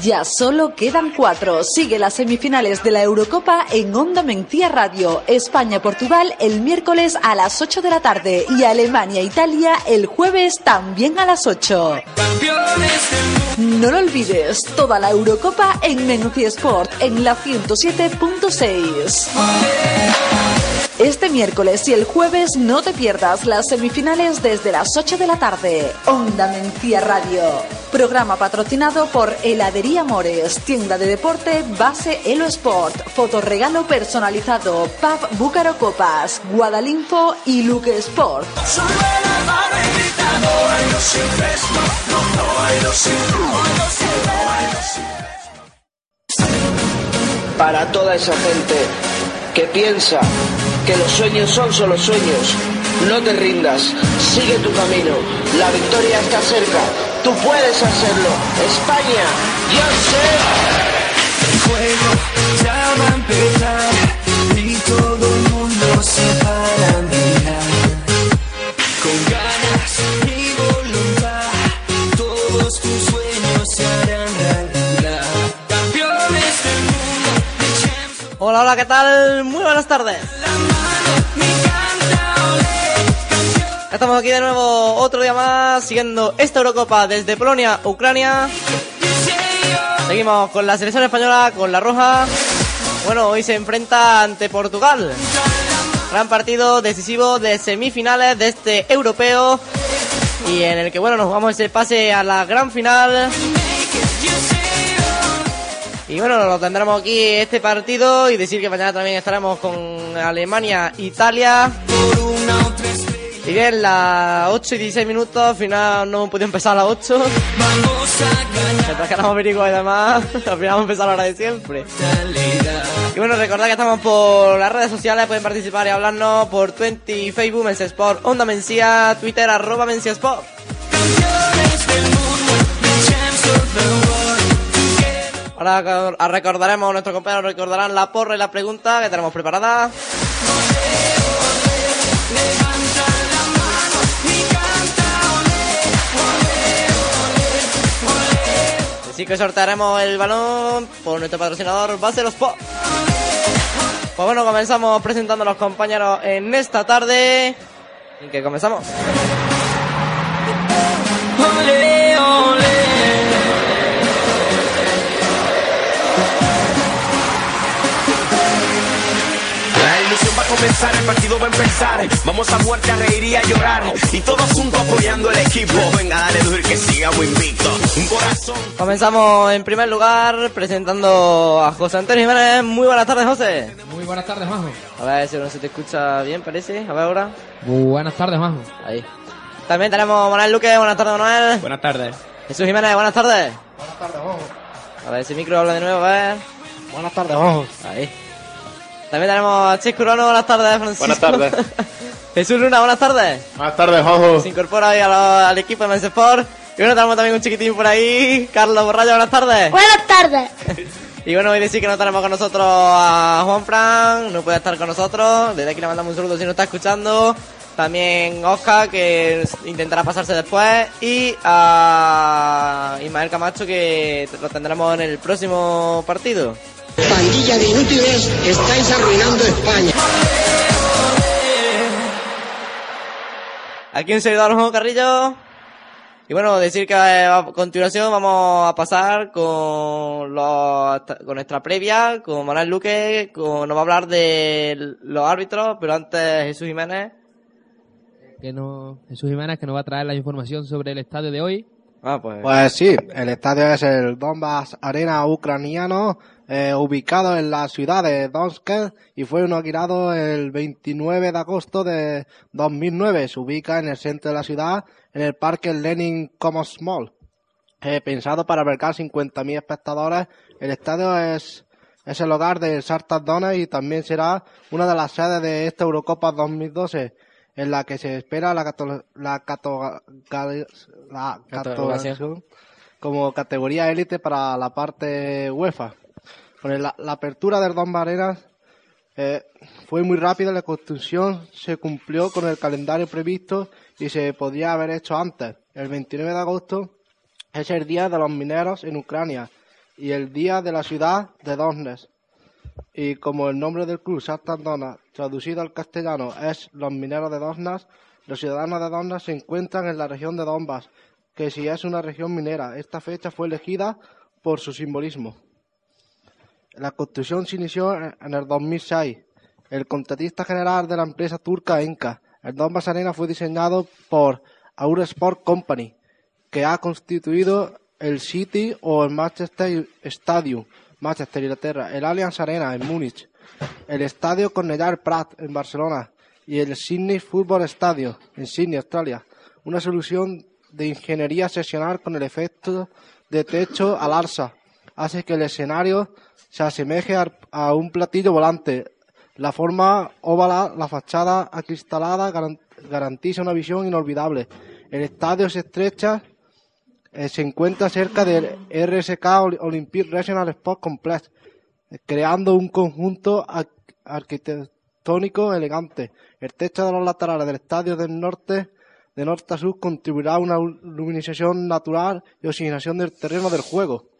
Ya solo quedan cuatro. Sigue las semifinales de la Eurocopa en Onda Mencía Radio. España-Portugal el miércoles a las 8 de la tarde y Alemania-Italia el jueves también a las 8. No lo olvides, toda la Eurocopa en Menuci Sport en la 107.6. Este miércoles y el jueves no te pierdas las semifinales desde las 8 de la tarde. Onda Mencía Radio. Programa patrocinado por Heladería Mores, tienda de deporte Base Elo Sport, fotorregalo personalizado, Pub Búcaro Copas, Guadalinfo y Luke Sport. Para toda esa gente que piensa que los sueños son solo sueños, no te rindas, sigue tu camino, la victoria está cerca, tú puedes hacerlo, España, yo sé. El juego ya va a empezar y todo el mundo se para a mirar. Con ganas y voluntad, todos tus sueños se harán realidad. Campeones del mundo, de Hola, hola, ¿qué tal? Muy buenas tardes. Estamos aquí de nuevo otro día más siguiendo esta Eurocopa desde Polonia, Ucrania. Seguimos con la selección española, con la roja. Bueno, hoy se enfrenta ante Portugal. Gran partido decisivo de semifinales de este europeo. Y en el que, bueno, nos vamos ese pase a la gran final. Y bueno, lo tendremos aquí este partido y decir que mañana también estaremos con Alemania, Italia. Y bien, las 8 y 16 minutos, al final no hemos podido empezar a las 8. Vamos a ganar Mientras que éramos y demás, al final vamos a empezar a la hora de siempre. Y bueno, recordad que estamos por las redes sociales, pueden participar y hablarnos por 20, Facebook, Mensia Sport, Onda Mencía, Twitter, arroba Mencía Sport. Ahora recor- recordaremos, nuestros compañeros recordarán la porra y la pregunta que tenemos preparada. Así que sortearemos el balón por nuestro patrocinador Base Los Pop. Pues bueno, comenzamos presentando a los compañeros en esta tarde. Y que comenzamos. Comenzar, el partido va a empezar. Vamos a muerte a reír y a llorar. Y todos juntos apoyando el equipo. Venga, dale duro que sigamos invicto. Un corazón. Comenzamos en primer lugar presentando a José Antonio Jiménez. Muy buenas tardes, José. Muy buenas tardes, Majo. A ver si no se te escucha bien, parece. A ver ahora. Buenas tardes, Majo. Ahí. También tenemos a Manuel Luque. Buenas tardes, Manuel. Buenas tardes. Jesús Jiménez, buenas tardes. Buenas tardes, Majo. A ver si micro habla de nuevo, a ver. Buenas tardes, Majo. Ahí. También tenemos a Chis Curono, buenas tardes, Francisco. Buenas tardes. Jesús Luna, buenas tardes. Buenas tardes, Juanjo. Se incorpora ahí a lo- al equipo de Men's Sport. Y bueno, tenemos también un chiquitín por ahí. Carlos Borrallo, buenas tardes. Buenas tardes. Y bueno, hoy decir que no tenemos con nosotros a Juan Fran, no puede estar con nosotros. Desde aquí le mandamos un saludo si nos está escuchando. También Oscar, que intentará pasarse después. Y a Ismael Camacho, que lo tendremos en el próximo partido. Pandilla de inútiles, estáis arruinando España. Aquí un servidor Juan Carrillo. Y bueno, decir que eh, a continuación vamos a pasar con, los, con nuestra previa, con Manuel Luque, con, nos va a hablar de los árbitros, pero antes Jesús Jiménez. Que no, Jesús Jiménez que nos va a traer la información sobre el estadio de hoy. Ah, pues. Pues sí, el estadio es el Donbass Arena ucraniano, eh, ubicado en la ciudad de Donetsk y fue inaugurado el 29 de agosto de 2009. Se ubica en el centro de la ciudad, en el parque Lenin Commons Mall. Eh, pensado para albergar 50.000 espectadores, el estadio es, es el hogar del Shakhtar Donetsk y también será una de las sedes de esta Eurocopa 2012 en la que se espera la, cato- la, cato- la como categoría élite para la parte UEFA. La, la apertura del Don Arenas eh, fue muy rápida, la construcción se cumplió con el calendario previsto y se podría haber hecho antes. El 29 de agosto es el Día de los Mineros en Ucrania y el Día de la Ciudad de Donetsk. Y como el nombre del club, Donetsk, traducido al castellano, es Los Mineros de Donetsk, los ciudadanos de Donetsk se encuentran en la región de Donbass, que si es una región minera. Esta fecha fue elegida por su simbolismo. La construcción se inició en el 2006. El contratista general de la empresa turca Enka. El Donbass Arena fue diseñado por Eurosport Company, que ha constituido el City o el Manchester Stadium, Manchester, Inglaterra, el Allianz Arena en Múnich, el Estadio Cornellà Prat en Barcelona y el Sydney Football Stadium en Sydney, Australia. Una solución de ingeniería seccional con el efecto de techo al alza hace que el escenario se asemeje a, un platillo volante. La forma óvala, la fachada acristalada garan- garantiza una visión inolvidable. El estadio se estrecha, eh, se encuentra cerca del RSK Ol- Olympic Regional Sport Complex, creando un conjunto ar- arquitectónico elegante. El techo de los laterales del estadio del norte, de norte a sur, contribuirá a una luminización natural y oxigenación del terreno del juego.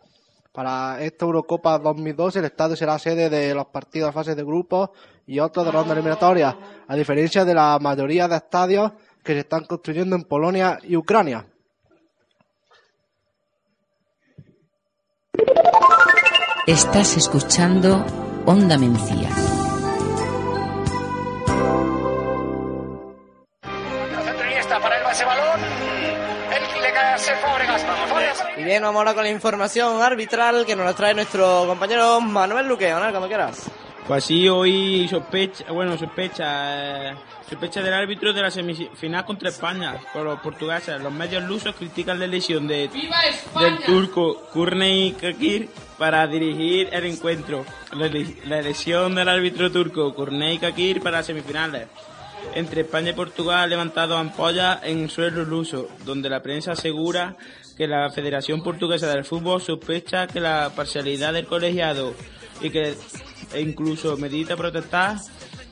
Para esta Eurocopa 2012 el estadio será sede de los partidos de fase de grupos y otros de ronda eliminatoria, a diferencia de la mayoría de estadios que se están construyendo en Polonia y Ucrania. Estás escuchando Onda Mencía. Y bien, vamos ahora con la información arbitral que nos la trae nuestro compañero Manuel Luque. Manuel, cuando quieras. Pues sí, hoy sospecha, bueno, sospecha, eh, sospecha del árbitro de la semifinal contra España, con los portugueses. Los medios lusos critican la elección de, del turco Kurney Kakir para dirigir el encuentro. La, la elección del árbitro turco Kurney Kakir para las semifinales. Entre España y Portugal ha levantado ampollas en suelo luso, donde la prensa asegura que la Federación Portuguesa del Fútbol sospecha que la parcialidad del colegiado y que e incluso medita protestar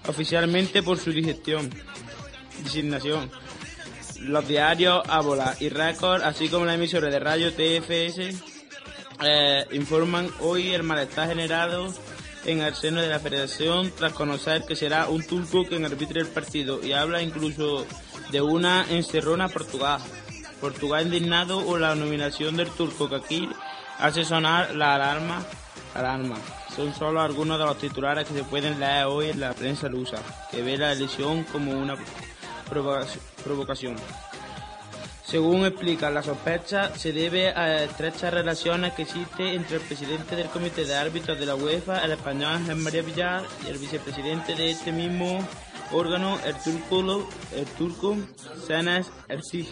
oficialmente por su digestión, designación. Los diarios Ábola y Record, así como la emisora de radio TFS, eh, informan hoy el malestar generado en el seno de la federación tras conocer que será un turco quien arbitre el partido y habla incluso de una encerrona Portugal. Portugal indignado o la nominación del turco Kakir hace sonar la alarma. alarma. Son solo algunos de los titulares que se pueden leer hoy en la prensa lusa, que ve la elección como una provoca- provocación. Según explica la sospecha, se debe a estrechas relaciones que existen entre el presidente del Comité de Árbitros de la UEFA, el español Ángel María Villar, y el vicepresidente de este mismo órgano, el turco, el turco Senes Ercih.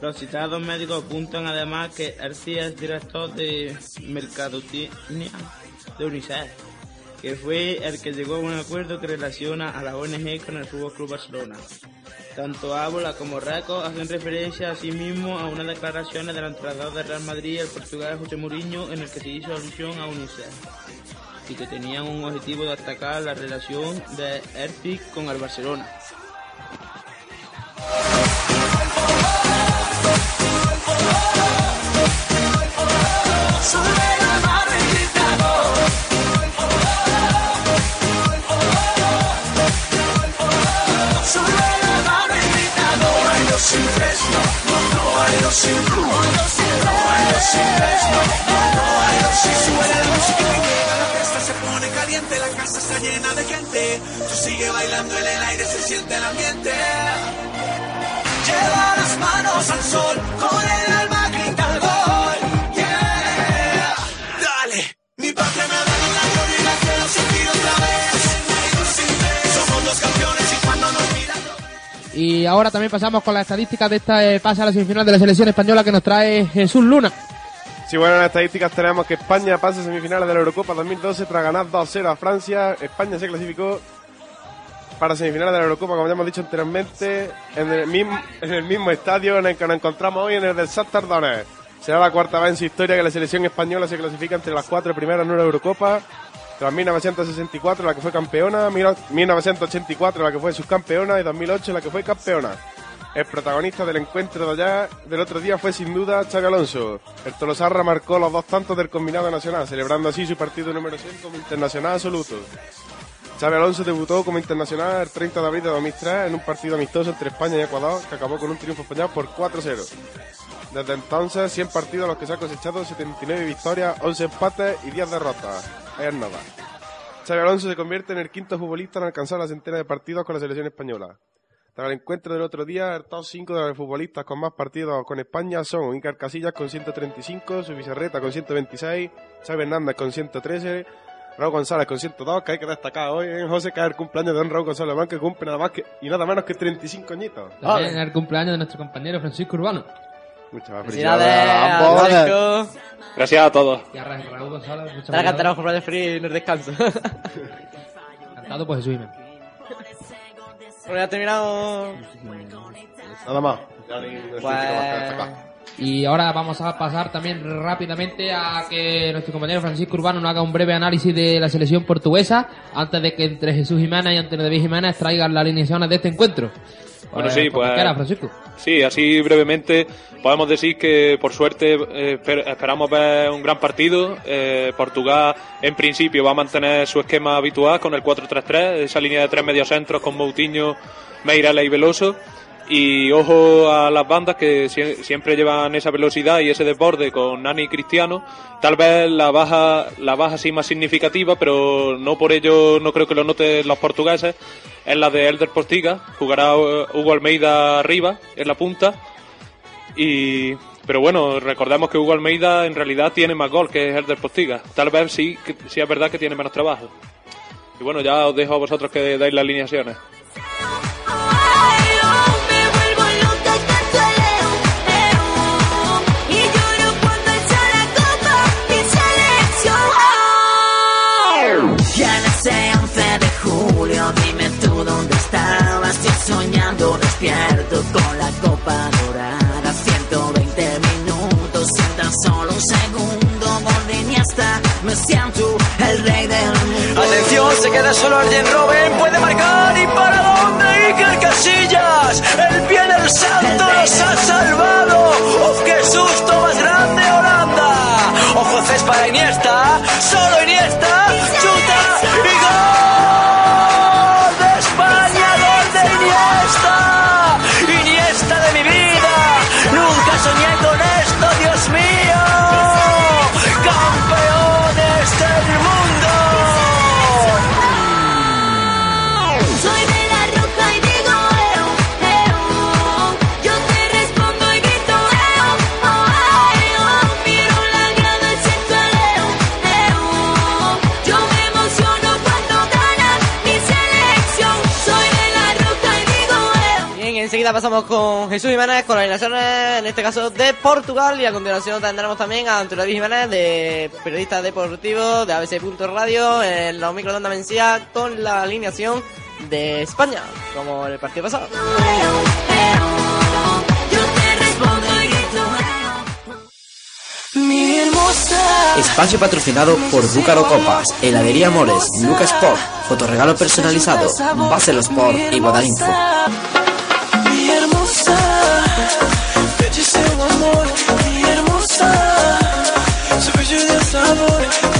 Los citados médicos apuntan además que Ercih es director de Mercadotecnia de UNICEF, que fue el que llegó a un acuerdo que relaciona a la ONG con el Fútbol Club Barcelona. Tanto Ábola como Reco hacen referencia a sí mismo a unas declaraciones del entrenador del Real Madrid, el portugués José Mourinho, en el que se hizo alusión a UNICEF y que tenían un objetivo de atacar la relación de Ercih con el Barcelona. Siente el ambiente. Lleva las manos al sol, con el alma Y ahora también pasamos con las estadísticas de esta eh, pase a la semifinal de la selección española que nos trae Jesús Luna. Sí, bueno, en las estadísticas tenemos que España pasa a semifinales de la Eurocopa 2012 tras ganar 2-0 a Francia. España se clasificó para semifinales de la Eurocopa, como ya hemos dicho anteriormente, en el mismo, en el mismo estadio en el que nos encontramos hoy, en el del Shakhtar. Será la cuarta vez en su historia que la selección española se clasifica entre las cuatro primeras en una Eurocopa. Tras 1964, la que fue campeona, 1984, la que fue subcampeona, y 2008, la que fue campeona. El protagonista del encuentro de allá del otro día fue sin duda Xavi Alonso. El Tolosarra marcó los dos tantos del combinado nacional, celebrando así su partido número 100 como internacional absoluto. Xavi Alonso debutó como internacional el 30 de abril de 2003 en un partido amistoso entre España y Ecuador que acabó con un triunfo español por 4-0. Desde entonces, 100 partidos a los que se ha cosechado 79 victorias, 11 empates y 10 derrotas. Es nada. Xavi Alonso se convierte en el quinto futbolista en alcanzar la centena de partidos con la selección española. Tras el encuentro del otro día, el top 5 de los futbolistas con más partidos con España son Icar Casillas con 135, Su Bizarreta con 126, Xavi Hernández con 113, Raúl González con 102, que hay que destacar hoy en José que es el cumpleaños de don Raúl González que cumple nada más que, y nada menos que 35 añitos. También el cumpleaños de nuestro compañero Francisco Urbano. Muchas Felicidades a ambos. Francisco. Gracias a todos. Y a Ra- Raúl González, muchas Ahora cantaremos felicidades. con Radio Free en el descanso. Cantado por Jesús Jiménez. bueno, ya terminamos. Nada más. Ya ni- más destacar. Y ahora vamos a pasar también rápidamente a que nuestro compañero Francisco Urbano nos haga un breve análisis de la selección portuguesa antes de que entre Jesús Jiménez y Antonio David Jiménez traigan las alineaciones de este encuentro. Bueno, sí, pues- Francisco. Sí, así brevemente podemos decir que por suerte eh, esper- esperamos ver un gran partido. Eh, Portugal en principio va a mantener su esquema habitual con el 4-3-3, esa línea de tres mediocentros con Moutinho, Meirala y Veloso. Y ojo a las bandas que sie- siempre llevan esa velocidad y ese desborde con Nani y Cristiano. Tal vez la baja, la baja sí más significativa, pero no por ello no creo que lo noten los portugueses. Es la de Elder Postiga. Jugará eh, Hugo Almeida arriba, en la punta. Y, pero bueno, recordemos que Hugo Almeida en realidad tiene más gol que Elder Postiga. Tal vez sí, que, sí es verdad que tiene menos trabajo. Y bueno, ya os dejo a vosotros que dais las alineaciones. Julio, dime tú dónde estabas. Estoy soñando despierto con la copa dorada. 120 minutos, sin tan solo un segundo. De Iniesta, me siento el rey del mundo. Atención, se queda solo Arjen Robben, puede marcar y para dónde Iker Casillas. El pie del santo nos ha salvado. ¡Uf, qué susto más grande Holanda! Ojo para Iniesta, solo enseguida pasamos con Jesús Jiménez, con las alineaciones, en este caso de Portugal, y a continuación tendremos también a Antonio Jiménez, de periodista deportivo de ABC Radio, en de Onda Mencía, con la alineación de España, como en el partido pasado. Espacio patrocinado por Búcaro Copas, Heladería Amores, Lucas Sport, Fotorregalo personalizado, Bacelo Sport y Bodalinfo. Mi hermosa, belleza un amor, mi hermosa, su bello de sabor,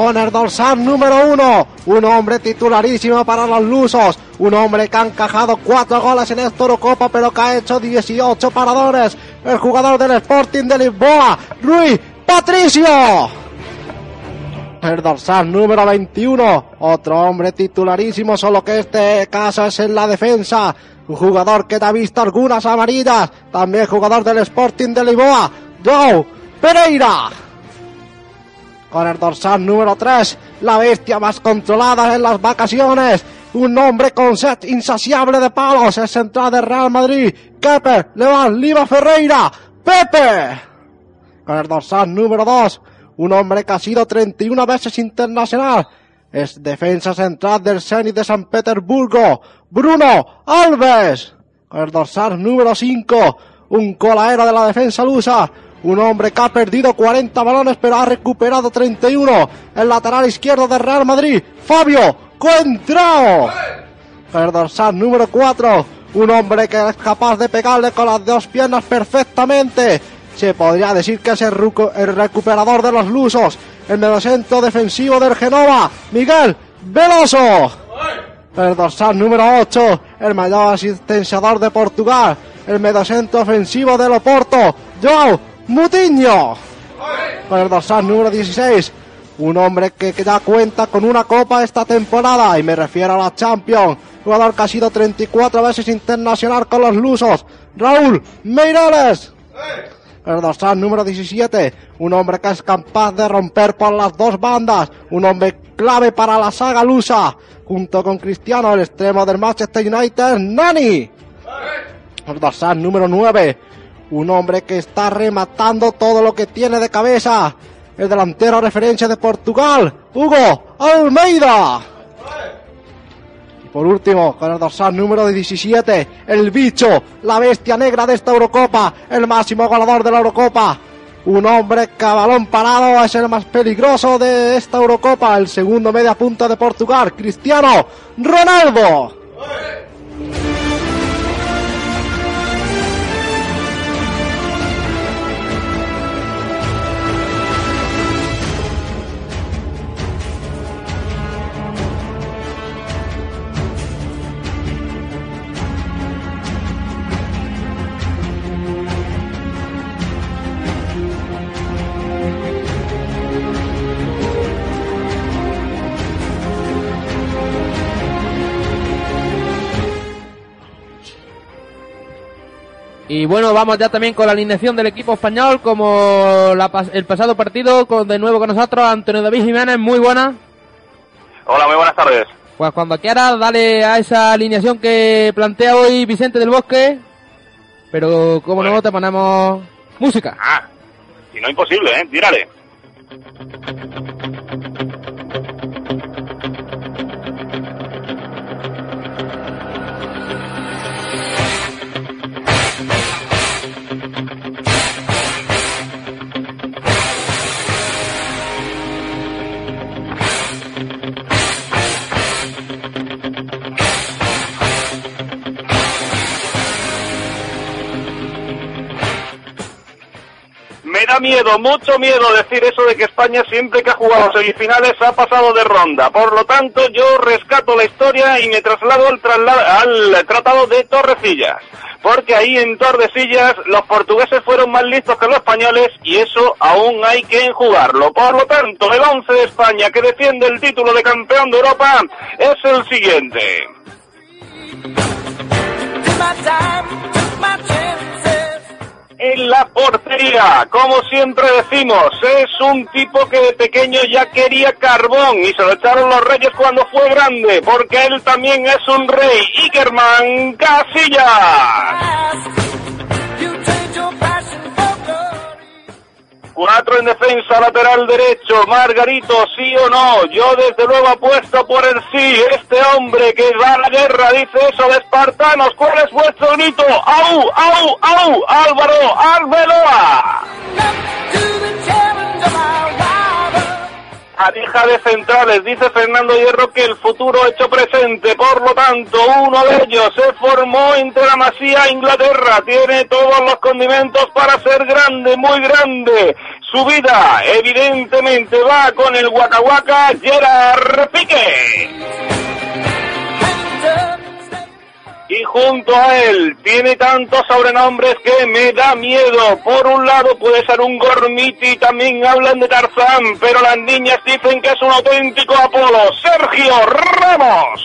Con el dorsal número uno, un hombre titularísimo para los lusos, un hombre que ha encajado cuatro goles en esta Eurocopa pero que ha hecho 18 paradores, el jugador del Sporting de Lisboa, Rui Patricio. El dorsal número 21, otro hombre titularísimo, solo que este caso es en la defensa. Un jugador que te ha visto algunas amarillas, también jugador del Sporting de Lisboa, Joe Pereira. Con el dorsal número 3, la bestia más controlada en las vacaciones. Un hombre con set insaciable de palos, el central de Real Madrid, Kepe Levan Liva Ferreira, Pepe. Con el dorsal número 2, un hombre que ha sido 31 veces internacional, Es defensa central del Zenit de San Petersburgo. Bruno Alves. Con el dorsal número 5. Un colaero de la defensa lusa. Un hombre que ha perdido 40 balones pero ha recuperado 31. El lateral izquierdo del Real Madrid. Fabio Coentrao. El número 4. Un hombre que es capaz de pegarle con las dos piernas perfectamente. Se podría decir que es el, el recuperador de los lusos. El mediocentro defensivo del Genova. Miguel Veloso. El número 8, el mayor asistenciador de Portugal, el mediocentro ofensivo del Oporto, Joao Mutiño. Con el dorsal número 16, un hombre que, que ya cuenta con una copa esta temporada, y me refiero a la Champions, jugador que ha sido 34 veces internacional con los lusos, Raúl Meireles. El dorsal número 17, un hombre que es capaz de romper por las dos bandas, un hombre clave para la saga lusa, junto con Cristiano, el extremo del Manchester United, Nani. El dorsal número 9, un hombre que está rematando todo lo que tiene de cabeza, el delantero referencia de Portugal, Hugo Almeida. Y por último, con el dorsal número 17, el bicho, la bestia negra de esta Eurocopa, el máximo goleador de la Eurocopa. Un hombre que a balón parado es el más peligroso de esta Eurocopa, el segundo media punta de Portugal, Cristiano Ronaldo. Y bueno, vamos ya también con la alineación del equipo español, como la el pasado partido, con de nuevo con nosotros Antonio David Jiménez, muy buena. Hola, muy buenas tardes. Pues cuando quieras, dale a esa alineación que plantea hoy Vicente del Bosque. Pero como no, te ponemos música. Ah, si no imposible, ¿eh? Tírale. Miedo, mucho miedo decir eso de que España siempre que ha jugado semifinales ha pasado de ronda. Por lo tanto, yo rescato la historia y me traslado al, trasla- al tratado de Torrecillas. Porque ahí en Tordesillas los portugueses fueron más listos que los españoles y eso aún hay que enjugarlo. Por lo tanto, el 11 de España que defiende el título de campeón de Europa es el siguiente. En la portería. Como siempre decimos, es un tipo que de pequeño ya quería carbón y se lo echaron los reyes cuando fue grande, porque él también es un rey. Ikerman Casillas. Cuatro en defensa, lateral derecho, Margarito, sí o no. Yo desde luego apuesto por el sí. Este hombre que va a la guerra dice eso de espartanos. ¿Cuál es vuestro grito? ¡Au, au, au! Álvaro Arbeloa. Pareja de centrales, dice Fernando Hierro que el futuro hecho presente, por lo tanto, uno de ellos se formó entre la Masía Inglaterra, tiene todos los condimentos para ser grande, muy grande. Su vida, evidentemente, va con el Waka Gerard Pique. Y junto a él tiene tantos sobrenombres que me da miedo. Por un lado puede ser un gormiti, también hablan de Tarzán, pero las niñas dicen que es un auténtico Apolo. Sergio Ramos.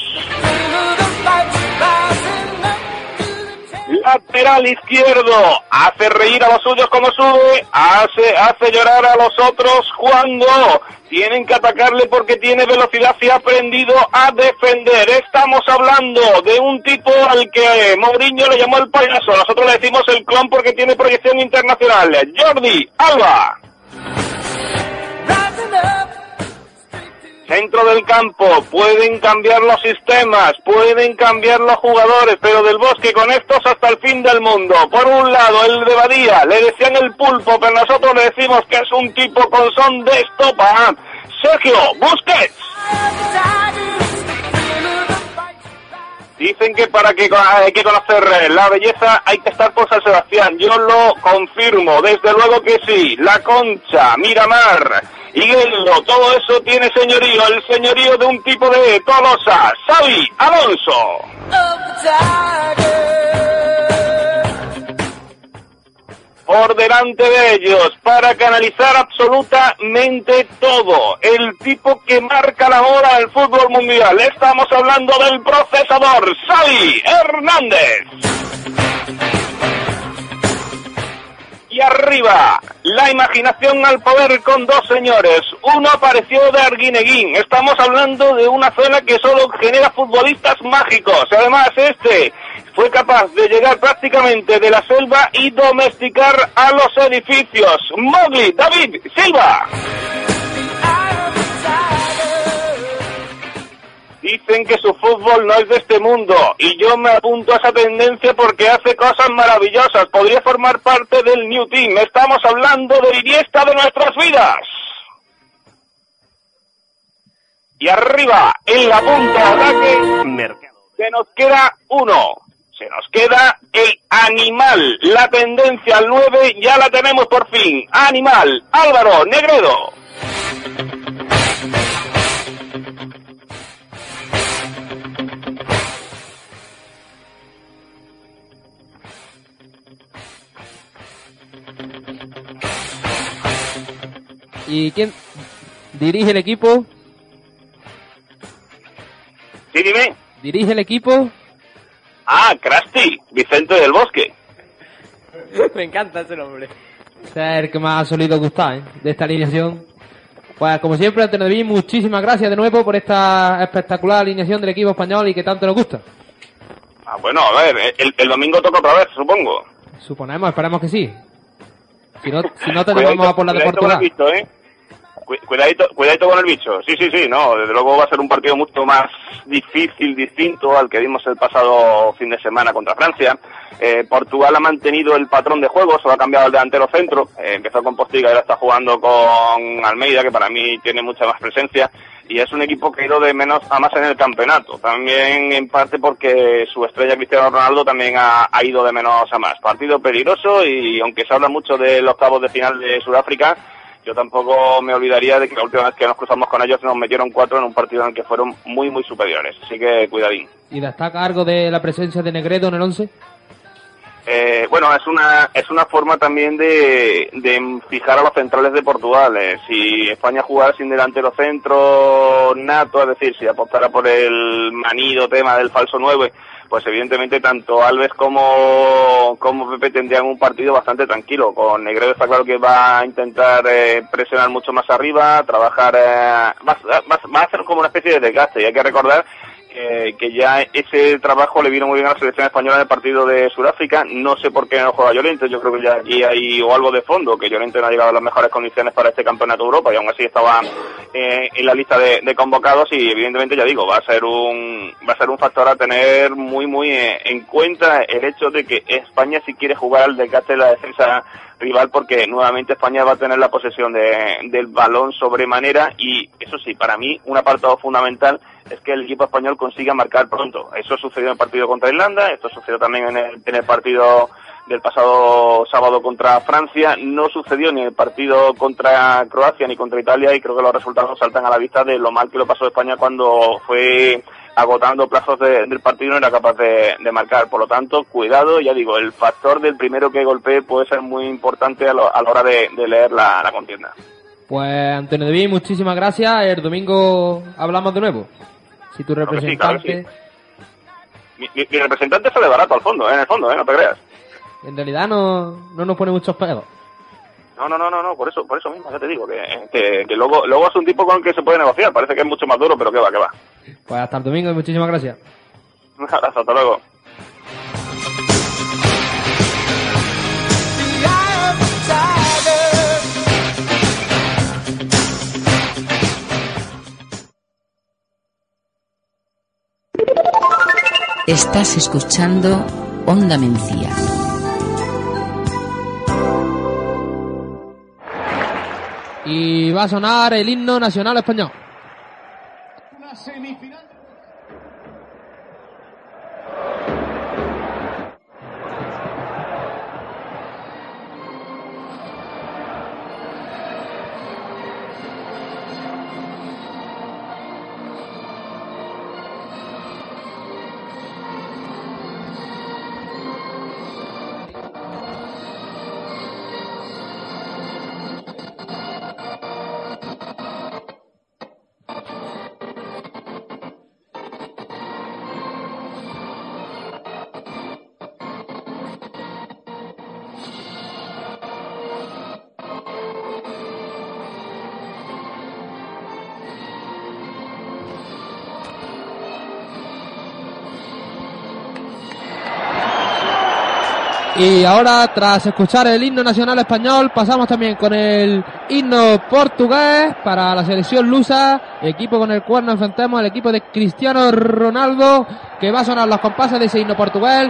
Lateral izquierdo, hace reír a los suyos como sube, hace, hace llorar a los otros cuando tienen que atacarle porque tiene velocidad y ha aprendido a defender. Estamos hablando de un tipo al que Mourinho le llamó el payaso, nosotros le decimos el clon porque tiene proyección internacional. Jordi Alba. Centro del campo, pueden cambiar los sistemas, pueden cambiar los jugadores, pero del bosque con estos hasta el fin del mundo. Por un lado, el de Badía, le decían el pulpo, pero nosotros le decimos que es un tipo con son de estopa. Sergio Busquets. Dicen que para que hay que conocer la belleza hay que estar por San Sebastián. Yo lo confirmo, desde luego que sí. La Concha, Miramar, Higueldo, todo eso tiene señorío, el señorío de un tipo de Tolosa, Xavi Alonso. Por delante de ellos, para canalizar absolutamente todo. El tipo que marca la hora del fútbol mundial. Estamos hablando del procesador, Xavi Hernández. Y arriba, la imaginación al poder con dos señores. Uno apareció de Arguineguín. Estamos hablando de una zona que solo genera futbolistas mágicos. Además, este fue capaz de llegar prácticamente de la selva y domesticar a los edificios. Mowgli, David Silva. Dicen que su fútbol no es de este mundo y yo me apunto a esa tendencia porque hace cosas maravillosas. Podría formar parte del New Team. Estamos hablando de Iniesta de nuestras vidas. Y arriba, en la punta ataque, se nos queda uno. Se nos queda el animal. La tendencia al 9 ya la tenemos por fin. Animal, Álvaro Negredo. ¿Y quién dirige el equipo? Sí, dime. ¿Dirige el equipo? Ah, Krusty, Vicente del Bosque. Me encanta ese nombre. Este es el que más ha solido gustar, ¿eh? De esta alineación. Pues como siempre, Antonio David, muchísimas gracias de nuevo por esta espectacular alineación del equipo español y que tanto nos gusta. Ah, bueno, a ver, el, el domingo toca otra vez, supongo. Suponemos, esperemos que sí. Si no, si no tenemos a por la de Portugal. ¿eh? Cu- Cuidadito, cuidadito con el bicho. Sí, sí, sí, no. Desde luego va a ser un partido mucho más difícil, distinto al que vimos el pasado fin de semana contra Francia. Eh, Portugal ha mantenido el patrón de juego, solo ha cambiado el delantero centro. Eh, empezó con Postiga y ahora está jugando con Almeida, que para mí tiene mucha más presencia. Y es un equipo que ha ido de menos a más en el campeonato. También en parte porque su estrella Cristiano Ronaldo también ha, ha ido de menos a más. Partido peligroso y aunque se habla mucho de los octavos de final de Sudáfrica, yo tampoco me olvidaría de que la última vez que nos cruzamos con ellos nos metieron cuatro en un partido en el que fueron muy, muy superiores. Así que cuidadín. ¿Y destaca algo de la presencia de Negredo en el 11? Eh, bueno, es una es una forma también de, de fijar a los centrales de Portugal. Eh, si España jugara sin delantero centro nato, es decir, si apostara por el manido tema del falso 9, pues evidentemente tanto Alves como, como Pepe tendrían un partido bastante tranquilo. Con Negredo está claro que va a intentar eh, presionar mucho más arriba, trabajar, eh, va, va- va a hacer como una especie de desgaste. Y hay que recordar que, que ya ese trabajo le vino muy bien a la selección española en el partido de Sudáfrica. No sé por qué no juega Llorente, yo creo que ya aquí hay o algo de fondo, que Llorente no ha llegado a las mejores condiciones para este campeonato de Europa y aún así estaba eh, en la lista de, convocados y evidentemente ya digo, va a ser un va a ser un factor a tener muy muy eh, en cuenta el hecho de que España si quiere jugar al desgaste de la defensa rival porque nuevamente España va a tener la posesión de- del balón sobremanera y eso sí, para mí un apartado fundamental es que el equipo español consiga marcar pronto. Eso sucedió en el partido contra Irlanda, esto sucedió también en el, en el partido del pasado sábado contra Francia, no sucedió ni en el partido contra Croacia ni contra Italia y creo que los resultados saltan a la vista de lo mal que lo pasó España cuando fue agotando plazos de- del partido no era capaz de, de marcar. Por lo tanto, cuidado, ya digo, el factor del primero que golpee puede ser muy importante a, lo- a la hora de, de leer la, la contienda. Pues Antonio David, muchísimas gracias. El domingo hablamos de nuevo. Si tu Claro que sí, claro que representante, Mi, mi- mi representante sale barato al fondo, ¿eh? en el fondo, ¿eh? no te creas. en realidad no, no nos pone muchos pedos. No, no, no, no, no, por eso, por eso mismo, ya te digo, que, que, luego, luego es un tipo con el que se puede negociar, parece que es mucho más duro, pero que va, que va. Pues hasta el domingo y muchísimas gracias. Un abrazo, hasta luego. Estás escuchando Onda Mencía. Y va a sonar el himno nacional español. Y ahora, tras escuchar el himno nacional español, pasamos también con el himno portugués para la selección lusa, equipo con el cual nos enfrentamos al equipo de Cristiano Ronaldo, que va a sonar los compases de ese himno portugués.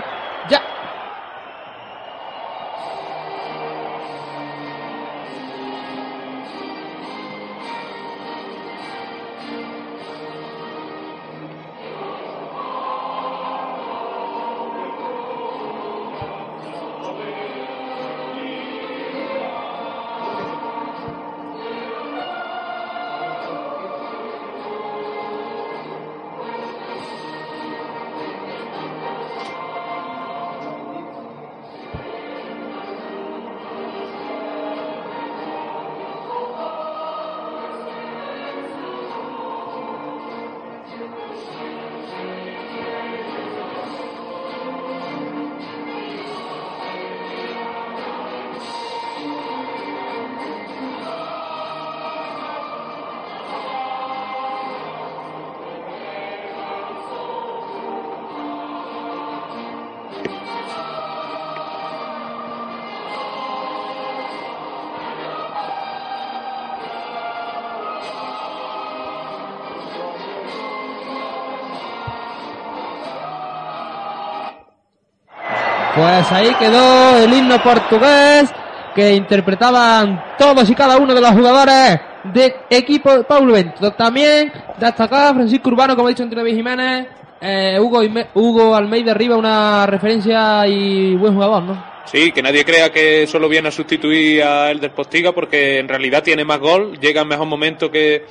Pues ahí quedó el himno portugués que interpretaban todos y cada uno de los jugadores de equipo Paulo Bento. También destacaba Francisco Urbano, como ha dicho Antonio Jiménez, eh, Hugo, Hugo Almeida arriba, una referencia y buen jugador, ¿no? Sí, que nadie crea que solo viene a sustituir a el del Postiga porque en realidad tiene más gol, llega en mejor momento que,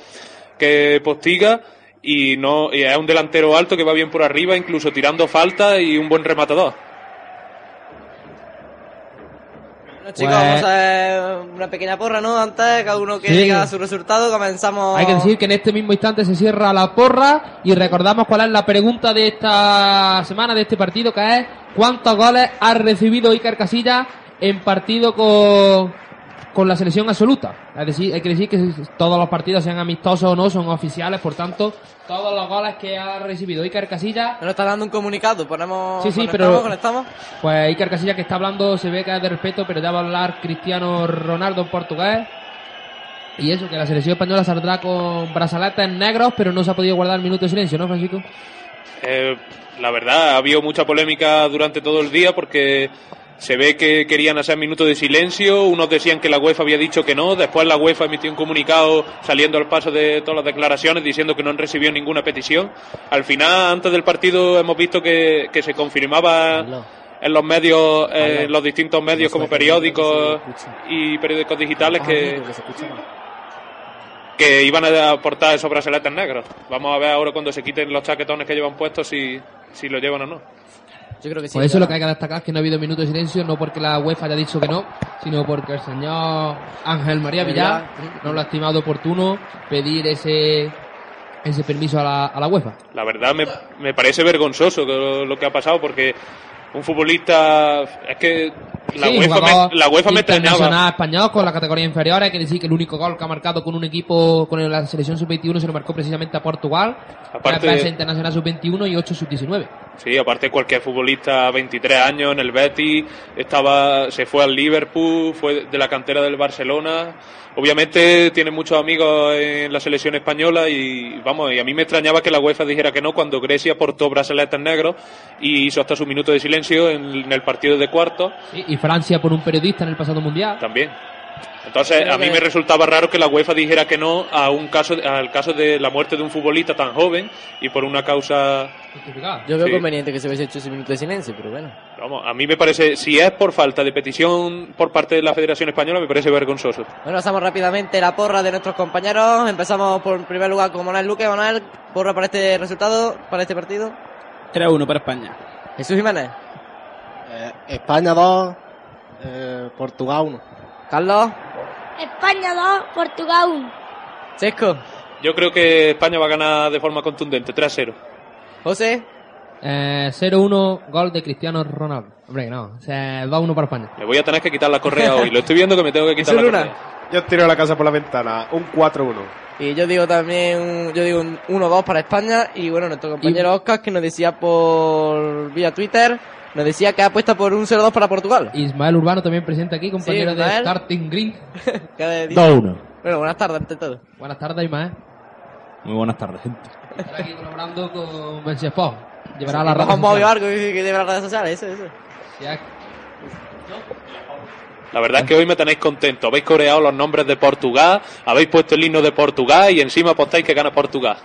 que Postiga y no y es un delantero alto que va bien por arriba, incluso tirando falta y un buen rematador. Bueno, chicos, Pues- vamos a ver una pequeña porra, ¿no? Antes, cada uno que Sí. diga su resultado, comenzamos. Hay que decir que en este mismo instante se cierra la porra y recordamos cuál es la pregunta de esta semana, de este partido, que es ¿cuántos goles ha recibido Iker Casillas en partido con, con la selección absoluta? Es decir, hay que decir que todos los partidos, sean amistosos o no, son oficiales, por tanto, todos los goles que ha recibido Iker Casillas Nos está dando un comunicado, ponemos. Sí, sí, pero- conectamos. Pues Iker Casillas que está hablando se ve que es de respeto, pero ya va a hablar Cristiano Ronaldo en portugués. Y eso, que la selección española saldrá con brazaletes negros, pero no se ha podido guardar el minuto de silencio, ¿no, Francisco? Eh, la verdad, ha habido mucha polémica durante todo el día porque se ve que querían hacer minutos de silencio, unos decían que la UEFA había dicho que no, después la UEFA emitió un comunicado saliendo al paso de todas las declaraciones diciendo que no han recibido ninguna petición. Al final, antes del partido, hemos visto que, que se confirmaba en los medios, eh, en los distintos medios como periódicos y periódicos digitales que, que iban a aportar esos brazaletes negros. Vamos a ver ahora cuando se quiten los chaquetones que llevan puestos si, si lo llevan o no. Yo creo que sí. Pues eso lo que hay que destacar es que no ha habido minuto de silencio, no porque la UEFA haya dicho que no, sino porque el señor Ángel María Villar no lo ha estimado oportuno pedir ese ese permiso a la, a la UEFA. La verdad me, me parece vergonzoso lo, lo que ha pasado porque un futbolista es que La Sí, UEFA, me, la UEFA me internacional extrañaba. español con la categoría inferior. Hay que decir que el único gol que ha marcado con un equipo, con la selección sub-21, se lo marcó precisamente a Portugal. Aparte- Aparte, internacional sub-21 y 8 sub-19. Sí, aparte cualquier futbolista, 23 años en el Betis, estaba, se fue al Liverpool, fue de la cantera del Barcelona. Obviamente tiene muchos amigos en la selección española y vamos, y a mí me extrañaba que la UEFA dijera que no cuando Grecia portó brazaletes negros y hizo hasta su minuto de silencio en, en el partido de cuartos Sí, y Francia por un periodista en el pasado mundial. también. Entonces, a mí me resultaba raro que la UEFA dijera que no a un caso, al caso de la muerte de un futbolista tan joven y por una causa Yo veo Sí. conveniente que se hubiese hecho ese minuto de silencio, pero bueno. Vamos, a mí me parece, si es por falta de petición por parte de la Federación Española, me parece vergonzoso. Bueno, pasamos rápidamente la porra de nuestros compañeros. Empezamos por en primer lugar con Manuel Luque. Manuel, porra para este resultado, para este partido. 3-1 para España. Jesús Jiménez. Eh, España 2, eh, Portugal 1. Carlos. España 2, Portugal 1. Chesco. Yo creo que España va a ganar de forma contundente, 3-0. José. Eh, 0-1, gol de Cristiano Ronaldo. Hombre, no. O sea, 2-1 para España. Me voy a tener que quitar la correa hoy. Lo estoy viendo que me tengo que quitar la Luna. correa. Yo tiro la casa por la ventana, un 4-1. Y yo digo también, un- yo digo un 1-2 para España. Y bueno, nuestro compañero Oscar, que nos decía por vía Twitter, nos decía que apuesta por un 0-2 para Portugal. Ismael Urbano también presente aquí, compañero Sí, de. Starting Green. Que dice- 2-1. Bueno, buenas tardes ante todo. Buenas tardes, Ismael. Muy buenas tardes, gente. Estará aquí colaborando con Sport. Llevará Sí, la que red Vamos a llevar algo que lleve las redes sociales, eso, eso. La verdad es que hoy me tenéis contento. Habéis coreado los nombres de Portugal, habéis puesto el himno de Portugal y encima apostáis que gana Portugal.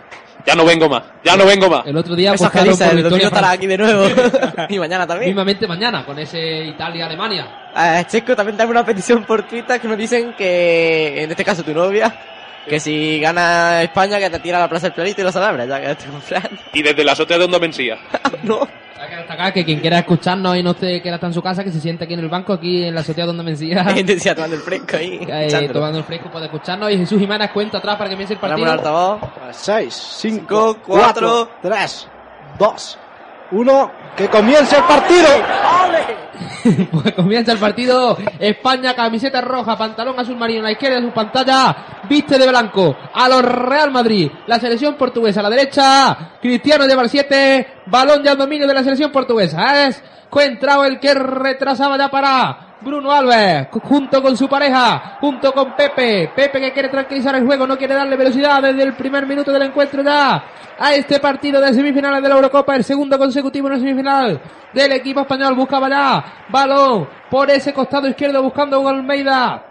Ya no vengo más, ya no vengo más. El otro día Eso es que apostaron dice, por el domingo victoria estará aquí de nuevo. y mañana también. Mismamente mañana, con ese Italia-Alemania. Eh, Chesco, también tenemos una petición por Twitter que nos dicen que, en este caso tu novia, que si gana España que te tira a la plaza del planito y lo celebra, ya que estoy comprando. Y desde la azotea de Onda Mencía. Hay que destacar que quien quiera escucharnos y no esté, quiera estar en su casa, que se siente aquí en el banco, aquí en la azotea donde me decía. Hay gente decía tomando el fresco ahí. Eh, tomando el fresco puede escucharnos y Jesús Jiménez cuenta atrás para que empiece el partido. el altavoz. 6, 5, cuatro, 4, 3, 2, 1. ¡Que comience el partido! Pues comienza el partido. España, camiseta roja, pantalón azul marino a la izquierda de su pantalla. Viste de blanco a los Real Madrid. La selección portuguesa a la derecha. Cristiano lleva el 7. Balón ya al dominio de la selección portuguesa. Es Cuentrao el que retrasaba ya para Bruno Alves. Junto con su pareja. Junto con Pepe. Pepe que quiere tranquilizar el juego. No quiere darle velocidad desde el primer minuto del encuentro ya. A este partido de semifinales de la Eurocopa. El segundo consecutivo en la semifinal del equipo español. Buscaba ya balón por ese costado izquierdo buscando a Almeida.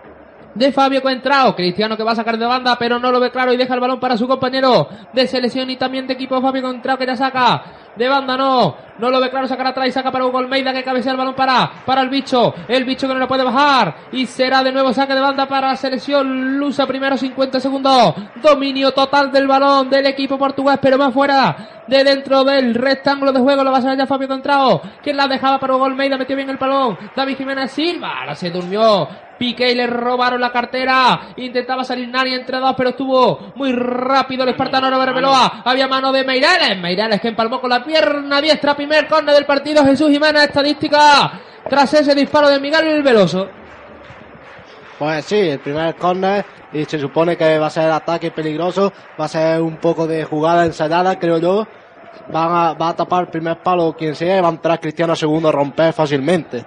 De Fabio Coentrao, Cristiano que va a sacar de banda, pero no lo ve claro y deja el balón para su compañero de selección y también de equipo. Fabio Coentrao que ya saca de banda, no, no lo ve claro, sacar atrás y saca para Hugo Almeida que cabecea el balón para, para el bicho, el bicho que no lo puede bajar y será de nuevo saque de banda para la selección lusa, primero 50 segundos, dominio total del balón del equipo portugués, pero más fuera de dentro del rectángulo de juego, lo va a hacer ya Fabio Contrao, que la dejaba para Hugo Almeida, metió bien el balón, David Jiménez Silva, ahora se durmió, Piqué y le robaron la cartera, intentaba salir Nani entre dos, pero estuvo muy rápido el espartano Robert Beloa, había mano de Meirales, Meirales que empalmó con la pierna diestra, primer córner del partido, Jesús Jiménez, estadística, tras ese disparo de Miguel Veloso. Pues sí, el primer córner y se supone que va a ser ataque peligroso, va a ser un poco de jugada ensayada, creo yo. Van a, va a tapar el primer palo quien sea y va a entrar Cristiano segundo a romper fácilmente.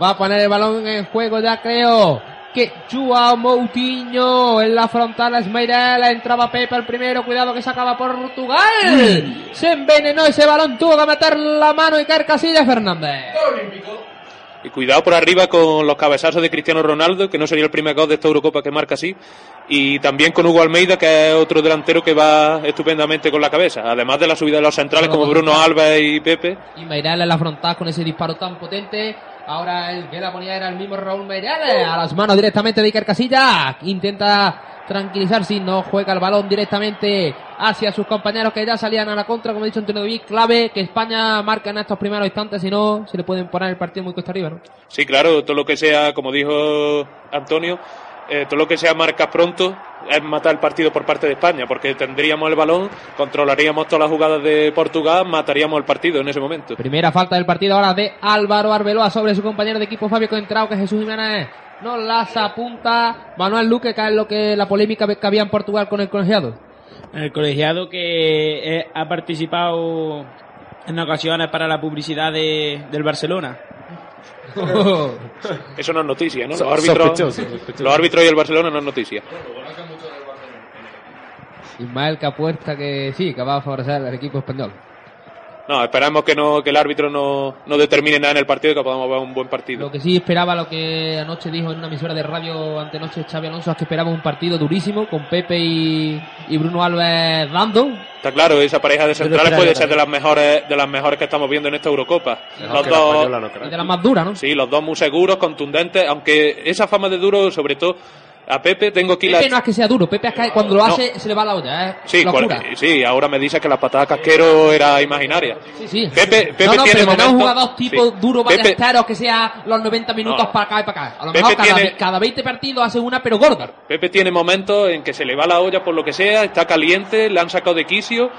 Va a poner el balón en juego, ya creo. Que Joao Moutinho en la frontal es Meirelles, entraba Pepe el primero, cuidado que sacaba Portugal. Se envenenó ese balón, tuvo que meter la mano y caer Casillas Fernández. Y cuidado por arriba con los cabezazos de Cristiano Ronaldo, que no sería el primer gol de esta Eurocopa que marca así. Y también con Hugo Almeida, que es otro delantero que va estupendamente con la cabeza. Además de la subida de los centrales como Bruno Alves y Pepe. Y Meirelles en la frontal con ese disparo tan potente. Ahora el que la ponía era el mismo Raúl Meirelles. A las manos directamente de Iker Casillas. Intenta tranquilizar si no juega el balón directamente hacia sus compañeros que ya salían a la contra, como ha dicho Antonio David, clave que España marca en estos primeros instantes, si no se le pueden poner el partido muy cuesta arriba, ¿no? Sí, claro, todo lo que sea, como dijo Antonio, eh, todo lo que sea marcas pronto es matar el partido por parte de España, porque tendríamos el balón, controlaríamos todas las jugadas de Portugal, mataríamos el partido en ese momento. Primera falta del partido ahora de Álvaro Arbeloa sobre su compañero de equipo Fabio Contrao, que Jesús Jiménez no las apunta. Manuel Luque, que es lo que la polémica que había en Portugal con el colegiado. El colegiado que eh, ha participado en ocasiones para la publicidad de, del Barcelona. Eso no es noticia, ¿no? Los árbitros, sospechoso, sospechoso. los árbitros y el Barcelona no es noticia. Ismael que apuesta que sí, que va a favorecer al equipo español. No, esperamos que no que el árbitro no, no determine nada en el partido y que podamos ver un buen partido. Lo que sí esperaba, lo que anoche dijo en una emisora de radio antenoche Xavi Alonso, es que esperaba un partido durísimo con Pepe y, y Bruno Alves dando. Está claro, esa pareja de centrales puede ser de las mejores de las mejores que estamos viendo en esta Eurocopa. Mejor Los dos española, no creo. Y de las más duras, ¿no? Sí, los dos muy seguros, contundentes, aunque esa fama de duro, sobre todo a Pepe tengo aquí Pepe la no es que sea duro, Pepe es que cuando lo No. hace se le va la olla, ¿eh? Sí, cual- sí, ahora me dice que la patada casquero era imaginaria. Sí, sí. Pepe, Pepe no, no, tiene pero que no es un momentos- jugador tipo sí. duro, Pepe- que sea los 90 minutos No. para acá y para acá. A lo Pepe mejor cada, tiene- cada 20 partidos hace una, pero gorda. Pepe tiene momentos en que se le va la olla por lo que sea, está caliente, le han sacado de quicio.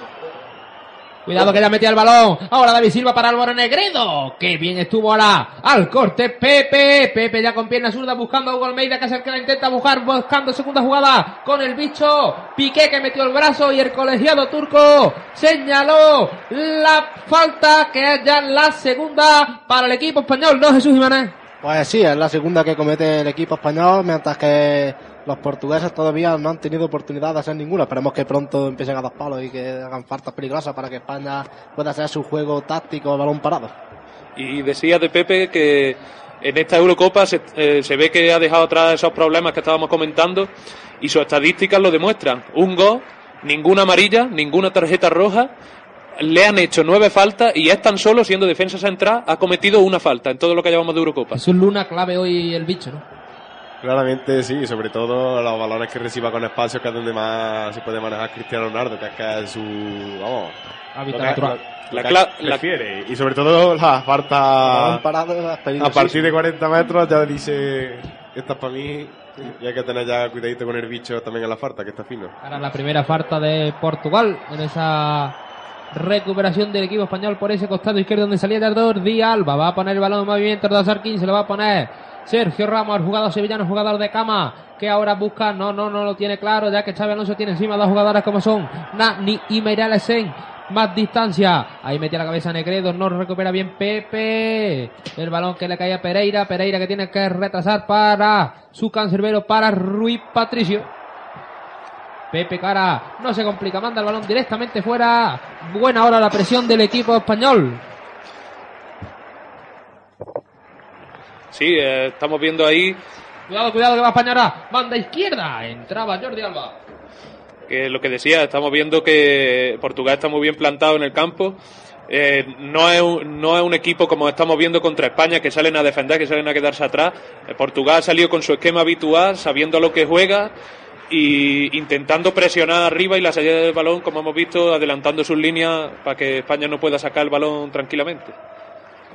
Cuidado que ya metía el balón. Ahora David Silva para Álvaro Negredo. Qué bien estuvo ahora. Al corte Pepe. Pepe ya con pierna zurda buscando a Hugo Almeida que es el que la intenta buscar. Buscando segunda jugada con el bicho. Piqué que metió el brazo y el colegiado turco señaló la falta que es ya la segunda para el equipo español. ¿No, Jesús Jiménez? Pues sí, es la segunda que comete el equipo español, mientras que los portugueses todavía no han tenido oportunidad de hacer ninguna. Esperemos que pronto empiecen a dar palos y que hagan faltas peligrosas para que España pueda hacer su juego táctico balón parado. Y decía de Pepe que en esta Eurocopa se, eh, se ve que ha dejado atrás esos problemas que estábamos comentando y sus estadísticas lo demuestran. Un gol, ninguna amarilla, ninguna tarjeta roja. Le han hecho nueve faltas y es tan solo siendo defensa central ha cometido una falta en todo lo que llevamos de Eurocopa. Jesús Luna clave hoy el bicho, ¿no? Claramente sí, sobre todo los balones que reciba con espacio, que es donde más se puede manejar Cristiano Ronaldo, que es que es su. Vamos. Hábitat natural. La la- prefiere. Y sobre todo la falta. Balón parado es A partir de 40 metros ya dice. Esta es para mí. Y hay que tener ya cuidadito con el bicho también en la falta, que está fino. Ahora la primera falta de Portugal en esa recuperación del equipo español por ese costado izquierdo donde salía Tardor. Di Alba va a poner el balón en movimiento de Sarkin, se lo va a poner Sergio Ramos, jugador sevillano, jugador de cama, que ahora busca, no, no, no lo tiene claro, ya que Xavi Alonso tiene encima dos jugadores como son Nani y Meiralesen. Más distancia. Ahí metía la cabeza Negredo. No recupera bien Pepe. El balón que le cae a Pereira. Pereira que tiene que retrasar para su cancerbero, para Rui Patricio. Pepe Cara no se complica, manda el balón directamente fuera. Buena hora la presión del equipo español. Sí, eh, estamos viendo ahí Cuidado, cuidado que va España ahora. Banda izquierda. Entraba Jordi Alba. que lo que decía, estamos viendo que Portugal está muy bien plantado en el campo. Eh, no, es un, no es un equipo como estamos viendo contra España, que salen a defender, que salen a quedarse atrás. Eh, Portugal ha salido con su esquema habitual, sabiendo lo que juega y intentando presionar arriba y la salida del balón, como hemos visto, adelantando sus líneas para que España no pueda sacar el balón tranquilamente.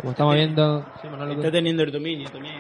Como estamos viendo. Sí, Manolo, Está teniendo el dominio también.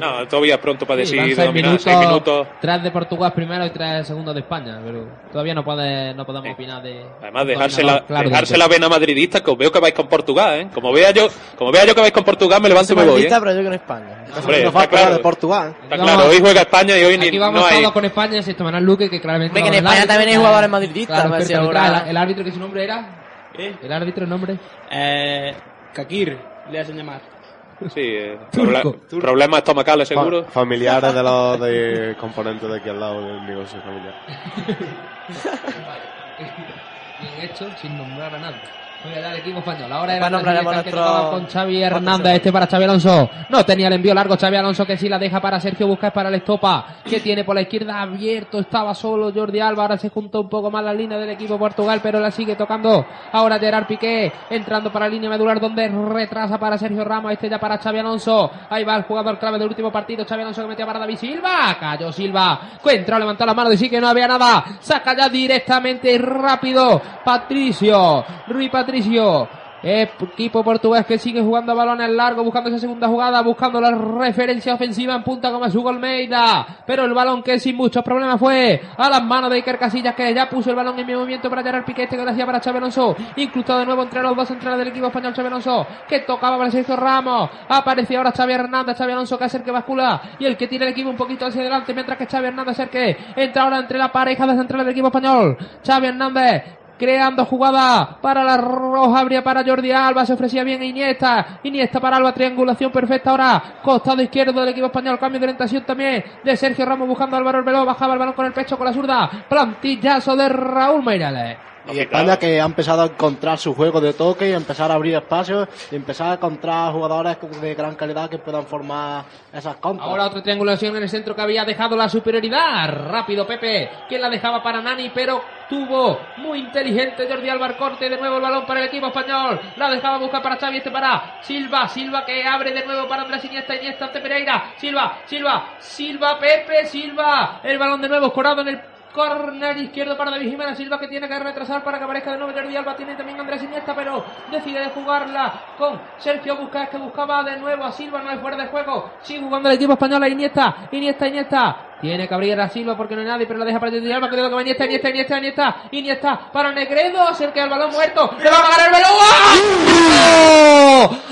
No, todavía es pronto para Sí, decir seis dominar. minutos, Seis minutos. Tres de Portugal primero y tres segundos de España. Pero todavía no, puede, no podemos opinar de. Además, dejarse la, claro dejarse la vena madridista, que os veo que vais con Portugal, ¿eh? Como vea yo, como vea yo que vais con Portugal, me levanto y me voy, ¿eh? pero yo en España. Hombre, No está claro. de Portugal. Está claro, hoy juega España y hoy ni, Aquí vamos no hay... con España, excepto Manuel Luque, que claramente. Hombre, que en no, el España árbitro, también hay jugadores madridistas, claro, ahora- arbitral. El árbitro que su nombre era. ¿Eh? El árbitro, el nombre. Eh, Kakir, le hacen llamar. Sí, eh, Turco. proble- problemas estomacales seguro. Fa- familiares de los de componentes de aquí al lado del negocio familiar. Bien hecho, sin nombrar a nadie. Voy a dar el equipo español. Ahora era que nuestro- tocaba con Xavi Hernández. Este para Xavi Alonso. No tenía el envío largo. Xavi Alonso que sí la deja para Sergio Busquets para el Estopa. Que tiene por la izquierda abierto. Estaba solo Jordi Alba. Ahora se juntó un poco más la línea del equipo Portugal. Pero la sigue tocando. Ahora Gerard Piqué. Entrando para la línea medular donde retrasa para Sergio Ramos. Este ya para Xavi Alonso. Ahí va el jugador clave del último partido. Xavi Alonso que metía para David Silva. Cayó Silva. Entró, levantó la mano sí que no había nada. Saca ya directamente rápido. Patricio. Rui Patricio. Equipo portugués que sigue jugando balones largos, buscando esa segunda jugada, buscando la referencia ofensiva en punta como es Hugo Almeida. Pero el balón que sin muchos problemas fue a las manos de Iker Casillas que ya puso el balón en movimiento para llegar al piquete que le hacía para Xabi Alonso. Incrustado de nuevo entre los dos centrales del equipo español Xabi Alonso que tocaba para Sergio Ramos. Aparecía ahora Xavi Hernández, Xavi Alonso que es el que bascula y el que tira el equipo un poquito hacia adelante mientras que Xavi Hernández es el que entra ahora entre la pareja de centrales del equipo español. Xavi Hernández creando jugada para la roja, abría para Jordi Alba, se ofrecía bien Iniesta, Iniesta para Alba, triangulación perfecta ahora, costado izquierdo del equipo español, cambio de orientación también de Sergio Ramos buscando a Álvaro Arbeloa, bajaba el balón con el pecho con la zurda, plantillazo de Raúl Meirales. Y España que ha empezado a encontrar su juego de toque y empezar a abrir espacios y empezar a encontrar jugadores de gran calidad que puedan formar esas contras. Ahora otra triangulación en el centro que había dejado la superioridad. Rápido Pepe, que la dejaba para Nani, pero tuvo muy inteligente Jordi Alba corte. De nuevo el balón para el equipo español. La dejaba buscar para Xavi, este para Silva. Silva que abre de nuevo para Andrés Iniesta, Iniesta ante Pereira. Silva, Silva, Silva, Pepe, Silva. El balón de nuevo escorado en el Corner izquierdo para David Jiménez Silva que tiene que retrasar para que aparezca de nuevo Jordi Alba. Tiene también Andrés Iniesta, pero decide jugarla con Sergio Busquets que buscaba de nuevo a Silva. No hay fuera de juego. Sigue jugando el equipo español a Iniesta. Iniesta, Iniesta. Tiene que abrir a Silva porque no hay nadie, pero la deja para Jordi Alba. Que va Iniesta, Iniesta, Iniesta, Iniesta. Iniesta para Negredo. Acerca el balón muerto. Le va a pagar el Arbeloa.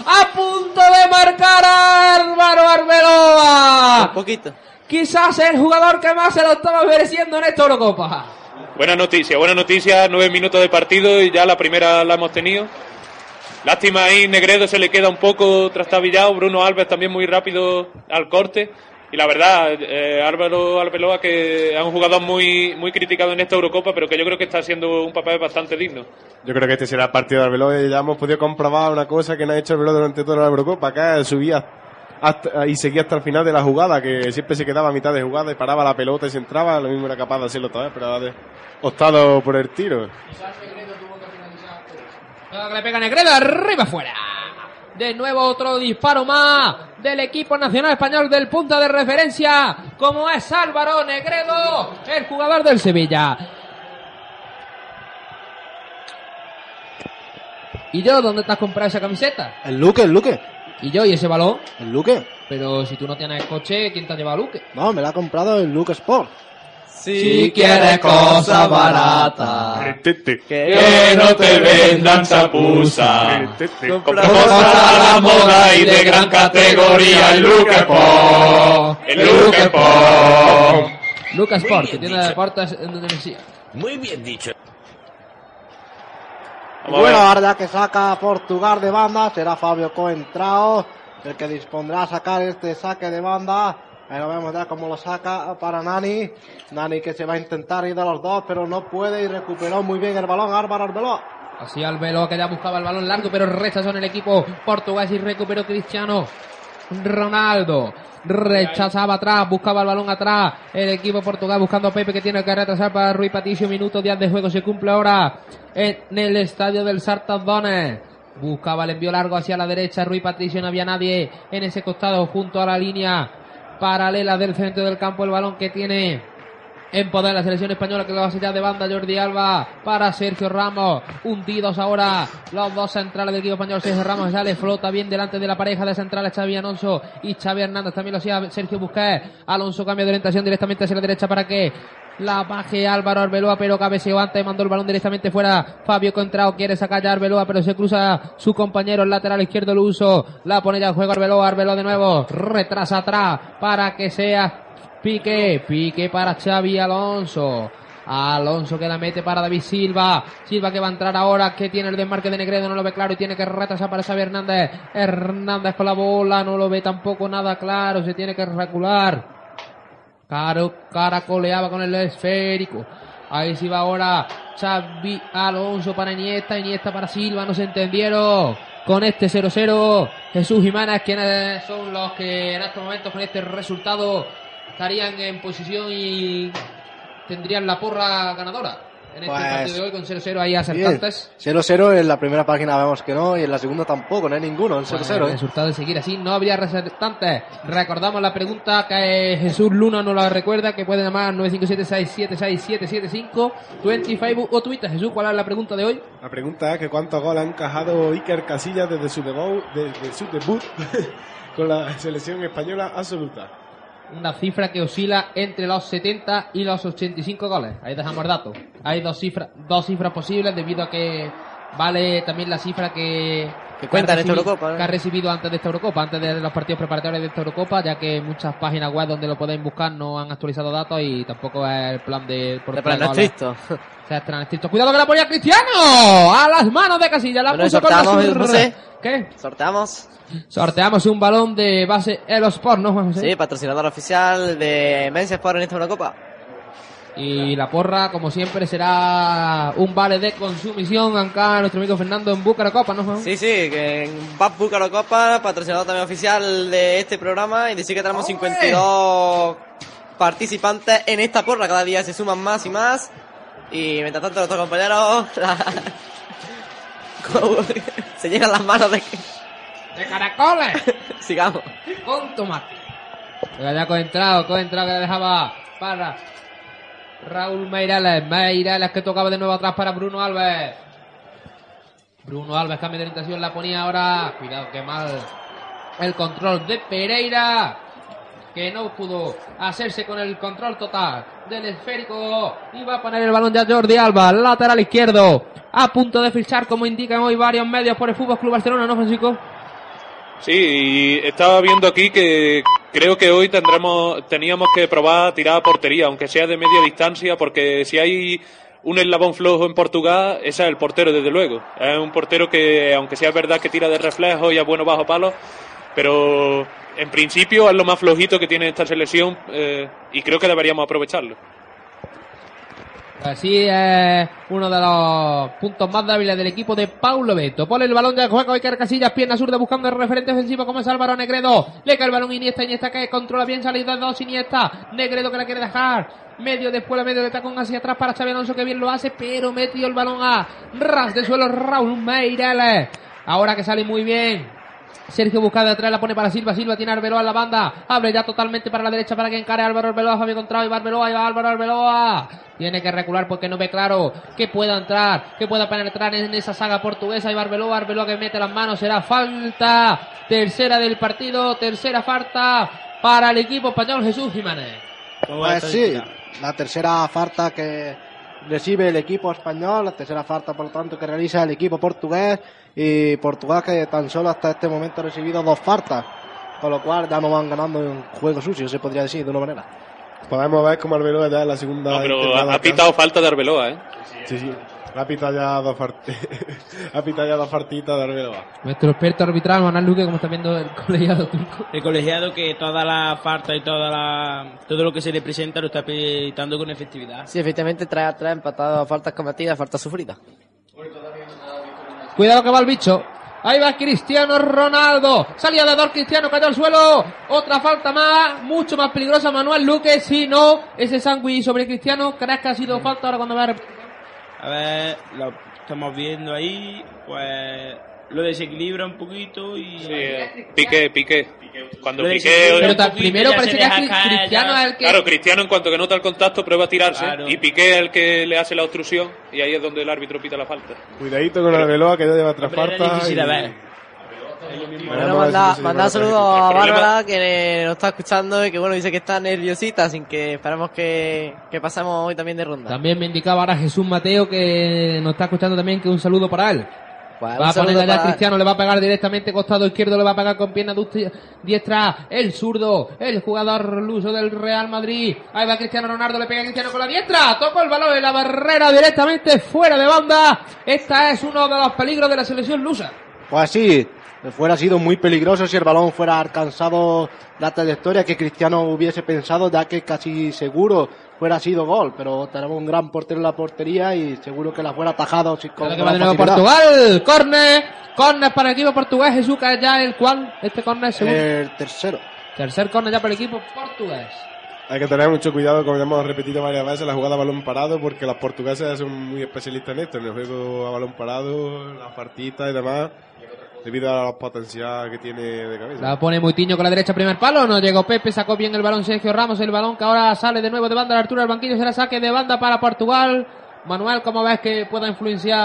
A punto de marcar a Álvaro Arbeloa. Un poquito. Quizás el jugador que más se lo estaba mereciendo en esta Eurocopa. Buena noticia, buena noticia. Nueve minutos de partido y ya la primera la hemos tenido. Lástima ahí, Negredo se le queda un poco trastabillado. Bruno Alves también muy rápido al corte. Y la verdad, eh, Álvaro Arbeloa, que es un jugador muy, muy criticado en esta Eurocopa, pero que yo creo que está haciendo un papel bastante digno. Yo creo que este será el partido de Arbeloa y ya hemos podido comprobar una cosa que no ha hecho Arbeloa durante toda la Eurocopa, que subía hasta- y seguía hasta el final de la jugada, que siempre se quedaba a mitad de jugada y paraba la pelota y se entraba, lo mismo era capaz de hacerlo otra vez, pero ha de- optado por el tiro. Que le pega Negredo, arriba afuera. De nuevo otro disparo más del equipo nacional español del punta de referencia, como es Álvaro Negredo, el jugador del Sevilla. ¿Y yo dónde te has comprado esa camiseta? El Luque, el Luque. ¿Y yo y ese balón? El Luque. Pero si tú no tienes coche, ¿quién te ha llevado a Luque? No, me la ha comprado el Luque Sport. Si quieres cosa barata, Que no te vendan chapuza. Compramos a la moda y de gran categoría el Luke Pop. El Luke Pop. Lucas Sport, que tiene deportes en Indonesia. Muy bien dicho. Y bueno, ahora ya que saca Portugal de banda, será Fabio Coentrao el que dispondrá a sacar este saque de banda. Ahí lo vemos ya cómo lo saca para Nani. Nani que se va a intentar ir de los dos, pero no puede y recuperó muy bien el balón Álvaro Arbeloa. Así Albelo que ya buscaba el balón largo, pero rechazó en el equipo portugués y recuperó Cristiano Ronaldo. Rechazaba atrás, buscaba el balón atrás. El equipo portugués buscando Pepe que tiene que retrasar para Rui Patricio. Minuto 10 de juego se cumple ahora en el estadio del Sartadones. Buscaba el envío largo hacia la derecha. Rui Patricio no había nadie en ese costado junto a la línea paralela del centro del campo. El balón que tiene en poder la selección española que ya de banda Jordi Alba para Sergio Ramos. Hundidos ahora los dos centrales del equipo español. Sergio Ramos sale, flota bien delante de la pareja de centrales Xavi Alonso y Xavi Hernández. También lo hacía Sergio Busquets. Alonso cambia de orientación directamente hacia la derecha para que la baje Álvaro Arbeloa, pero cabeceó antes, mandó el balón directamente fuera. Fabio Contrao quiere sacar ya Arbeloa, pero se cruza su compañero, el lateral izquierdo lo uso. La pone ya al juego Arbeloa, Arbeloa de nuevo, retrasa atrás para que sea Pique, Pique para Xavi Alonso. Alonso que la mete para David Silva. Silva que va a entrar ahora, que tiene el desmarque de Negredo, no lo ve claro y tiene que retrasar para Xavi Hernández. Hernández con la bola, no lo ve tampoco nada claro, se tiene que recular. Caro, caracoleaba con el esférico. Ahí sí va ahora Xavi Alonso para Iniesta, Iniesta para Silva, no se entendieron. Con este 0-0, Jesús Jiménez, quienes son los que en estos momentos con este resultado estarían en posición y tendrían la porra ganadora. en este Pues, partido de hoy con 0-0 ahí acertantes. 0-0 en la primera página vemos que no y en la segunda tampoco, no hay ninguno, en 0-0. Pues el ¿eh? resultado de seguir así no habría resaltantes. Recordamos la pregunta que Jesús Luna nos la recuerda, que puede llamar 957-676-775, 20 Facebook o Twitter. Jesús, ¿cuál es la pregunta de hoy? La pregunta es que cuántos goles ha encajado Iker Casillas desde su debut, desde su debut con la selección española absoluta. Una cifra que oscila entre los 70 y los 85 goles. Ahí dejamos el dato. Hay dos cifras, dos cifras posibles debido a que vale también la cifra que, Que cuenta ha en esta recibido- Eurocopa, ¿eh? que ha recibido antes de esta Eurocopa, antes de los partidos preparatorios de esta Eurocopa, ya que muchas páginas web donde lo podéis buscar no han actualizado datos y tampoco es el plan de plano goles. estricto. Cuidado que la ponía Cristiano a las manos de Casilla. La Bueno, puso con la sorteamos, sur- José. ¿Qué? Sorteamos. Sorteamos un balón de base Elosport, ¿no, Juan José? Sí, patrocinador oficial de Men's Sport en esta Eurocopa. Y la porra, como siempre, será un vale de consumición acá nuestro amigo Fernando en Búcaro Copa, ¿no, Juan? Sí, sí, que en Bad Búcaro Copa, patrocinador también oficial de este programa, y decir que tenemos 52 participantes en esta porra, cada día se suman más y más, y mientras tanto nuestros compañeros se llenan las manos de ¡De caracoles! sigamos. con tomate. Ya coentrado, coentrado que le dejaba para Raúl Meirales. Meirales que tocaba de nuevo atrás para Bruno Alves. Bruno Alves cambio de orientación, la ponía ahora. Cuidado que mal el control de Pereira. Que no pudo hacerse con el control total del esférico. Y va a poner el balón ya Jordi Alba, lateral izquierdo. A punto de fichar, como indican hoy varios medios por el Fútbol Club Barcelona, ¿no, Francisco? Sí, y estaba viendo aquí que creo que hoy tendremos, teníamos que probar a tirar a portería, aunque sea de media distancia, porque si hay un eslabón flojo en Portugal, ese es el portero, desde luego. Es un portero que, aunque sea verdad que tira de reflejo y es bueno bajo palos, pero en principio es lo más flojito que tiene esta selección eh, y creo que deberíamos aprovecharlo. Así es uno de los puntos más débiles del equipo de Paulo Beto. Pone el balón de juego Iker Casillas, pierna zurda buscando el referente ofensivo como es Álvaro Negredo. Le cae el balón Iniesta, Iniesta que controla bien, salida de dos Iniesta. Negredo que la quiere dejar. Medio después la medio de tacón hacia atrás para Xavi Alonso que bien lo hace, pero metió el balón a ras de suelo Raúl Meireles. Ahora que sale muy bien. Sergio busca de atrás, la pone para Silva, Silva tiene a Arbeloa en la banda, abre ya totalmente para la derecha para que encare a Álvaro Arbeloa, Fabio Contrao y va Arbeloa, y va Álvaro Arbeloa, tiene que recular porque no ve claro que pueda entrar, que pueda penetrar en esa saga portuguesa. Y va Arbeloa, Arbeloa que mete las manos, será falta, tercera del partido, tercera falta para el equipo español Jesús Jiménez. Pues sí, la tercera falta que recibe el equipo español, la tercera falta por lo tanto que realiza el equipo portugués y Portugal que tan solo hasta este momento ha recibido dos faltas, con lo cual ya no van ganando en juego sucio, se podría decir de una manera. Podemos ver como Arbeloa ya en la segunda. No, pero intentado ha, ha pitado falta de Arbeloa, ¿eh? Sí, sí. Ha pitado ya dos part- ha pitado ya dos partitas de Arbeloa. Nuestro experto arbitral, Manuel Luque, como está viendo el colegiado turco. El colegiado que toda la falta y toda la, todo lo que se le presenta lo está pitando con efectividad. Sí, efectivamente trae atrás empatado faltas cometidas, faltas sufridas. Cuidado que va el bicho. Ahí va Cristiano Ronaldo. Salía de dos Cristiano, cayó al suelo. Otra falta más, mucho más peligrosa. Manuel Luque, si no, ese sándwich sobre Cristiano, crees que ha sido falta ahora cuando va a... A ver, lo estamos viendo ahí, pues lo desequilibra un poquito y... Sí, eh, Piqué, Piqué. Cuando Lo Piqué... desequilibra Pero primero parece que Cristiano ya. es el que... Claro, Cristiano en cuanto que nota el contacto prueba a tirarse Claro. y Piqué es el que le hace la obstrucción y ahí es donde el árbitro pita la falta. Cuidadito con Arbeloa que ya lleva faltas. difícil y-. Bueno, manda, manda la saludos a Bárbara que nos está escuchando y que bueno, dice que está nerviosita, sin que esperamos que, que pasemos hoy también de ronda. También me indicaba ahora Jesús Mateo que nos está escuchando también que un saludo para él. Pues, Va a poner allá para- Cristiano, le va a pegar directamente costado izquierdo, le va a pegar con pierna diestra, el zurdo, el jugador luso del Real Madrid. Ahí va Cristiano Ronaldo, le pega a Cristiano con la diestra, toca el balón en la barrera directamente fuera de banda. Esta es uno de los peligros de la selección lusa. Pues sí, fuera sido muy peligroso si el balón fuera alcanzado la trayectoria que Cristiano hubiese pensado, ya que casi seguro fuera sido gol, pero tenemos un gran portero en la portería y seguro que la fuera atajado si- con que va de nuevo. Portugal, córner, córner para el equipo portugués, Jesús que ya el cual, este córner segundo. El tercero. Tercer córner ya para el equipo portugués. Hay que tener mucho cuidado, como ya hemos repetido varias veces, la jugada a balón parado, porque los portugueses son muy especialistas en esto, en el juego a balón parado, las partitas y demás, debido a la potencial que tiene de cabeza. La pone muy tiño con la derecha, primer palo. No llegó Pepe, sacó bien el balón Sergio Ramos. El balón que ahora sale de nuevo de banda a la altura del banquillo. Será saque de banda para Portugal. Manuel, ¿cómo ves que pueda influenciar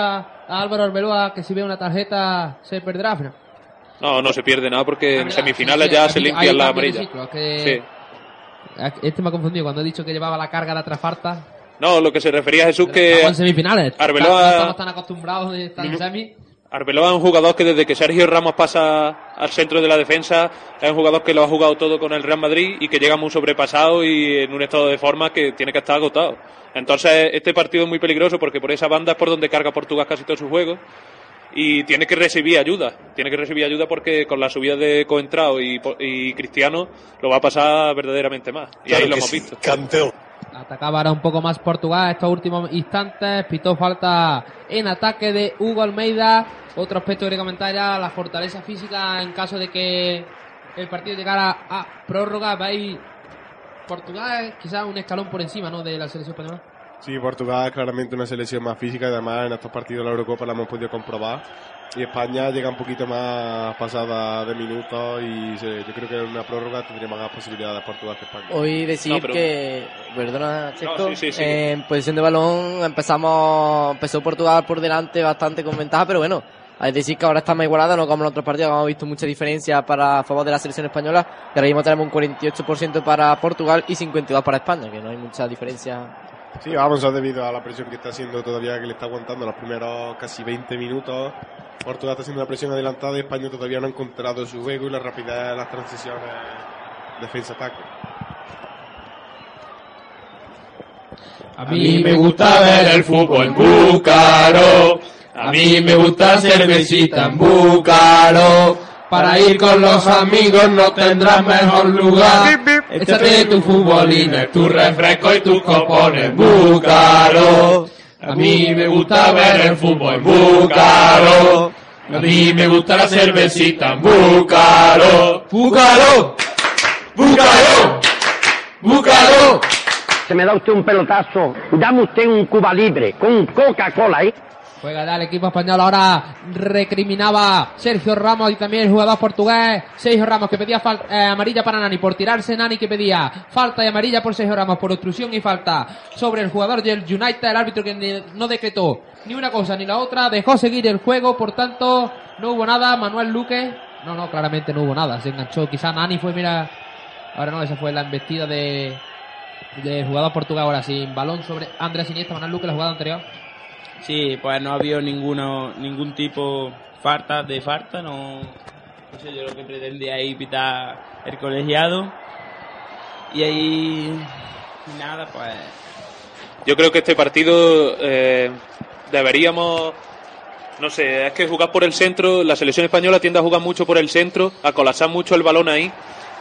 a Álvaro Arbeloa? Que si ve una tarjeta se perderá. Fran? No, no se pierde nada porque en semifinales Sí, ya se limpia la amarilla. ciclo, que- Sí. Este me ha confundido cuando he dicho que llevaba la carga de atrás falta. No, lo que se refería a Jesús que en semifinales. Arbeloa- No estamos tan acostumbrados de estar en semi. Arbeloa es un jugador que desde que Sergio Ramos pasa al centro de la defensa es un jugador que lo ha jugado todo con el Real Madrid y que llega muy sobrepasado y en un estado de forma que tiene que estar agotado. Entonces este partido es muy peligroso porque por esa banda es por donde carga Portugal casi todo su juego y tiene que recibir ayuda. Tiene que recibir ayuda porque con la subida de Coentrao y, y Cristiano lo va a pasar verdaderamente más. Y ahí lo hemos visto. Atacaba ahora un poco más Portugal estos últimos instantes. Pitó falta en ataque de Hugo Almeida. Otro aspecto que quería comentar ya, la fortaleza física en caso de que el partido llegara a prórroga. Veis, Portugal quizás un escalón por encima ¿no? de la selección española. Sí, Portugal es claramente una selección más física además en estos partidos de la Eurocopa la hemos podido comprobar. Y España llega un poquito más pasada de minutos y se- yo creo que en una prórroga tendría más posibilidades Portugal que España. Hoy decir No, pero- que, perdona Checo, No, sí, sí, sí. en posición de balón empezamos, empezó Portugal por delante bastante con ventaja, pero bueno, hay que decir que ahora está más igualada, no como en otros partidos, que hemos visto mucha diferencia para a favor de la selección española, que ahora mismo tenemos un 48% para Portugal y 52% para España, que no hay mucha diferencia. Sí, vamos, debido a la presión que está haciendo todavía, que le está aguantando los primeros casi 20 minutos. Portugal está haciendo una presión adelantada y España todavía no ha encontrado su juego y la rapidez de las transiciones defensa-ataque. A mí me gusta ver el fútbol en Búcaro. A mí me gusta cervecita en Búcaro. Para ir con los amigos no tendrás mejor lugar. Échate tu futbolines, tu refresco y tus copones en Búcaro. A mí me gusta ver el fútbol en Búcaro. A mí me gusta la cervecita Búcaro. Búcaro. Búcaro. Búcaro. Se me da usted un pelotazo, dame usted un Cuba libre con Coca-Cola, ¿eh? Juega el equipo español. Ahora recriminaba Sergio Ramos y también el jugador portugués. Sergio Ramos que pedía eh, amarilla para Nani por tirarse. Nani que pedía falta y amarilla por Sergio Ramos por obstrucción y falta sobre el jugador del United. El árbitro que no decretó ni una cosa ni la otra. Dejó seguir el juego. Por tanto, no hubo nada. Manuel Luque. No, no, claramente no hubo nada. Se enganchó. Quizá Nani fue, mira. Ahora no, esa fue la embestida de del jugador portugués. Ahora sin balón sobre Andrés Iniesta. Manuel Luque, la jugada anterior. Sí, pues no ha habido ninguno, ningún tipo falta de falta, no, no sé yo lo que pretendía ahí pitar el colegiado. Y ahí nada, pues Yo creo que este partido eh, deberíamos, no sé, es que jugar por el centro, la selección española tiende a jugar mucho por el centro, a colapsar mucho el balón ahí.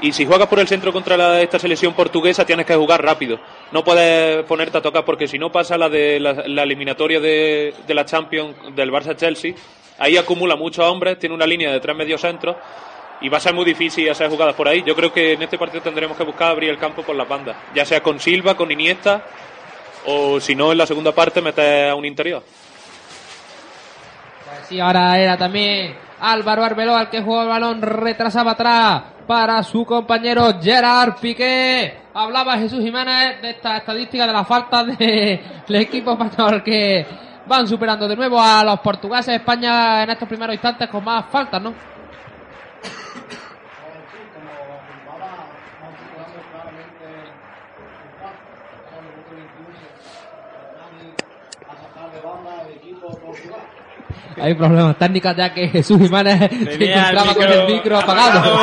Y si juegas por el centro contra esta selección portuguesa, tienes que jugar rápido. No puedes ponerte a tocar porque si no pasa la de la, eliminatoria de, la Champions del Barça-Chelsea, ahí acumula muchos hombres, tiene una línea de tres mediocentros y va a ser muy difícil hacer jugadas por ahí. Yo creo que en este partido tendremos que buscar abrir el campo por las bandas, ya sea con Silva, con Iniesta o si no en la segunda parte meter a un interior. Sí, ahora era también Álvaro Arbeloa el que jugó el balón, retrasaba atrás para su compañero Gerard Piqué. Hablaba Jesús Jiménez de esta estadística de la falta del equipo español que van superando de nuevo a los portugueses. España en estos primeros instantes con más faltas, ¿no? Hay problemas técnicos ya que Jesús Jiménez se el encontraba con el micro apagado.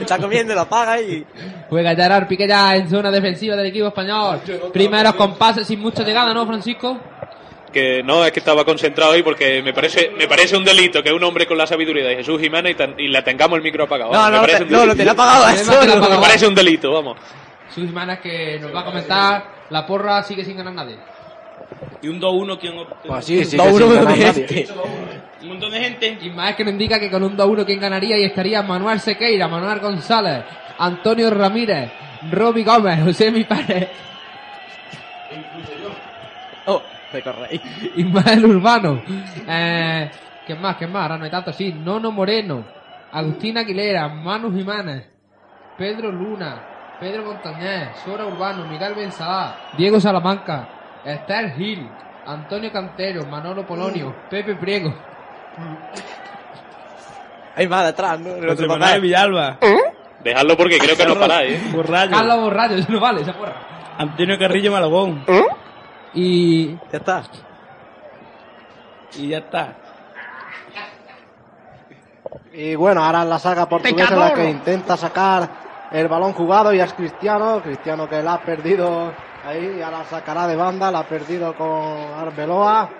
Está comiendo, lo apaga y... Juega Gerard Piqué ya en zona defensiva del equipo español. Primeros compases sin mucha llegada, ¿no, Francisco? Que no, es que estaba concentrado ahí porque me parece me parece un delito que un hombre con la sabiduría de Jesús Jiménez y, tan- y le tengamos el micro apagado. No, Me no, parece te- un no, delito. lo apagado te lo ha Me apagado. parece un delito, vamos. Jesús Jiménez que nos va a comentar. La porra sigue sin ganar nadie. Y un 2-1 quien Pues sí, sí, Un que sin ganar 2-1 de nadie. este. Un montón de gente. Y más que nos indica que con un 2-1 quién ganaría y estaría Manuel Sequeira, Manuel González, Antonio Ramírez, Roby Gómez, José Mi Párez, Oh, te corre. Ismael Urbano. Eh, ¿Quién más? ¿Quién más? Ahora no hay tanto así. Nono Moreno, Agustín Aguilera, Manu Jiménez, Pedro Luna, Pedro Montañés, Sora Urbano, Miguel Benzalá, Diego Salamanca, Esther Gil, Antonio Cantero, Manolo Polonio, Pepe Priego. Hay más detrás, ¿no? No José te Manuel Villalba. Dejadlo porque creo que no paráis. ¿eh? Borrayo. Carlos Borrayo, eso no vale, esa porra. Antonio Carrillo Malagón. Y Ya está. Y ya está. Y bueno, ahora es la saga portuguesa la que intenta sacar el balón jugado y es Cristiano. Cristiano que la ha perdido ahí y ahora sacará de banda, la ha perdido con Arbeloa.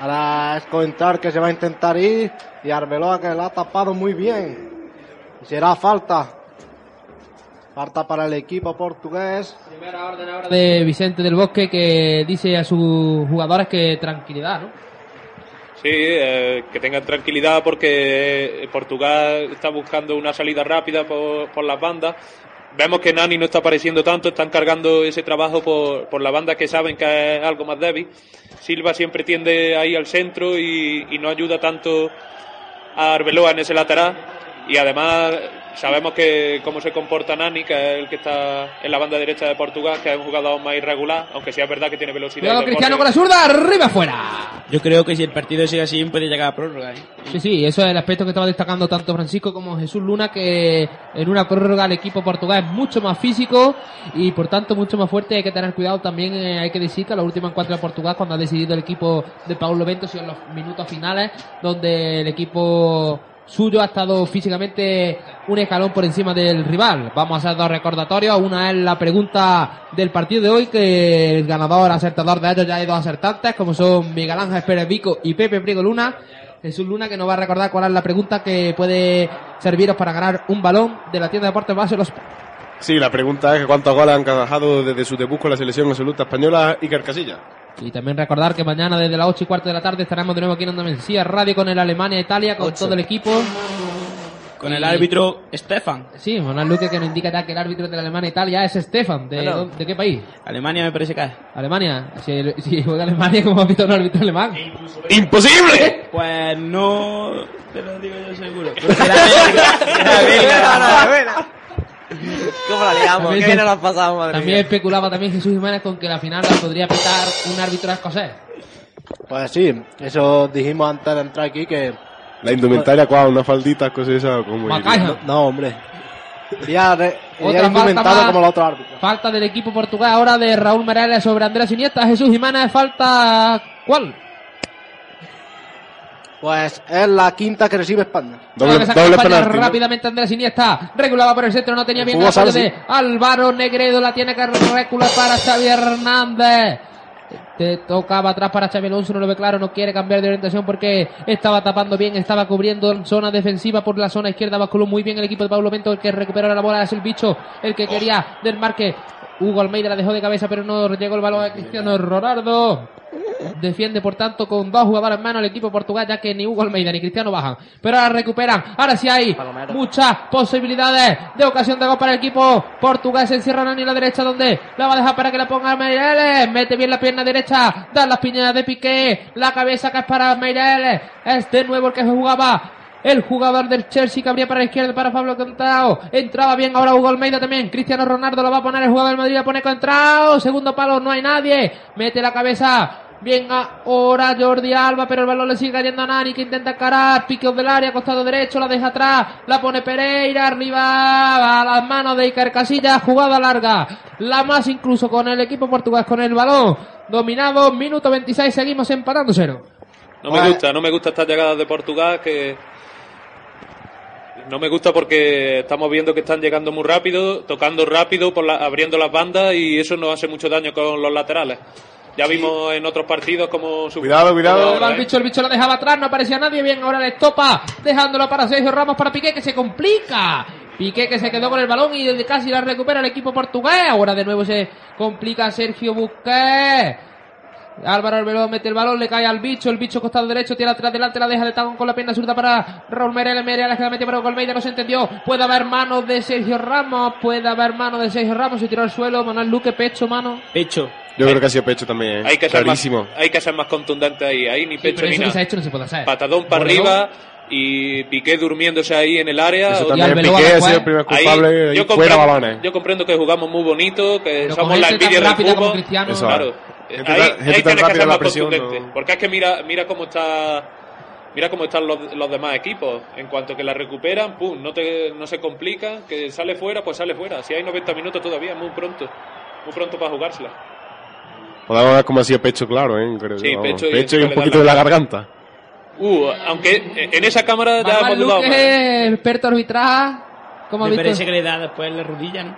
Ahora es Coentar que se va a intentar ir y Arbeloa que la ha tapado muy bien. Será falta. Falta para el equipo portugués. Primera orden ahora de Vicente del Bosque que dice a sus jugadores que tranquilidad, ¿no? Sí, eh, que tengan tranquilidad porque Portugal está buscando una salida rápida por, por las bandas. Vemos que Nani no está apareciendo tanto, están cargando ese trabajo por, por las bandas que saben que es algo más débil. Silva siempre tiende ahí al centro y, y no ayuda tanto a Arbeloa en ese lateral. Y además sabemos que cómo se comporta Nani, que es el que está en la banda derecha de Portugal, que es un jugador más irregular, aunque sí es verdad que tiene velocidad. Cuidado. Cristiano con la zurda, arriba afuera. Yo creo que si el partido sigue así puede llegar a prórroga. ¿eh? Sí, sí, eso es el aspecto que estaba destacando tanto Francisco como Jesús Luna, que en una prórroga el equipo portugués es mucho más físico y por tanto mucho más fuerte. Hay que tener cuidado también, eh, hay que decir que la última encuentro de Portugal, cuando ha decidido el equipo de Paulo Bento, en los minutos finales, donde el equipo suyo ha estado físicamente un escalón por encima del rival. Vamos a hacer dos recordatorios. Una es la pregunta del partido de hoy, que el ganador acertador de ellos ya hay dos acertantes, como son Miguel Ángel Pérez Vico y Pepe Priego Luna. Jesús Luna que nos va a recordar cuál es la pregunta que puede serviros para ganar un balón de la tienda de deportes base los Sí, la pregunta es cuántos goles han encajado desde su debut con la selección absoluta española Iker Casillas. Y también recordar que mañana desde las 8 y cuarto de la tarde estaremos de nuevo aquí en Andalucía Radio con el Alemania-Italia, con todo el equipo. Con el árbitro Stefan. Sí, Manuel Luque que nos indica ya que el árbitro de la Alemania-Italia es Stefan. ¿De, Bueno. ¿De qué país? Alemania me parece que es. Alemania. Si, si juega Alemania, como ha visto un árbitro alemán? ¡Imposible! Pues no te lo digo yo seguro. Pero será belga. Será belga. ¿Cómo la liamos? También ¿Qué se- bien nos ha pasado, madre También mía? especulaba también Jesús Jiménez con que la final la podría pitar un árbitro escocés. Pues sí, eso dijimos antes de entrar aquí que... La indumentaria, ¿cuál? Una faldita, cosas esas, como... Macaija. No, hombre. Sería, Otra falta indumentado más. como el otro árbitro. Falta del equipo portugués ahora de Raúl Mereles sobre Andrés Iniesta. Jesús Jiménez, falta. ¿Cuál? Pues es la quinta que recibe España. Sacar España rápidamente Andrés Iniesta. Regulaba por el centro, no tenía bien Sansi. de Álvaro Negredo. La tiene que recular para Xavi Hernández. Te tocaba atrás para Xavi Alonso, no lo ve claro, no quiere cambiar de orientación porque estaba tapando bien, estaba cubriendo zona defensiva por la zona izquierda, basculó muy bien el equipo de Pablo Bento, el que recuperó la bola es el bicho, el que quería del marque. Hugo Almeida la dejó de cabeza, pero no llegó el balón a Cristiano Ronaldo. Defiende, por tanto, con dos jugadores en mano el equipo portugués, ya que ni Hugo Almeida ni Cristiano bajan. Pero ahora recuperan. Ahora sí hay muchas posibilidades de ocasión de gol para el equipo portugués. Se encierra Nani a la derecha, donde la va a dejar para que la ponga Meireles. Mete bien la pierna derecha, da las piñas de Piqué. La cabeza que es para Meireles. Es de nuevo el que jugaba el jugador del Chelsea que abría para la izquierda para Pablo Contrao. Entraba bien ahora Hugo Almeida también. Cristiano Ronaldo lo va a poner el jugador del Madrid. La pone Contrao. Segundo palo, no hay nadie. Mete la cabeza. Bien ahora Jordi Alba, pero el balón le sigue cayendo a Nani que intenta encarar. Piqueos del área, costado derecho, la deja atrás. La pone Pereira, arriba a las manos de Iker Casillas. Jugada larga. La más incluso con el equipo portugués con el balón. Dominado, minuto 26, seguimos empatando cero. No me gusta, no me gusta estas llegadas de Portugal que no me gusta porque estamos viendo que están llegando muy rápido, tocando rápido, por la- abriendo las bandas y eso nos hace mucho daño con los laterales. Ya vimos en otros partidos como su Cuidado, cuidado. Ahí va el bicho, el bicho lo dejaba atrás, no aparecía nadie. Bien, ahora le topa, dejándolo para Sergio Ramos, para Piqué, que se complica. Piqué que se quedó con el balón y casi la recupera el equipo portugués. Ahora de nuevo se complica Sergio Busquets. Álvaro Arbeloa mete el balón, le cae al bicho, el bicho costado derecho, tira atrás delante, la deja de talón con la pierna zurda para Raúl Merel, Merel que la mete para Colmeida, no se entendió, puede haber mano de Sergio Ramos, puede haber mano de Sergio Ramos, se tiró al suelo, Manuel Luque, pecho, mano. Pecho. Yo creo que ha sido pecho también. ¿eh? Hay que ser más, hay que ser más contundente ahí, ahí ni pecho Pero ni eso que nada. se ha hecho no se puede hacer. Patadón para arriba y Piqué durmiéndose ahí en el área. Eso también, Piqué ha sido el primer Ahí, culpable yo, fuera comprendo, balones. yo comprendo que jugamos muy bonito, que Pero somos la envidia del fútbol. Cristiano. Eso. Claro. Gente ahí tan- ahí gente tienes tan que rápida ser más presión, contundente. no. Porque es que mira, mira cómo está. Mira cómo están los, los demás equipos. En cuanto que la recuperan, pum, no, te, no se complica. Que sale fuera, pues sale fuera. Si hay 90 minutos todavía, muy pronto. Muy pronto para jugársela. Podemos ver cómo ha sido pecho, claro, ¿eh? Creo Sí, vamos. pecho y pecho y un poquito la- de la garganta. Uh, aunque en esa cámara ya dudado. más. Luque, experto arbitraje, ¿cómo ha Me visto? parece que le da después en la rodilla, ¿no?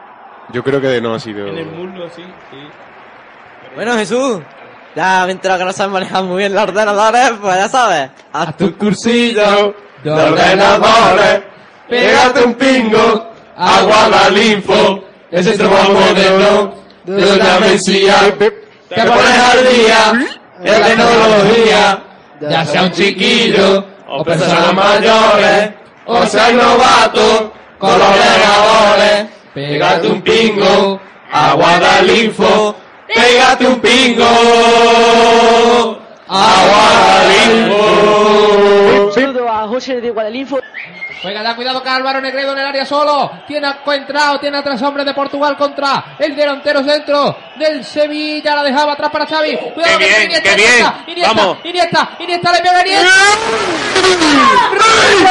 Yo creo que no ha sido. En el muslo, sí. sí. Bueno, Jesús, ya enterado que no sabes manejar muy bien los ordenadores, pues ya sabes. Haz tu cursillo de ordenadores, pégate un pingo, aguarda el info, ese es más moderno de Doña Mesía, te pones al día en tecnología, ya sea un chiquillo o personas mayores, o sea novato con los ordenadores, pégate un pingo, aguarda el info, pégate un pingo, info. saludo a José de Guadalinfo. Venga, da cuidado que Álvaro Negredo en el área solo. Tiene encontrado, tiene a tres hombres de Portugal contra el delantero centro del Sevilla. La dejaba atrás para Xavi. Cuidado Qué que bien, Iniesta, qué bien. Iniesta, Iniesta, Vamos. Iniesta, Iniesta le pega a Iniesta.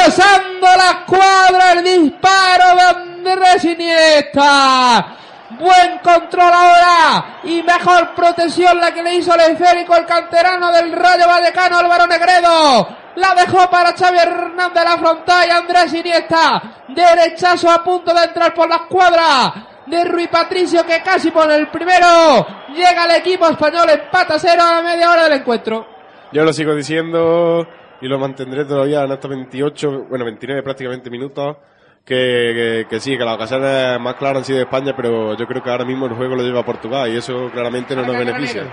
Rozando la escuadra, el disparo de Andrés Iniesta. Buen control ahora y mejor protección la que le hizo el esférico el canterano del Rayo Vallecano Álvaro Negredo. La dejó para Xavi Hernández la frontal y Andrés Iniesta. Derechazo a punto de entrar por la escuadra de Rui Patricio que casi pone el primero. Llega el equipo español, empata cero a media hora del encuentro. Yo lo sigo diciendo y lo mantendré todavía en estos 28, bueno, 29 prácticamente minutos. Que, que, que sí, que las ocasiones más claras han sido de España, pero yo creo que ahora mismo el juego lo lleva Portugal y eso claramente no nos beneficia.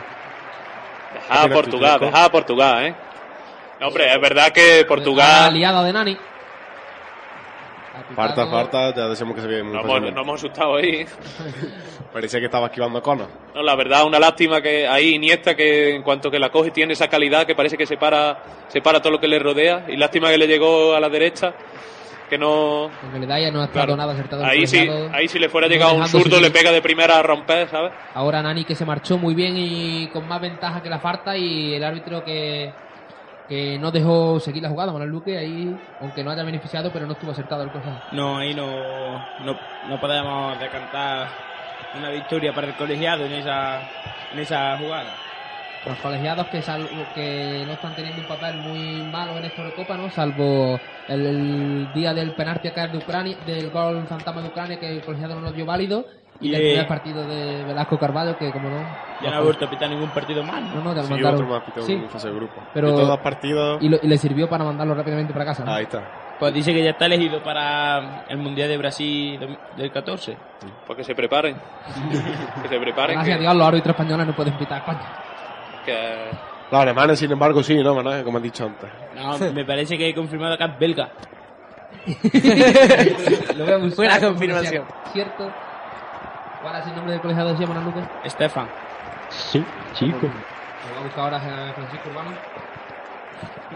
Deja a Portugal, deja a Portugal, ¿eh? No, hombre, es verdad que Portugal... Aliada de Nani. Falta, falta, ya decimos que se ve muy Nos hemos, nos hemos asustado ahí. Parecía que estaba esquivando a Cono. No, la verdad, una lástima que ahí Iniesta, que en cuanto que la coge tiene esa calidad que parece que separa, separa todo lo que le rodea. Y lástima que le llegó a la derecha, que no... Porque le da ya no ha estado nada acertado. Ahí sí, ahí si le fuera No llegado un zurdo le pega de primera a romper, ¿sabes? Ahora Nani que se marchó muy bien y con más ventaja que la falta y el árbitro que, que no dejó seguir la jugada, Manuel Luque, ahí, aunque no haya beneficiado, pero no estuvo acertado el colegiado. No, ahí no, no, no podemos decantar una victoria para el colegiado en esa, en esa jugada. Los colegiados que, sal- que no están teniendo un papel muy malo en esta Eurocopa, ¿no? Salvo el, el día del penalti acá de Ucrania, del gol fantasma de Ucrania que el colegiado no lo dio válido. Y Y, el primer partido de Velasco Carvalho que como no... Ya no ha vuelto a pitar ningún partido más. No, no, te lo Sí, mandaron. otro más Sí. fase grupo. Pero, De todos los partidos. Y, lo- y le sirvió para mandarlo rápidamente para casa. ¿no? Ahí está. Pues dice que ya está elegido para el Mundial de Brasil del 14. Pues que se preparen. que se preparen. Gracias a que- Dios los árbitros españoles no pueden pitar a España. Que- Los alemanes, sin embargo, sí, ¿no? Manuel? Como han dicho antes. No, me parece que he confirmado que es belga. Lo voy a buscar Buena confirmación. ¿Cierto? ¿Cuál es el nombre del colegiado de Manuel Luque? Estefan. Sí, chico. Lo voy a buscar ahora a Francisco Urbano.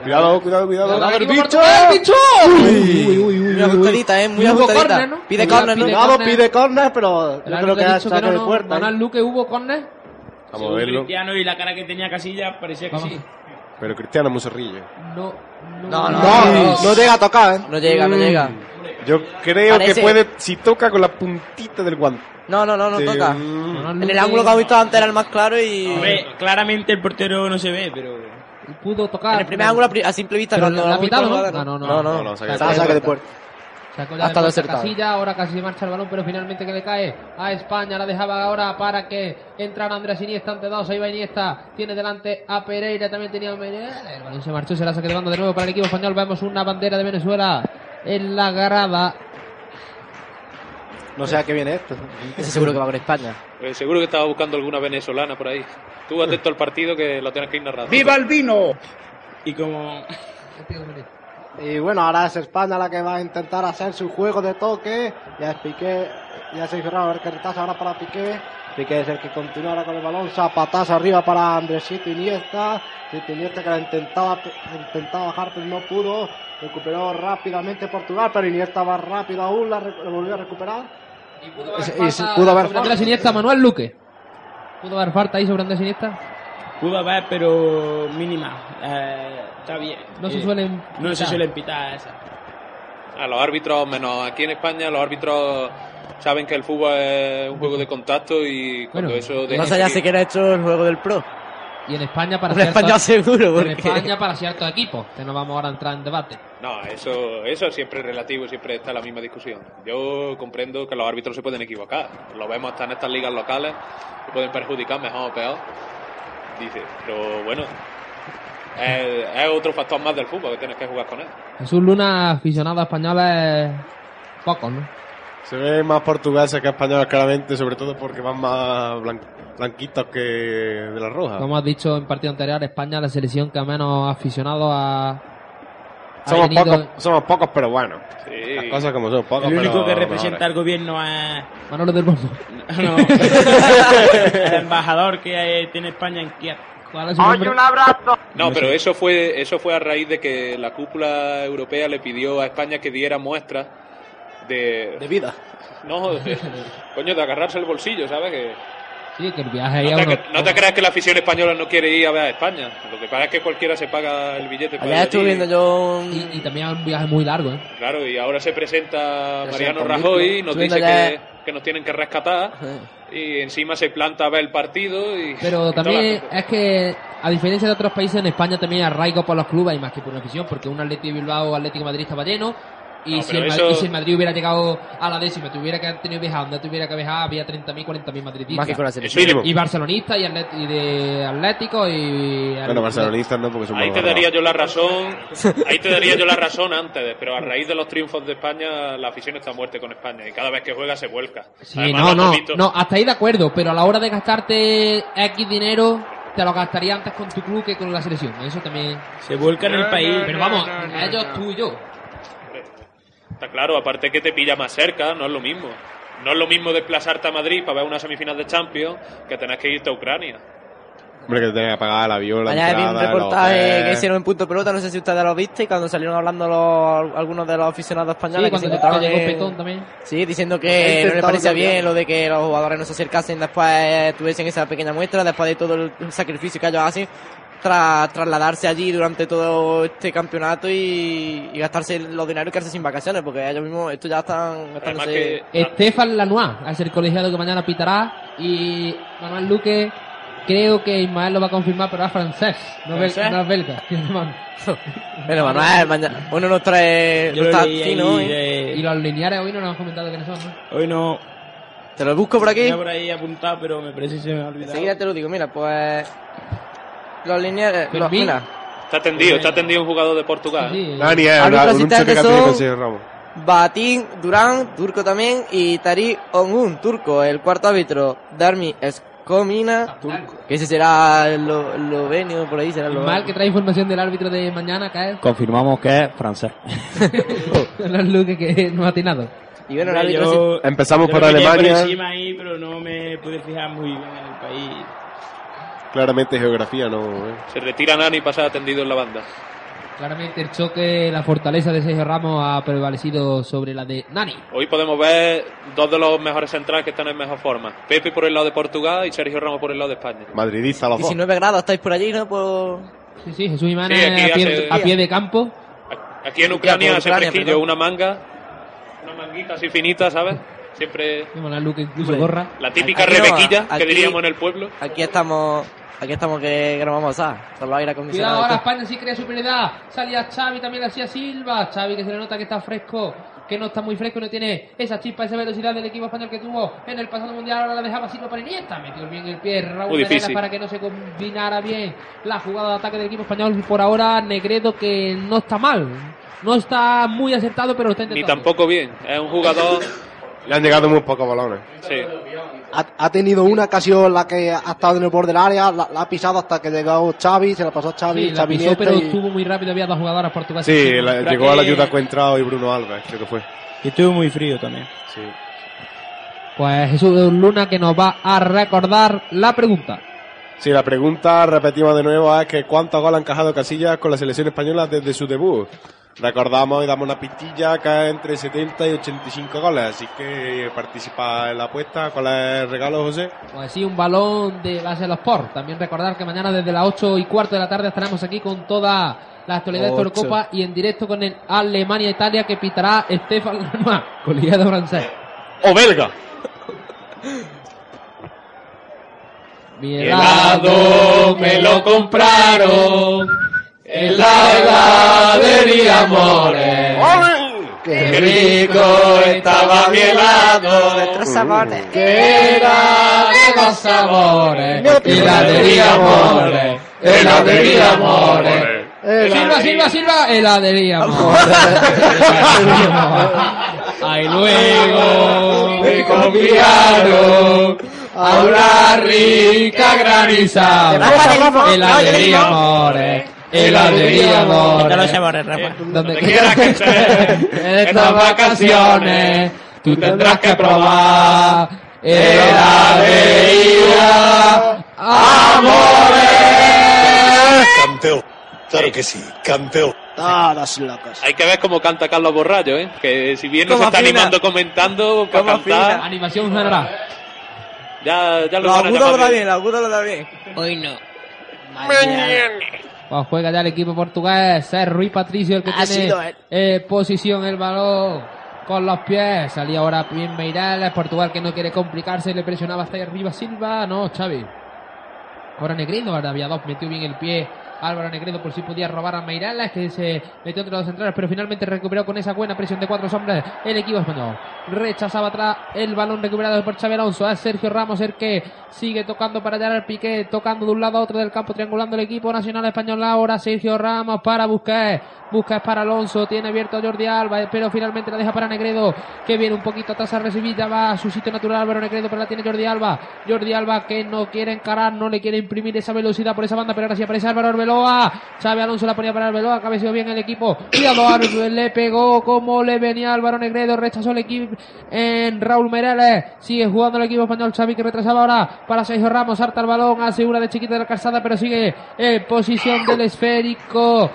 Cuidado, cuidado, cuidado. Cuidado, ¡El bicho! ¡el bicho! Uy, uy, Muy ajustadita, eh, muy ajustadita. Pide córner, ¿no? pide Cuidado, córner. pide córner, pero yo creo que ha no, de puerta. ¿eh? Manuel Luque hubo córner. Vamos a Según verlo. Cristiano y la cara que tenía Casilla, parecía que Vamos. sí. Pero Cristiano zorrillo. No, No, no, No, no, no llega a tocar, ¿eh? No llega, no Mm. llega. Yo creo Parece- que puede, si toca con la puntita del guante. No, no, no, no Sí, toca. mm. En el ángulo que hemos visto antes era el más claro y... Hombre, claramente el portero no se ve, pero. pudo tocar. En el primer ángulo a simple vista Pero cuando ha lo visto pitado, ¿no? jugada, No, no, no, no. no, no, saque de Saque de puerta. Sacó Ha ya de estado puerta acertado. Casilla, ahora casi se marcha el balón, pero finalmente que le cae a España, la dejaba ahora para que entrara Andrés Iniesta ante dos, ahí va Iniesta, tiene delante a Pereira, también tenía a Pereira, el balón se marchó, será saque de banda de nuevo para el equipo español, vemos una bandera de Venezuela en la grada, No sé a qué viene esto. Ese seguro que va con España. eh, seguro que estaba buscando alguna venezolana por ahí. Tú atento al partido que lo tienes que ir narrando. ¡Viva el vino! Y como... Y bueno, ahora es España la que va a intentar hacer su juego de toque. Ya es Piqué, ya se cerrado a ver qué retrasa ahora para Piqué. Piqué es el que continúa ahora con el balón. Zapatazo arriba para Andresito Iniesta. Iniesta que la intentaba, intentaba bajar pero no pudo. Recuperó rápidamente Portugal, pero Iniesta va rápido aún, la, la volvió a recuperar. Y, pudo haber sobre Andrés Iniesta, Manuel Luque. ¿Pudo haber falta ahí sobre Andrés Iniesta? Pudo haber, pero mínima. Eh, está bien. No se Eh, suelen No se pitar. suelen pitar esa. A los árbitros, menos aquí en España, los árbitros saben que el fútbol es un juego de contacto y cuando Bueno, eso sé ya seguir- si quiere hecho el juego del pro. Y en España para En España seguro, En España para ciertos equipos, que no vamos ahora a entrar en debate. No, eso, eso siempre es relativo, siempre está la misma discusión. Yo comprendo que los árbitros se pueden equivocar. Lo vemos hasta en estas ligas locales, que pueden perjudicar mejor o peor. Dice, pero bueno, es, es otro factor más del fútbol que tienes que jugar con él. Jesús Luna, aficionado a españoles, pocos, ¿no? Se ven más portugueses que españoles claramente, sobre todo porque van más blan- blanquitos que de la roja. Como has dicho en partido anterior, España es la selección que menos aficionados ha, ha Somos venido- pocos, somos pocos, pero bueno. Las cosas como son, pocos, El único pero que representa mejores. al gobierno es... Manolo del Bombo. No. el embajador que tiene España en Kiev. Oye, un abrazo. No, pero eso fue, eso fue a raíz de que la cúpula europea le pidió a España que diera muestras de... De vida. No, de, coño, de agarrarse el bolsillo, ¿sabes? Que, Sí, que el viaje ahí no, a te, uno- no te creas que la afición española no quiere ir a ver a España. Lo que pasa es que cualquiera se paga el billete para ir Allá estuve viendo yo un... Y, y también un viaje muy largo, ¿eh? Claro, y ahora se presenta Mariano Rajoy, vehículo. nos dice que, que nos tienen que rescatar y encima se planta a ver el partido y... Pero y también es que, a diferencia de otros países, en España también hay arraigo por los clubes y más que por la afición, porque un Atlético Bilbao o Atlético Madrid estaba lleno. Y, No, si el, Ma- eso- y si el Madrid hubiera llegado a la décima, tuviera que haber tenido viajado donde tuviera que viajar, había 30.000, 40.000 madridistas. Más que con la selección. Y barcelonistas y, atlet- y de Atlético y... Bueno, barcelonistas no, porque somos Ahí te daría yo la razón, ahí te daría yo la razón antes, pero a raíz de los triunfos de España, la afición está muerte con España y cada vez que juega se vuelca. Sí, Además, no, no, visto- no, hasta ahí de acuerdo, pero a la hora de gastarte X dinero, te lo gastaría antes con tu club que con la selección. Eso también... Se vuelca en el país. Pero vamos, ellos, tú y yo. Está claro, aparte que te pilla más cerca, no es lo mismo. No es lo mismo desplazarte a Madrid para ver una semifinal de Champions que tener que irte a Ucrania. Hombre, que te tenés que pagar la viola, Allá vi un reportaje que hicieron en Punto Pelota, no sé si ustedes lo visteis, cuando salieron hablando los, algunos de los aficionados españoles Sí, que se cuando encontraban llegó en- Petón también. Sí, diciendo que no les parecía bien lo de que los jugadores no se acercasen después, tuviesen esa pequeña muestra, después de todo el sacrificio que ellos hacen, tras trasladarse allí durante todo este campeonato y, y gastarse los dineros y quedarse sin vacaciones, porque ellos mismos, esto ya están gastándose... Estefan Lanois es el colegiado que mañana pitará y Manuel Luque creo que Ismael lo va a confirmar, pero es francés, no, bel- ¿Francés? no es belga. es. Bueno, Manuel, mañana, uno nos trae... Yo nos lo está leí fino, ¿eh? Y los lineares hoy no nos han comentado quiénes son, ¿no? Hoy no. Te lo busco por aquí. Tenía por ahí apuntado, pero me parece que se me ha olvidado. Enseguida te lo digo, mira, pues... Los lineales... Los, mira, Está tendido, está tendido un jugador de Portugal. Sí. Dani es un cheque que tiene con Ramos. Batín, Durán, turco también, y Tariq Ongun, turco. El cuarto árbitro, Darmi Escomina, que ese será lo- eslovenio, por ahí será el Ismael que trae información del árbitro de mañana, que es Confirmamos que es francés. Manuel Luque que no ha atinado. Y bueno, el árbitro... yo- sí- Empezamos yo por lo Alemania. por encima ahí, pero no me pude fijar muy bien en el país. Claramente geografía no. ¿eh? Se retira Nani y pasa atendido en la banda. Claramente el choque, la fortaleza de Sergio Ramos ha prevalecido sobre la de Nani. Hoy podemos ver dos de los mejores centrales que están en mejor forma. Pepe por el lado de Portugal y Sergio Ramos por el lado de España. Madridista los dos. 19 grados, estáis por allí, ¿no? Por... Sí, sí, Jesús Jiménez Sí, aquí a, pie, hace- a pie de campo. Aquí en Ucrania hace Ucrania, fresquillo, una manga, una manguita así finita, ¿sabes? Siempre Luque incluso gorra. la típica Aquí no, rebequilla aquí- que diríamos en el pueblo. Aquí estamos... Aquí estamos que, que nos vamos a. Con los aire Cuidado acondicionados. ahora. España sí crea superioridad. Salía Xavi, también hacía Silva. Xavi que se le nota que está fresco, que no está muy fresco, no tiene esa chispa, esa velocidad del equipo español que tuvo en el pasado mundial. Ahora la dejaba Silva para Iniesta. Metió bien el pie Raúl Muy Menera difícil. para que no se combinara bien la jugada de ataque del equipo español. Por ahora, Negredo que no está mal. No está muy acertado, pero lo está Ni intentando. tampoco bien. Es un jugador Le han llegado muy pocos balones. Sí. Ha, ha tenido una ocasión la que ha estado en el borde del área, la, la ha pisado hasta que llegó Xavi, se la pasó Xavi, Sí, la Xavi pisó, Iniesta pero y- estuvo muy rápido. Había dos jugadoras portuguesas. Sí, la- llegó a la que- ayuda Cuentrao y Bruno Alves, creo que fue. Y estuvo muy frío también. Sí. Pues Jesús Luna que nos va a recordar la pregunta. Sí, la pregunta, repetimos de nuevo, es que ¿cuántos goles ha encajado Casillas con la selección española desde su debut? Recordamos y damos una pistilla que es entre 70 y 85 goles, así que participa en la apuesta. ¿Cuál es el regalo, José? Pues sí, un balón de base los Sport. También recordar que mañana desde las 8 y cuarto de la tarde estaremos aquí con toda la actualidad de Ocho. Eurocopa y en directo con el Alemania-Italia que pitará Estefan Lanois, colegiado francés. O belga. Mi helado me lo compraron en la heladería Amores. Qué rico estaba mi helado. De tres sabores. Que era de dos sabores. Heladería Amores. Heladería Amores. Silva, Silva, Silva, heladería. amor. Ahí luego Me confiaron a una rica granizada. Heladería Amores. Heladería Amores. Donde quieras que estés en estas vacaciones, tú tendrás que probar heladería Amores. Campeón. Claro que sí, campeón. Todas locas. Hay que ver cómo canta Carlos Borrallo, ¿eh? Que si bien nos está animando comentando para cantar, Animación general. ya, ya lo Lo a agudo lo da bien. lo agudo lo da bien. Hoy no. Pues juega ya el equipo portugués. Es Rui Patricio el que Ha tiene sido él. eh, posición el balón con los pies. Salía ahora bien Meirelles. Portugal que no quiere complicarse. Le presionaba hasta ahí arriba Silva. No, Xavi. Ahora Negredo, ahora había dos, metió bien el pie Álvaro Negredo por si podía robar a Meirelles que se metió entre los centrales pero finalmente recuperó con esa buena presión de cuatro hombres el equipo español rechazaba atrás el balón recuperado por Xavi Alonso. Es Sergio Ramos el que sigue tocando para allá al piqué tocando de un lado a otro del campo triangulando el equipo nacional español. Ahora Sergio Ramos para Busquets. Busquets para Alonso. Tiene abierto a Jordi Alba pero finalmente la deja para Negredo que viene un poquito atrás a recibir. Ya va a su sitio natural Álvaro Negredo pero la tiene Jordi Alba. Jordi Alba que no quiere encarar no le quiere imprimir esa velocidad por esa banda pero ahora sí aparece Álvaro Arbeloa Xavi Alonso la ponía para Arbeloa cabeceó bien el equipo. Cuidado le pegó como le venía Álvaro Negredo rechazó el equipo en Raúl Mereles sigue jugando el equipo español Xavi que retrasaba ahora para Sergio Ramos harta el balón asegura de chiquita de la calzada pero sigue en posición del esférico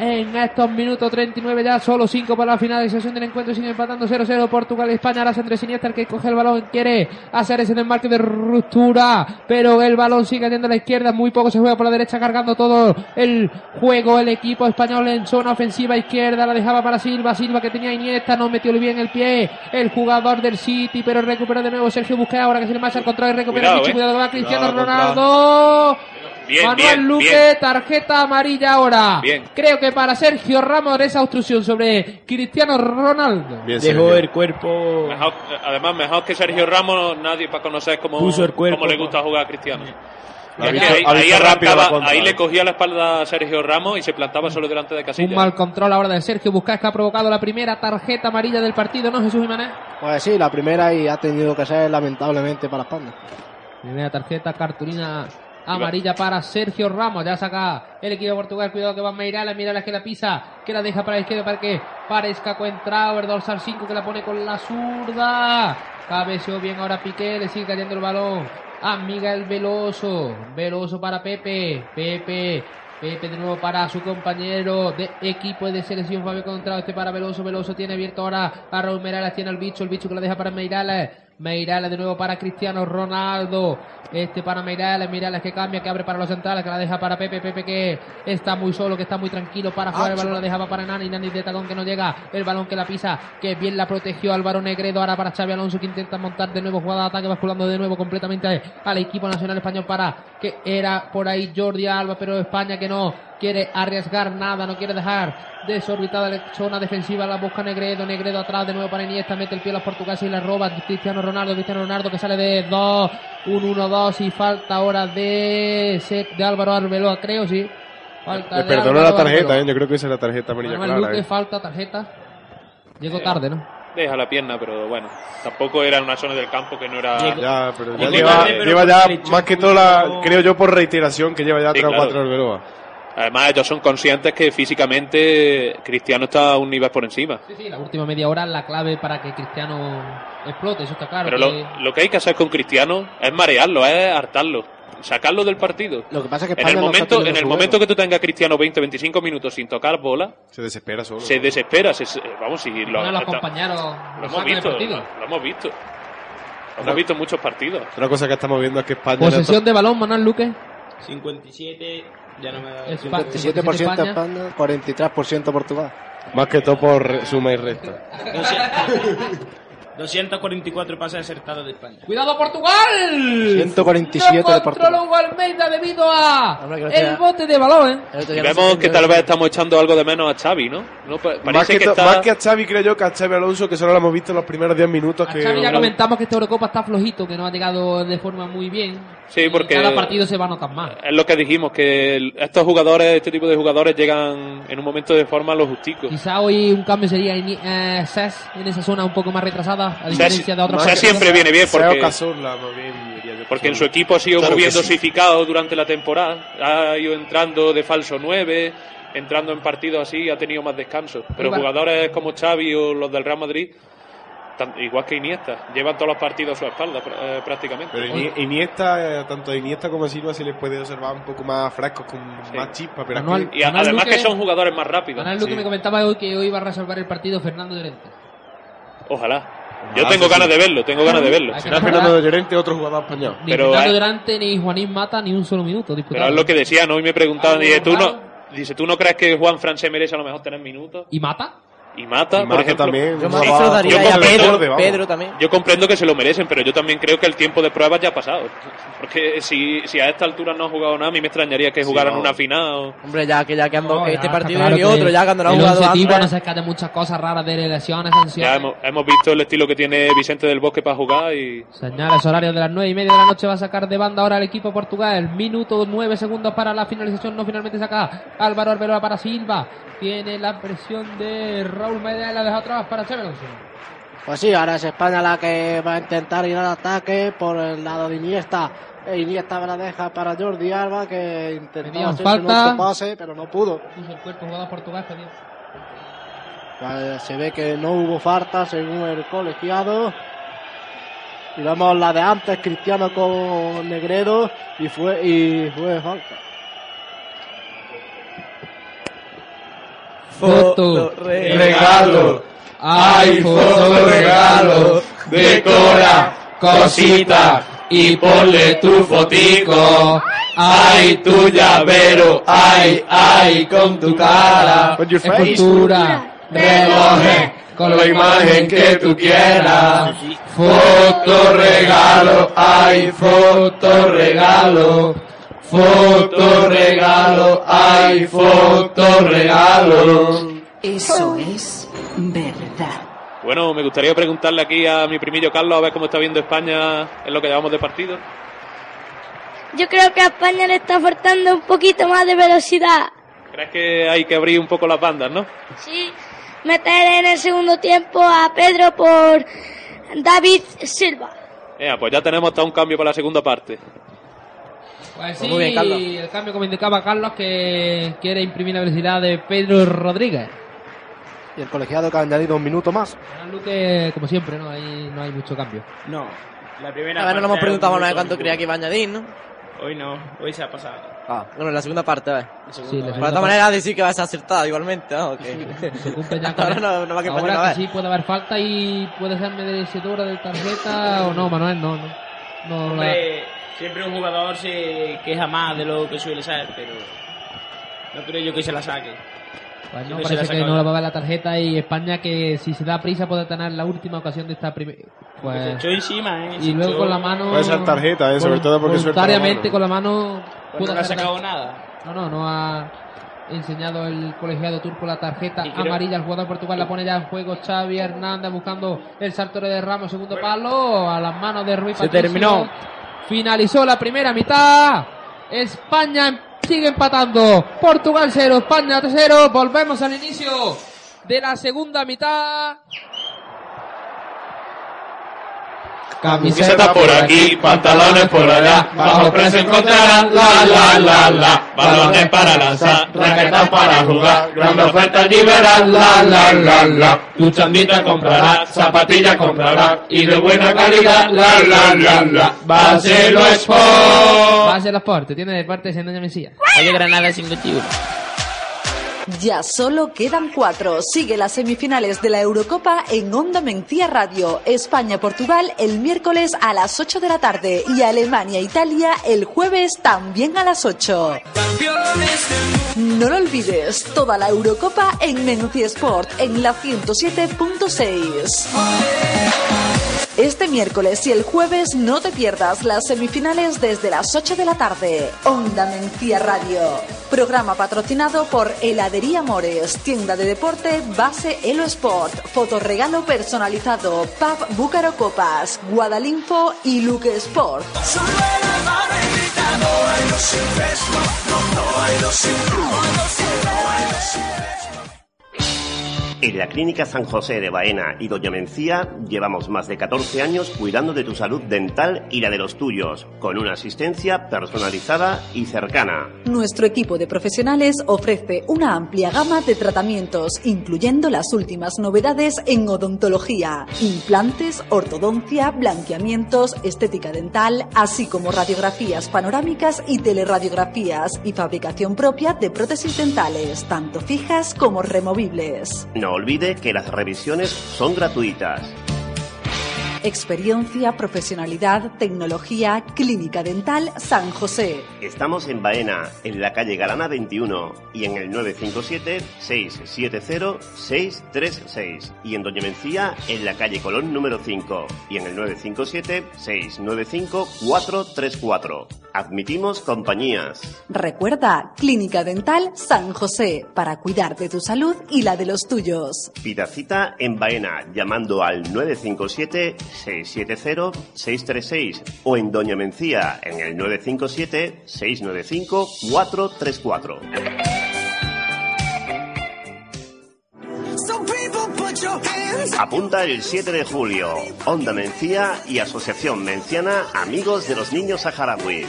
en estos minutos 39 ya, solo 5 para la finalización del encuentro, sigue empatando 0-0 Portugal y España, ahora Andrés Iniesta el que coge el balón, quiere hacer ese desmarque de ruptura, pero el balón sigue yendo a la izquierda, muy poco se juega por la derecha, cargando todo el juego, el equipo español en zona ofensiva izquierda, la dejaba para Silva, Silva que tenía Iniesta, no metió bien el pie, el jugador del City, pero recupera de nuevo Sergio Busquets, ahora que se le marcha al control, recupera Cuidado, Vichy, eh. cuidado, va Cristiano Cuidado, Ronaldo, Bien, Manuel bien, Luque, bien. tarjeta amarilla ahora. Bien. Creo que para Sergio Ramos esa obstrucción sobre Cristiano Ronaldo. Bien, Dejó el cuerpo. Mejor- además, mejor que Sergio Ramos, nadie para conocer cómo, Puso el cuerpo, cómo le pues. gusta jugar a Cristiano. Visto- ahí, ahí arrancaba, contra, ahí le cogía la espalda a Sergio Ramos y se plantaba solo delante de Un Casillas. mal control ahora de Sergio Busquets que ha provocado la primera tarjeta amarilla del partido, ¿no, Jesús Jiménez? Pues sí, la primera y ha tenido que ser lamentablemente para España. Primera tarjeta, cartulina amarilla para Sergio Ramos. Ya saca el equipo de Portugal. Cuidado que va Meirala. Meirala que la pisa, que la deja para la izquierda para que parezca Coentrao. El dorsal 5 que la pone con la zurda. Cabeceó bien ahora Piqué. Le sigue cayendo el balón a Miguel Veloso. Veloso para Pepe. Pepe. Pepe de nuevo para su compañero de equipo de selección Fabio Contrao. Este para Veloso. Veloso tiene abierto ahora a Raúl Meirala. Tiene al bicho. El bicho que la deja para Meirala. Meirala de nuevo para Cristiano Ronaldo. Este para Meirala. Meirala que cambia, que abre para los centrales, que la deja para Pepe. Pepe que está muy solo, que está muy tranquilo para jugar. El balón la dejaba para Nani. Nani de tacón que no llega. El balón que la pisa, que bien la protegió Álvaro Negredo. Ahora para Xavi Alonso que intenta montar de nuevo jugada de ataque, basculando de nuevo completamente al equipo nacional español para que era por ahí Jordi Alba, pero España que no quiere arriesgar nada, no quiere dejar desorbitada la zona defensiva, la busca Negredo, Negredo atrás de nuevo para Iniesta, mete el pie a los portugueses y la roba Cristiano Ronaldo, Cristiano Ronaldo que sale de 2, un 1-2 y falta ahora de, de Álvaro Arbeloa, creo, sí. Falta Le perdonó Álvaro la tarjeta. ¿eh? Yo creo que esa es la tarjeta amarilla Manuel clara. Luque, ¿eh? falta tarjeta. Llegó tarde, ¿no? deja la pierna, pero bueno, tampoco era una zona del campo que no era... Ya, pero ya lleva, tarde, pero lleva ya le más que todo la, creo yo por reiteración que lleva ya Sí, tres o claro. cuatro Arbeloa. Además, ellos son conscientes que físicamente Cristiano está a un nivel por encima. Sí, sí, la última media hora es la clave para que Cristiano explote, eso está claro. Pero que- lo, lo que hay que hacer con Cristiano es marearlo, es hartarlo, sacarlo del partido. Lo que pasa es que En el momento, en el momento que tú tengas a Cristiano 20-25 minutos sin tocar bola, Se desespera solo. se desespera. se- vamos, si lo, los compañeros lo lo hemos visto, lo, lo hemos visto. Lo hemos visto en muchos partidos. Otra cosa que estamos viendo es que España... Posesión de balón, Manuel Luque. 57, ya no me da... Es 57% España, 43% Portugal. Más que todo por suma y resta. 244 pases acertados de España. ¡Cuidado Portugal! 147 no de controló Portugal. Hugo Almeida debido a Hombre, el bote de balón, ¿eh? Y vemos que tal vez estamos echando algo de menos a Xavi, ¿no? No, Más que, que, está... más que a Xavi, creo yo que a Xavi Alonso, que solo lo hemos visto en los primeros 10 minutos. que Xavi ya comentamos que esta Eurocopa está flojito, que no ha llegado de forma muy bien. Sí, porque Cada partido se va a notar más. es lo que dijimos, que estos jugadores, este tipo de jugadores llegan en un momento de forma lo justico. Quizá hoy un cambio sería Ini- eh, Ses en esa zona un poco más retrasada, a diferencia de otros Ses partidos. siempre viene bien porque... En su equipo ha sido Claro muy bien sí. dosificado durante la temporada. Ha ido entrando de falso 9, entrando en partidos así, ha tenido más descanso. Pero jugadores como Xavi o los del Real Madrid, tan- igual que Iniesta, llevan todos los partidos a su espalda eh, prácticamente. Pero Ini- Iniesta, eh, tanto a Iniesta como a Silva se les puede observar un poco más frescos, con más chispa. Pero Manuel- aquí- Y a- Manuel además Luque- que son jugadores más rápidos. Manuel Luque me comentaba hoy que hoy iba a resolver el partido Fernando Llorente. Ojalá. Yo Ah, tengo sí, ganas de verlo, tengo ganas de verlo. Hay que Será Fernando de Llorente, otro jugador español. Ni Pero, Fernando ni Juanín Mata ni un solo minuto Pero disputado. es lo que decían, hoy me preguntaban, Algo dice, ¿tú no, dice, ¿tú no crees que Juan Fran se merece a lo mejor tener minutos? ¿Y Mata? Y Mata, Y por Mata ejemplo. también, Yo no va- daría yo comprendo, Pedro, vamos. Pedro también. Yo comprendo que se lo merecen, pero yo también creo que el tiempo de pruebas ya ha pasado. Porque si, si a esta altura no ha jugado nada, a mí me extrañaría que Sí, jugaran no. una final. o- Hombre, ya que ya que ando No, que ya este está partido claro y que otro, ya cuando no ha el jugado antes. no se escapa de muchas cosas raras de lesiones, Ya sanciones. hemos, hemos visto el estilo que tiene Vicente del Bosque para jugar y Señales horarios de las nueve y media de la noche va a sacar de banda ahora el equipo Portugal. Minuto nueve segundos para la finalización. No finalmente saca Álvaro Arbeloa para Silva. Tiene la presión de Raúl Medina y la deja atrás para Alonso. Pues sí, ahora es España la que va a intentar ir al ataque por el lado de Iniesta. E Iniesta me la deja para Jordi Alba que intentó Pedían hacerse falta. un autopase, pero no pudo. Puso el cuerpo jugador Portugal. pedía. Pues se ve que no hubo falta según el colegiado. Y vemos la de antes, Cristiano con Negredo, y fue, y fue falta. Foto, regalo. Ay, foto regalo. Decora cosita y ponle tu fotico. Ay, tu llavero. Ay, ay, con tu cara. Escultura. Recoge con la imagen que tú quieras. Foto regalo. Ay, foto regalo. Foto regalo. Ay, foto regalo. Eso es verdad. Bueno, me gustaría preguntarle aquí a mi primillo Carlos a ver cómo está viendo España en lo que llevamos de partido. Yo creo que a España le está faltando un poquito más de velocidad. ¿Crees que hay que abrir un poco las bandas, no? Sí, meter en el segundo tiempo a Pedro por David Silva. Ea, pues ya tenemos hasta un cambio para la segunda parte. Pues sí, muy bien, Carlos. el cambio como indicaba Carlos que quiere imprimir la velocidad de Pedro Rodríguez. Y el colegiado que ha añadido un minuto más. Luque, como siempre, ¿no? Ahí no hay mucho cambio. No, la primera A ver, no nos hemos preguntado un nada de cuánto creía que iba a añadir, ¿no? Hoy no, hoy se ha pasado. Ah, bueno, en la segunda parte, a ver. Sí, la de segunda todas parte. maneras decir que vas a acertar igualmente, ¿no? Que- con Ahora no, no va a Ahora que ver. sí puede haber falta y puede ser merecedora de tarjeta o no, Manuel, no, no. no la- Hombre, siempre un jugador se queja más de lo que suele ser, pero no creo yo que se la saque. Pues no, se la parece que no le bien. va a ver la tarjeta y España que si se da prisa puede tener la última ocasión de esta primera... Se Pues... echó encima, ¿eh? Y Se luego echó- con la mano... Puede ser tarjeta, eh, sobre todo porque suelta la Voluntariamente mano. con la mano... Pues no ha sacado daño. nada. No, no, no ha enseñado el colegiado turco la tarjeta Y creo- amarilla. El jugador de Portugal la pone ya en juego. Xavi Hernández buscando el salto de Ramos, segundo palo, a las manos de Ruiz Se Patricio. terminó. Finalizó la primera mitad. España sigue empatando. Portugal 0, España 0. Volvemos al inicio de la segunda mitad. Camiseta por aquí, pantalones por allá, bajo precio encontrarás la la la la, balones para lanzar, raquetas para jugar, gran oferta verás la la la la, tu chandita comprarás, zapatillas comprarás y de buena calidad la la la la, Barcelo Sport. Va a ser los portes, tiene de parte de Doña Mesía. Oye, Granada 51. Ya solo quedan cuatro. Sigue las semifinales de la Eurocopa en Onda Mencía Radio. España-Portugal el miércoles a las 8 de la tarde y Alemania-Italia el jueves también a las 8. No lo olvides, toda la Eurocopa en Menuci Sport en la 107.6. Este miércoles y el jueves no te pierdas las semifinales desde las 8 de la tarde. Onda Mencía Radio. Programa patrocinado por Heladería Mores, tienda de deporte Base Elo Sport, fotorregalo personalizado, Pub Búcaro Copas, Guadalinfo y Luke Sport. En la Clínica San José de Baena y Doña Mencía llevamos más de 14 años cuidando de tu salud dental y la de los tuyos, con una asistencia personalizada y cercana. Nuestro equipo de profesionales ofrece una amplia gama de tratamientos, incluyendo las últimas novedades en odontología, implantes, ortodoncia, blanqueamientos, estética dental, así como radiografías panorámicas y teleradiografías y fabricación propia de prótesis dentales, tanto fijas como removibles. No olvide que las revisiones son gratuitas. Experiencia, profesionalidad, tecnología, clínica dental San José. Estamos en Baena, en la calle Galana 21 y en el 957-670-636 y en Doña Mencía en la calle Colón número 5 y en el 957-695-434. Admitimos compañías. Recuerda, Clínica Dental San José, para cuidar de tu salud y la de los tuyos. Pida cita en Baena llamando al 957-670-636 o en Doña Mencía en el 957-695-434. Apunta el 7 de julio, Onda Mencía y Asociación Menciana Amigos de los Niños Saharauis.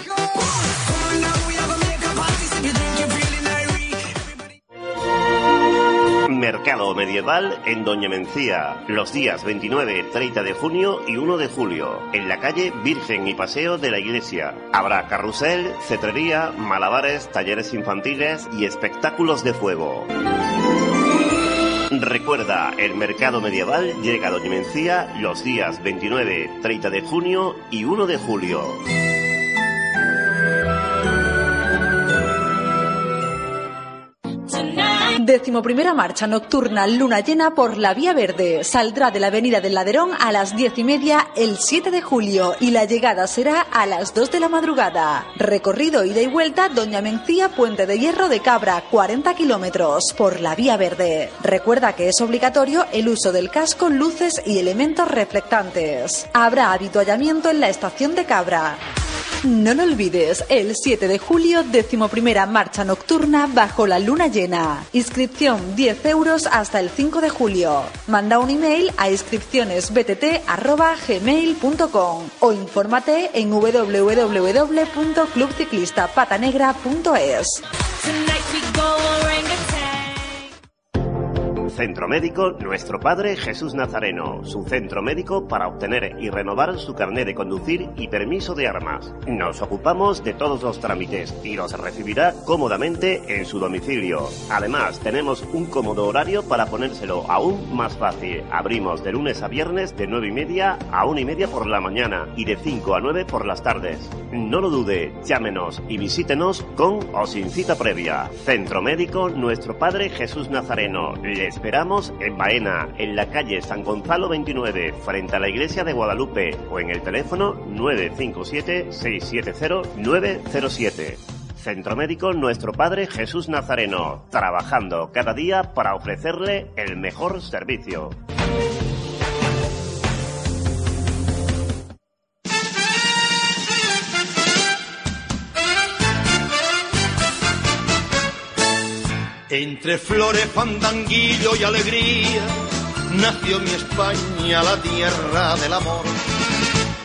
Mercado Medieval en Doña Mencía, los días 29, 30 de junio y 1 de julio, en la calle Virgen y Paseo de la Iglesia. Habrá carrusel, cetrería, malabares, talleres infantiles y espectáculos de fuego. Recuerda, el mercado medieval llega a Doña Mencía los días 29, 30 de junio y 1 de julio. Décimo primera marcha nocturna luna llena por la Vía Verde. Saldrá de la Avenida del Laderón a las diez y media el 7 de julio y la llegada será a las 2 de la madrugada. Recorrido ida y vuelta Doña Mencía Puente de Hierro de Cabra, 40 kilómetros por la Vía Verde. Recuerda que es obligatorio el uso del casco, luces y elementos reflectantes. Habrá habituallamiento en la estación de Cabra. No lo olvides, el 7 de julio, decimoprimera marcha nocturna bajo la luna llena. Inscripción 10 euros hasta el 5 de julio. Manda un email a inscripcionesbtt.gmail.com o infórmate en www.clubciclistapatanegra.es. Centro Médico Nuestro Padre Jesús Nazareno, su centro médico para obtener y renovar su carnet de conducir y permiso de armas. Nos ocupamos de todos los trámites y los recibirá cómodamente en su domicilio. Además, tenemos un cómodo horario para ponérselo aún más fácil. Abrimos de lunes a viernes de 9 y media a 1 y media por la mañana y de 5 a 9 por las tardes. No lo dude, llámenos y visítenos con o sin cita previa. Centro Médico Nuestro Padre Jesús Nazareno. Le esperamos en Baena, en la calle San Gonzalo 29, frente a la iglesia de Guadalupe, o en el teléfono 957-670-907. Centro Médico Nuestro Padre Jesús Nazareno, trabajando cada día para ofrecerle el mejor servicio. Entre flores, fandanguillo y alegría, nació mi España, la tierra del amor.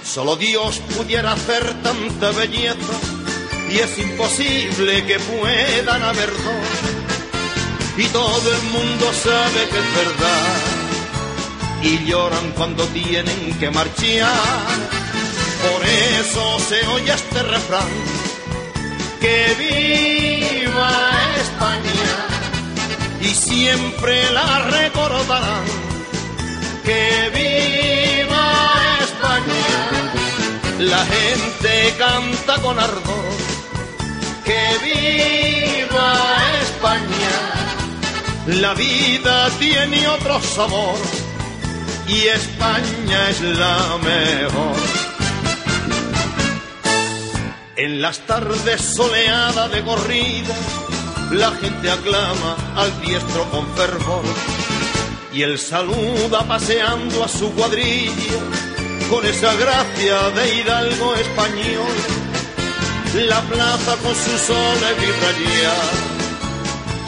Solo Dios pudiera hacer tanta belleza y es imposible que puedan haber dos. Y todo el mundo sabe que es verdad y lloran cuando tienen que marchar. Por eso se oye este refrán, que viva España y siempre la recordarán, que viva España. La gente canta con ardor, que viva España. La vida tiene otro sabor y España es la mejor. En las tardes soleadas de corrida, la gente aclama al diestro con fervor y él saluda paseando a su cuadrilla con esa gracia de hidalgo español. La plaza con sus soles vibra ya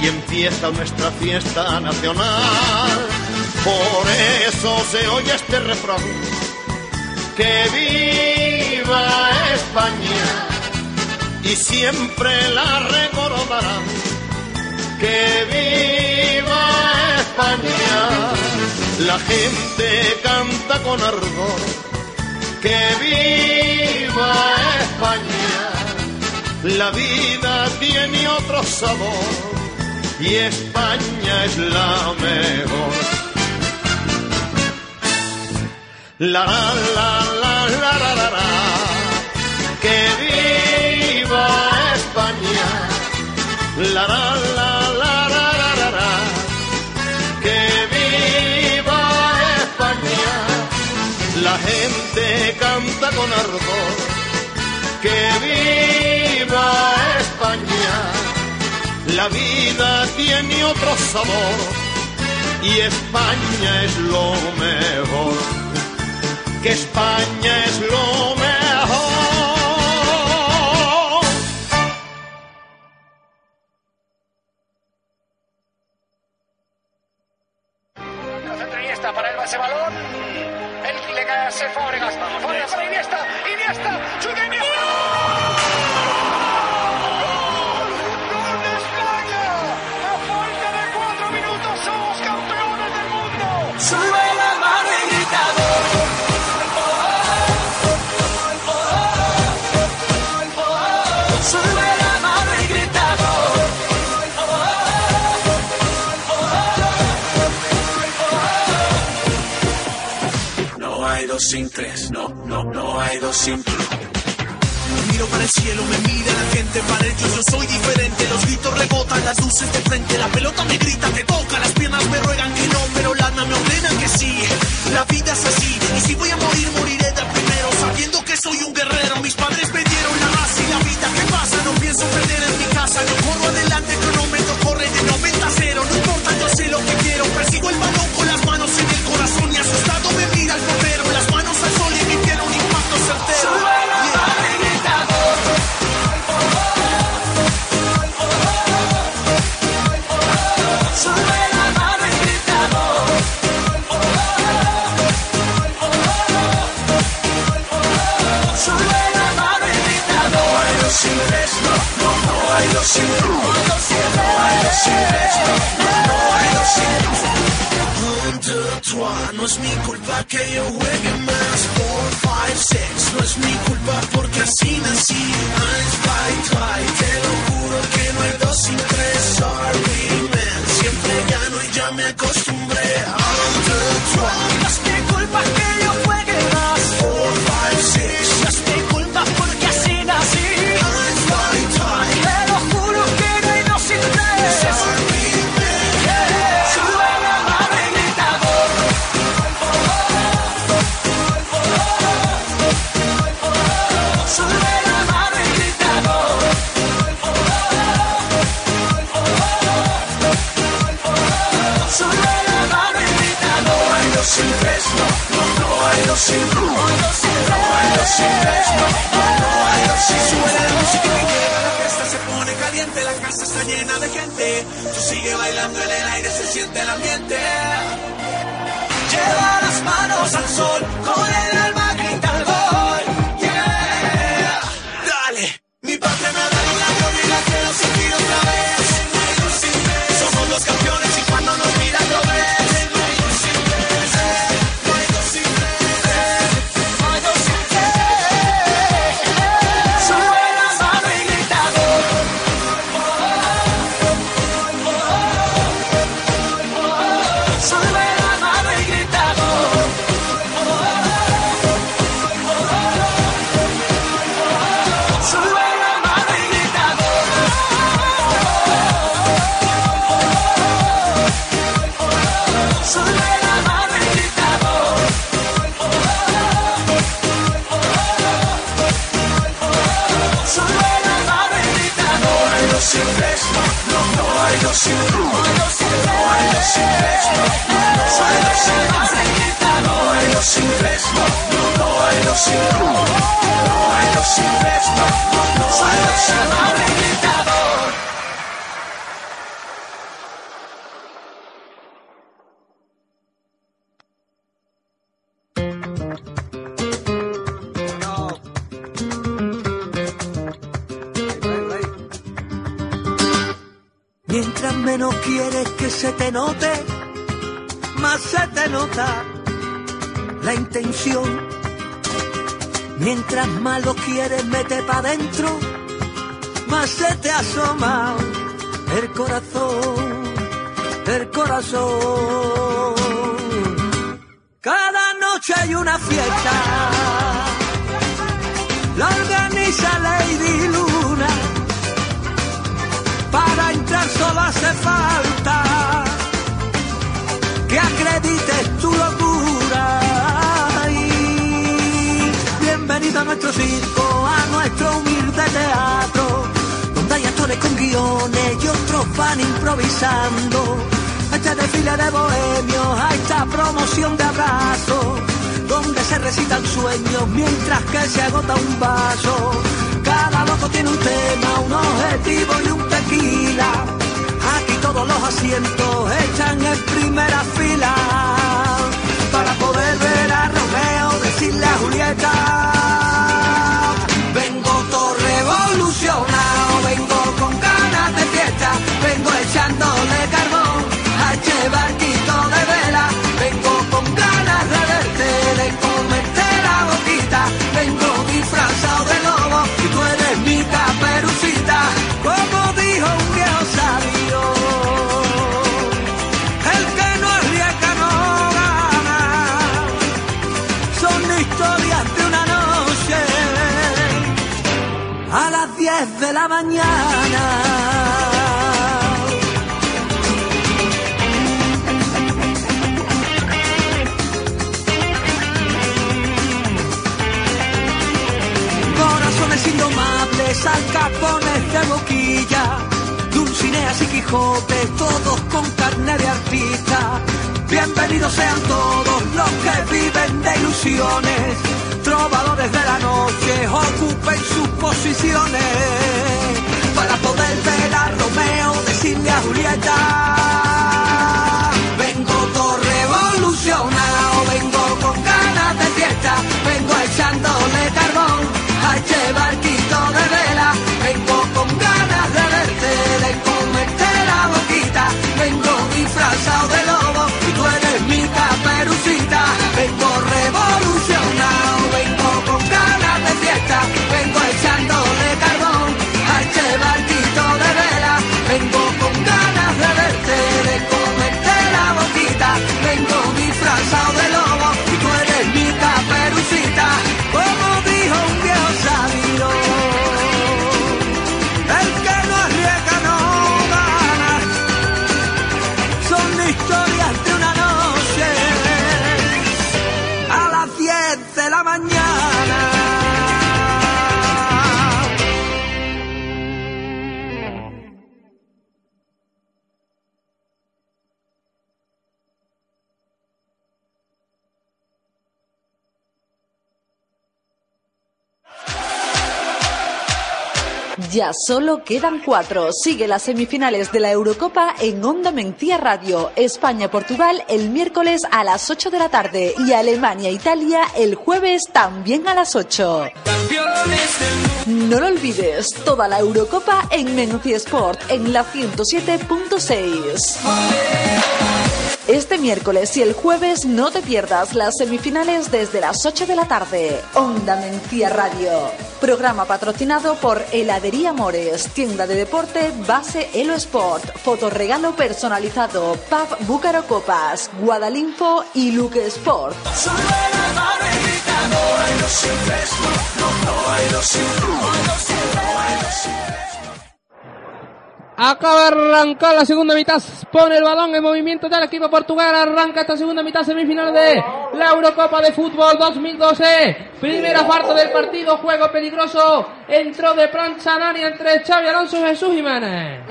y empieza nuestra fiesta nacional. Por eso se oye este refrán, que viva España y siempre la recordarán, que viva España. La gente canta con ardor, que viva España. La vida tiene otro sabor y España es la mejor. La la la la la la la, que viva España. La la la Que viva España. La vida tiene otro sabor y España es lo mejor que España es lo mejor. Iniesta para el base balón. El que le cae a Sef Fábregas. Fábregas para Iniesta. Iniesta. Chuta Iniesta. Sin tres, no, no, no hay dos sin Miro para el cielo, me mira la gente, para ellos yo soy diferente. Los gritos rebotan, las luces de frente, la pelota me grita, te toca, las piernas me ruegan que no, pero el alma me ordena que sí. La vida es así, y si voy a morir, moriré de primero, sabiendo que soy un guerrero. Mis padres me dieron la base y la vida que pasa, no pienso perder en mi casa, no corro adelante, cronómetro corre de 90 a 0, no importa, yo sé lo que quiero, persigo no hay dos sin no hay dos sin tres, no, no, hay dos sin Un, two, trois, no es mi culpa que yo juegue más. Four, five, six, no es mi culpa porque así nací. Eins, zwei, drei, te lo juro que no hay dos sin tres. Sorry, man, siempre gano y ya me acostumbré. Un, two, trois, No es mi culpa que yo juegue sin hay dos sin hay dos sin Sube la música que llega, la fiesta se pone caliente, la casa está llena de gente. Tú sigue bailando en el aire, se siente el ambiente. Lleva las manos al sol, con el alma se te note, más se te nota la intención. Mientras más lo quieres meter para adentro, más se te asoma el corazón, el corazón. Cada noche hay una fiesta, la organiza Lady Luna para entrar solo hace falta que acredites tu locura. Y bienvenido a nuestro circo, a nuestro humilde teatro, donde hay actores con guiones y otros van improvisando. A este desfile de bohemios, a esta promoción de abrazos, donde se recitan sueños mientras que se agota un vaso. Cada loco tiene un tema, un objetivo y un tequila. Todos los asientos están en primera fila. Para poder ver a Romeo, decirle a Julieta. Quijotes, todos con carne de artista. Bienvenidos sean todos los que viven de ilusiones, trovadores de la noche, ocupen sus posiciones para poder ver a Romeo, decirle a Julieta. Vengo todo revolucionado, vengo con ganas de fiesta, vengo echándole carbón a este Solo quedan cuatro. Sigue las semifinales de la Eurocopa en Onda Mencía Radio. España-Portugal el miércoles a las 8 de la tarde y Alemania-Italia el jueves también a las 8. No lo olvides, toda la Eurocopa en Mencía Sport en la 107.6. Este miércoles y el jueves no te pierdas las semifinales desde las 8 de la tarde. Onda Mencía Radio. Programa patrocinado por Heladería Mores, tienda de deporte Base Elo Sport, fotorregalo personalizado, Pub Búcaro Copas, Guadalinfo y Luke Sport. Acaba de arrancar la segunda mitad. Pone el balón en movimiento del equipo portugués. Arranca esta segunda mitad semifinal de la Eurocopa de Fútbol 2012. Primera parte del partido. Juego peligroso. Entró de plancha Nani entre Xavi Alonso y Jesús Jiménez.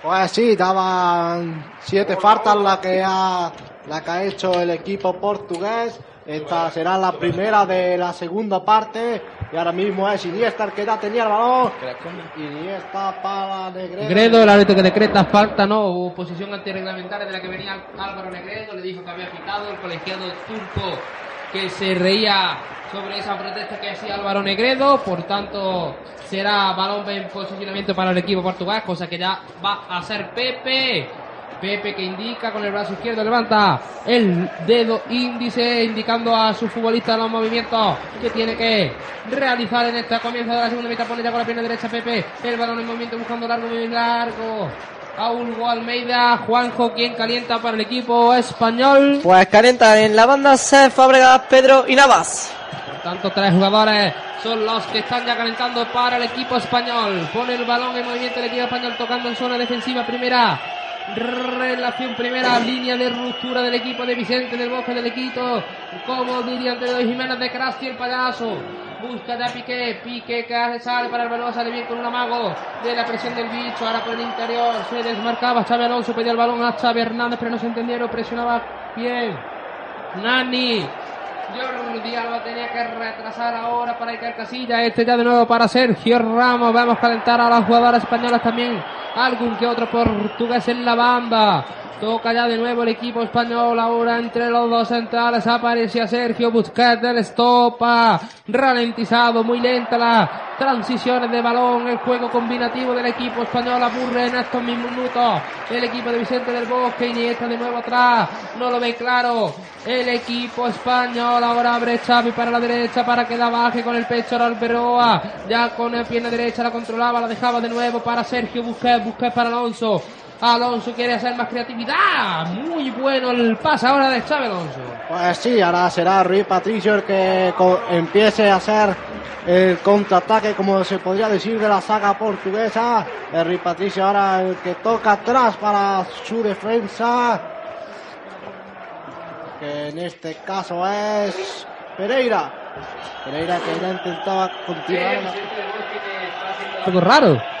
Pues sí, daban siete faltas la que ha, la que ha hecho el equipo portugués. Esta será la primera de la segunda parte. Y ahora mismo es Iniesta el que ya tenía el balón. Iniesta para Negredo. Negredo, el árbitro que decreta falta, no, posición antirreglamentaria de la que venía Álvaro Negredo, le dijo que había pitado el colegiado turco que se reía sobre esa protesta que hacía Álvaro Negredo, por tanto será balón en posicionamiento para el equipo portugués, cosa que ya va a hacer Pepe. Pepe que indica con el brazo izquierdo, levanta el dedo índice indicando a su futbolista los movimientos que tiene que realizar en este comienzo de la segunda mitad. Pone ya con la pierna derecha Pepe, el balón en movimiento buscando largo, muy largo. A Hugo Almeida, Juanjo, quien calienta para el equipo español. Pues calienta en la banda Seth Fábregas, Pedro y Navas. Por tanto, tres jugadores son los que están ya calentando para el equipo español. Pone el balón en movimiento el equipo español tocando en zona defensiva primera. Relación primera, línea de ruptura del equipo de Vicente del Bosque del Quito. Como diría Antonio Jiménez de Crasti el payaso. Busca ya Piqué, Piqué que sale para el balón, sale bien con un amago de la presión del bicho, ahora por el interior se desmarcaba Xavi Alonso, pedía el balón a Xavi Hernández, pero no se entendieron, presionaba bien. Nani, Jordi Alba tenía que retrasar ahora para Iker Casilla. Este ya de nuevo para Sergio Ramos. Vamos a calentar a las jugadoras españolas también. Algún que otro portugués en la banda. Toca ya de nuevo el equipo español. Ahora entre los dos centrales aparece a Sergio Busquets del Estopa. Ralentizado, muy lenta las transiciones de balón. El juego combinativo del equipo español aburre en estos mismos minutos. El equipo de Vicente del Bosque. Iniesta de nuevo atrás. No lo ve claro. El equipo español ahora abre Xavi para la derecha para que la baje con el pecho al Alberoa. Ya con la pierna derecha la controlaba, la dejaba de nuevo para Sergio Busquets. Busquets para Alonso. Alonso quiere hacer más creatividad. Muy bueno el pase ahora de Xavi Alonso. Pues sí, ahora será Rui Patricio el que empiece a hacer el contraataque, como se podría decir, de la saga portuguesa. El Rui Patricio ahora el que toca atrás para su defensa. Que en este caso es Pereira. Pereira que ya intentaba continuar. la- Algo raro.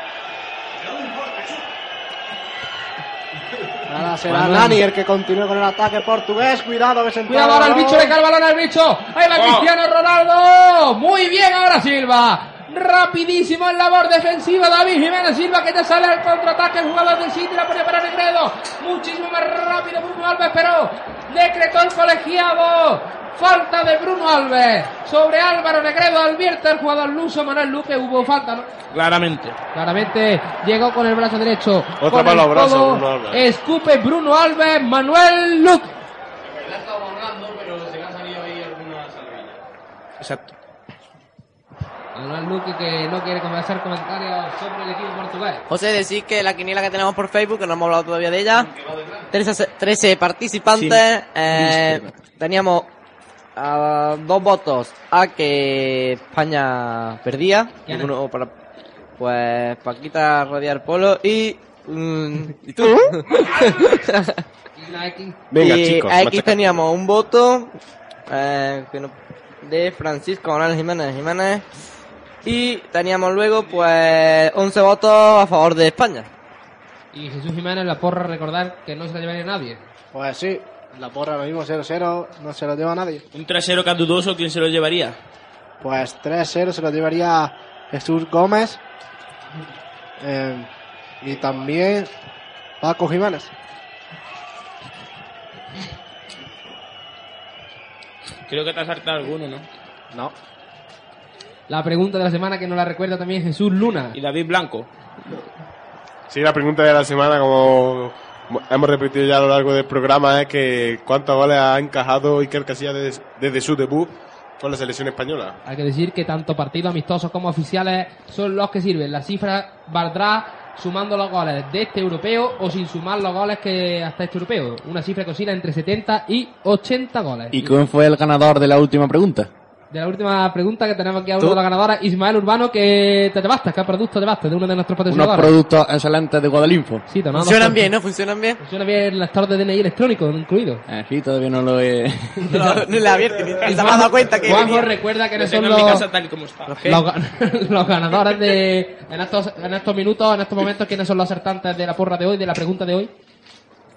Ahora será. Nani el que continúe con el ataque portugués. Cuidado que se entra Cuidado ahora el bicho, le cae el balón al bicho. Ahí va Oh. Cristiano Ronaldo. Muy bien ahora Silva. Rapidísimo en labor defensiva David Jiménez Silva que ya sale al contraataque el jugador del City la pone para Negredo muchísimo más rápido Bruno Alves pero decretó el colegiado falta de Bruno Alves sobre Álvaro Negredo advierte el jugador luso Manuel Luque hubo falta ¿no? Claramente. Claramente llegó con el brazo derecho. Otra para los brazos, codo. Bruno Alves. Escupe Bruno Alves, Manuel Luque. Exacto. Manuel Luque que no quiere hacer comentarios sobre el equipo portugués. José, decir que la quiniela que tenemos por Facebook, que no hemos hablado todavía de ella, 13, 13 participantes, Sí. eh, teníamos ah, dos votos a que España perdía, ¿Quién? uno para, pues Paquita Radiar Polo y... mm, ¿Y tú? Venga, y chicos, aquí machaca. teníamos un voto eh, de Francisco Manuel Jiménez Jiménez y teníamos luego pues 11 votos a favor de España. Y Jesús Jiménez, la porra, recordar que no se la llevaría nadie. Pues sí, la porra lo mismo 0-0, no se lo lleva nadie. Un trasero que es dudoso, ¿quién se lo llevaría? Pues 3-0 se lo llevaría Jesús Gómez. Eh, y también Paco Jiménez. Creo que te has saltado alguno, ¿no? No. La pregunta de la semana que nos la recuerda también Jesús Luna. Y David Blanco. Sí, la pregunta de la semana, como hemos repetido ya a lo largo del programa, es que ¿cuántos goles ha encajado Iker Casillas desde, desde su debut con la selección española? Hay que decir que tanto partidos amistosos como oficiales son los que sirven. La cifra valdrá sumando los goles de este europeo o sin sumar los goles que hasta este europeo. Una cifra que oscila entre 70 y 80 goles. ¿Y quién fue el ganador de la última pregunta? De la última pregunta que tenemos aquí a uno de los ganadores, Ismael Urbano, que te llevaste, que producto de Baste, de uno de nuestros Unos patrocinadores. productos excelentes de Guadalinfo. Sí, tomamos Funcionan bien, ¿no? Funcionan bien. Funciona bien el lector de DNI electrónico incluido. Eh, sí, todavía no lo he... No, no abierto, ni se me ha dado cuenta que Juanjo venía. recuerda que no son los, mi casa tal y como está. los, ga- los ganadores de en estos en estos minutos, en estos momentos, quiénes son los acertantes de la porra de hoy, de la pregunta de hoy.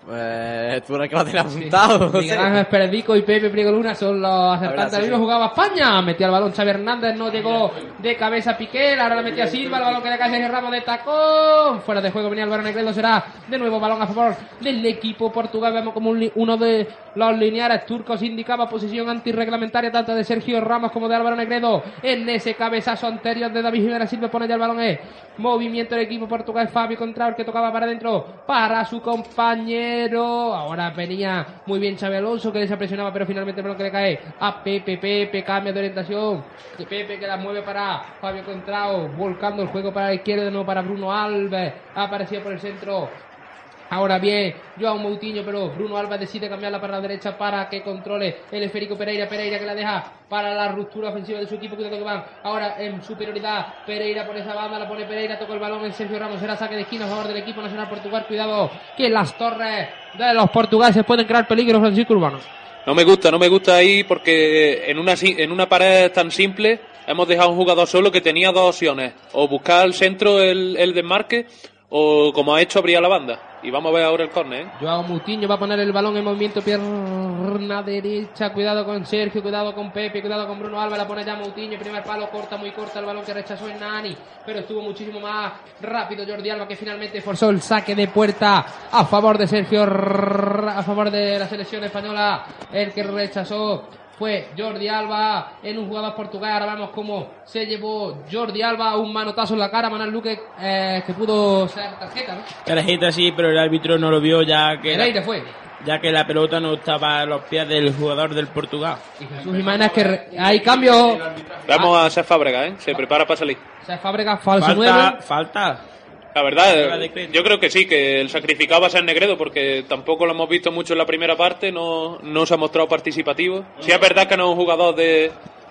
Eh, tú eres el que lo tiene apuntado. Miguel Ángel Pérez Vico y Pepe Priego Luna son los acertantes. sí, Ahora mismo sí. jugaba España. Metía el balón Xavi Hernández, no llegó de cabeza Piqué. Ahora la metía Silva. El balón que le cae Sergio Ramos de tacón. Fuera de juego venía Álvaro Negredo. Será de nuevo balón a favor del equipo portugués. Vemos como un uno de los lineares turcos indicaba posición antirreglamentaria tanto de Sergio Ramos como de Álvaro Negredo. En ese cabezazo anterior de David Jiménez Silva pone ya el balón. eh. Movimiento del equipo portugués. Fabio Contraor que tocaba para adentro para su compañero. Ahora venía muy bien Xavi Alonso que desapresionaba, pero finalmente el que le cae a Pepe. Pepe cambia de orientación. De Pepe que la mueve para Fabio Contrao, volcando el juego para la izquierda, nuevo para Bruno Alves. Aparecía por el centro. Ahora bien, Joao Moutinho, pero Bruno Alba decide cambiarla para la derecha para que controle el esférico Pereira. Pereira que la deja para la ruptura ofensiva de su equipo. Cuidado que van ahora en superioridad. Pereira por esa banda, la pone Pereira, toca el balón en Sergio Ramos. Será saque de esquina a favor del equipo nacional portugués. Cuidado que las torres de los portugueses pueden crear peligro, Francisco Urbano. No me gusta, no me gusta ahí porque en una, en una pared tan simple hemos dejado un jugador solo que tenía dos opciones. O buscar al centro el, el desmarque o como ha hecho abrir la banda. Y vamos a ver ahora el córner. ¿eh? Joao Moutinho va a poner el balón en movimiento pierna derecha. Cuidado con Sergio, cuidado con Pepe, cuidado con Bruno Alba. La pone ya Moutinho. Primer palo corta, muy corta el balón que rechazó en Nani. Pero estuvo muchísimo más rápido Jordi Alba que finalmente forzó el saque de puerta a favor de Sergio, a favor de la selección española. El que rechazó fue Jordi Alba en un jugador portugués. Ahora vemos cómo se llevó Jordi Alba un manotazo en la cara. Manuel Luque eh, que pudo ser tarjeta, ¿no? Tarjeta sí, pero el árbitro no lo vio ya que El la, aire fue. ya que la pelota no estaba a los pies del jugador del Portugal. Jesús Jiménez que re- hay cambio. Vamos a hacer Fábrega, ¿eh? Se prepara para salir. Se Fábrega falso Falta, 9. falta. La verdad, yo creo que sí, que el sacrificado va a ser Negredo, porque tampoco lo hemos visto mucho en la primera parte, no, no se ha mostrado participativo. Sí es verdad que no es un jugador de,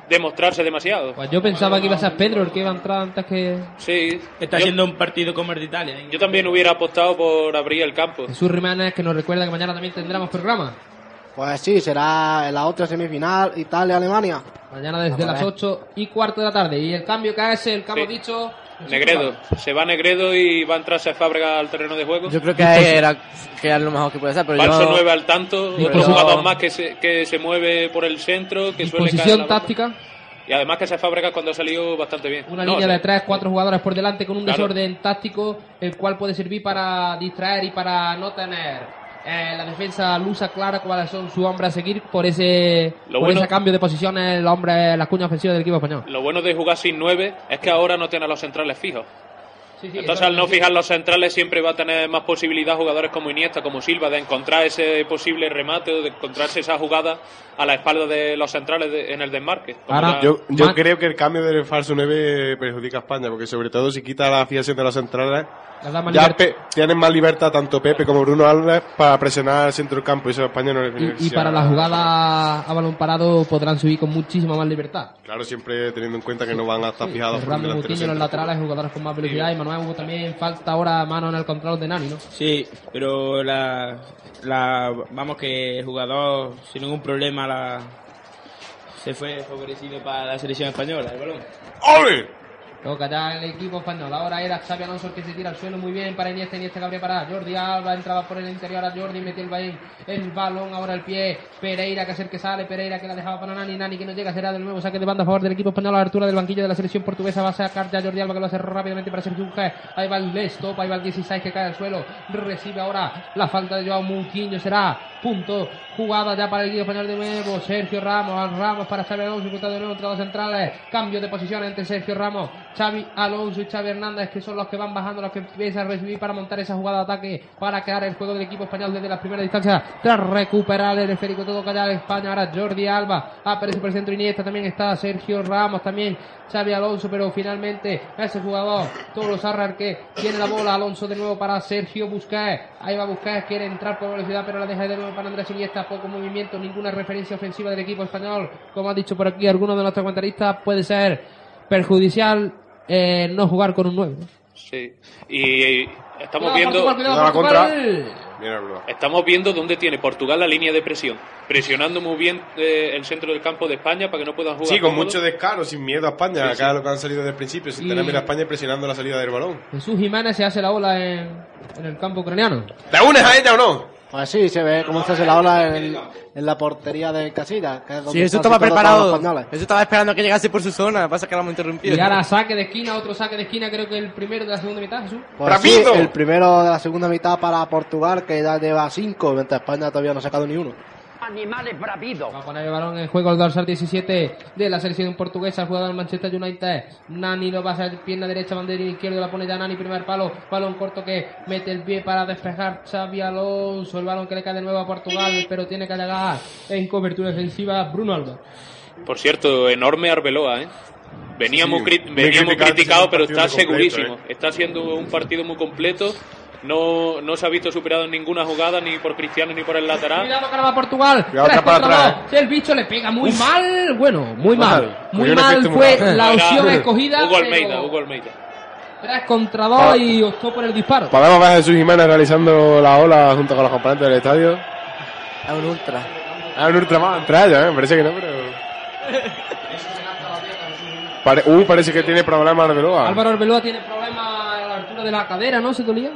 de mostrarse demasiado. Pues yo pensaba que iba a ser Pedro el que iba a entrar antes que Sí. Está yo, siendo un partido como el de Italia. ¿eh? yo también hubiera apostado por abrir el campo. Jesús Jiménez que nos recuerda que mañana también tendremos programa. Pues sí, será en la otra semifinal Italia-Alemania. Mañana desde las ver. 8 y cuarto de la tarde. Y el cambio que es el que hemos Sí. dicho. Negredo. Se va Negredo y va a entrar Fábrega al terreno de juego. Yo creo que ahí era que es lo mejor que puede ser, pero Falso yo... 9 al tanto, Pero otro yo- jugador más que se, que se mueve por el centro, que suele caer táctica. Y además que se Fábrega cuando ha salido bastante bien. Una No, línea o sea, de tres, cuatro jugadores por delante con un Claro. desorden táctico, el cual puede servir para distraer y para no tener eh, la defensa lusa clara cuáles son sus hombres a seguir por ese, Lo por bueno- ese cambio de posiciones, el hombre, la cuña ofensiva del equipo español. Lo bueno de jugar sin 9 es que ahora no tiene a los centrales fijos. Sí, sí, Entonces, al no fijar los centrales, siempre va a tener más posibilidad jugadores como Iniesta, como Silva, de encontrar ese posible remate o de encontrarse esa jugada a la espalda de los centrales de- en el desmarque. Como ya- Yo, yo creo que el cambio del falso 9 perjudica a España, porque sobre todo si quita la fijación de los centrales, más ya tienen más libertad tanto Pepe como Bruno Alves para presionar al centro del campo y eso España no le Y, para la jugada a balón parado podrán subir con muchísima más libertad. Claro, siempre teniendo en cuenta que no van a estar fijados por los laterales, jugadores con más velocidad. Y Manuel Hugo también falta ahora mano en el control de Nani, ¿no? Sí, pero la, la vamos que el jugador sin ningún problema la se fue favorecido para la selección española, el balón. ¡Ole! Toca ya el equipo español. Ahora era Xavi Alonso el que se tira al suelo muy bien para Iniesta. Iniesta que abría para Jordi Alba. Entraba por el interior a Jordi. Metió el balón. El balón ahora el pie. Pereira que es el que sale. Pereira que la dejaba para Nani. Nani que no llega. Será del nuevo saque de banda a favor del equipo español. La altura del banquillo de la selección portuguesa. Va a sacar ya Jordi Alba que lo hace rápidamente para Sergio Busquets. Ahí va el stop. Ahí va el 16 que cae al suelo. Recibe ahora la falta de Joao Moutinho. Será punto. Jugada ya para el equipo español de nuevo. Sergio Ramos. Ramos para Xavi Alonso. De nuevo entre centrales. Cambio de posición entre Sergio Ramos, Xavi Alonso y Xavi Hernández, que son los que van bajando, los que empiezan a recibir para montar esa jugada de ataque, para crear el juego del equipo español desde las primeras distancias, tras recuperar el esférico todo callar España. Ahora Jordi Alba aparece por el centro Iniesta, también está Sergio Ramos, también Xavi Alonso, pero finalmente ese jugador, Toro Sarrar, que tiene la bola, Alonso de nuevo para Sergio Busquets, ahí va Busquets, quiere entrar por velocidad, pero la deja de nuevo para Andrés Iniesta, poco movimiento, ninguna referencia ofensiva del equipo español, como ha dicho por aquí alguno de nuestros comentaristas, puede ser perjudicial eh, no jugar con un 9. ¿no? Sí. Y estamos Cuidado, viendo. Portugal, cuidado, la Bruno. Estamos viendo dónde tiene Portugal la línea de presión, presionando muy bien eh, el centro del campo de España para que no puedan jugar. Sí, con cómodo. mucho descaro, sin miedo a España. Sí, Acá sí. lo que han salido desde el principio, sin Y- tener miedo a España y presionando la salida del balón. Jesús Jiménez se hace la ola en, en el campo ucraniano. ¿Te unes a ella o no? Pues sí, se ve cómo se hace la ola en, en la portería de Casillas. Que es donde Sí, eso estaba preparado. Eso estaba esperando que llegase por su zona. Pasa que lo hemos interrumpido. Y ahora saque de esquina, otro saque de esquina, creo que el primero de la segunda mitad, Jesús. Pues sí, el primero de la segunda mitad para Portugal, que ya lleva cinco, mientras España todavía no ha sacado ni uno. Animales bravidos. Va a poner el balón en juego el dorsal 17 de la selección portuguesa, jugador del Manchester United. Nani lo pasa pierna derecha, banderín izquierdo, la pone ya Nani, primer palo, balón corto que mete el pie para despejar Xavi Alonso, el balón que le cae de nuevo a Portugal, pero tiene que llegar en cobertura defensiva Bruno Alba. Por cierto, enorme Arbeloa, ¿eh? Venía Sí, cri- muy venía muy criticado, criticado, ese pero está completo, segurísimo. ¿eh? Está haciendo un partido muy completo. No, no se ha visto superado en ninguna jugada, ni por Cristiano ni por el lateral. Cuidado que ahora va Portugal. Cuidado que para atrás. El bicho le pega muy mal. Bueno, muy Mal. mal. Muy mal fue mal. la Era opción escogida. Hugo pero Almeida, Hugo Almeida. Tres contra dos y optó por el disparo. Podemos ver a Jesús Jiménez realizando la ola junto con los componentes del estadio. Es un ultra. Ah, un ultra más entre ellos, ¿eh? Parece que no, pero... Pare- uh, parece que tiene problemas Arbeloa. Álvaro Arbeloa tiene problemas a la altura de la cadera, ¿no? ¿Se dolía?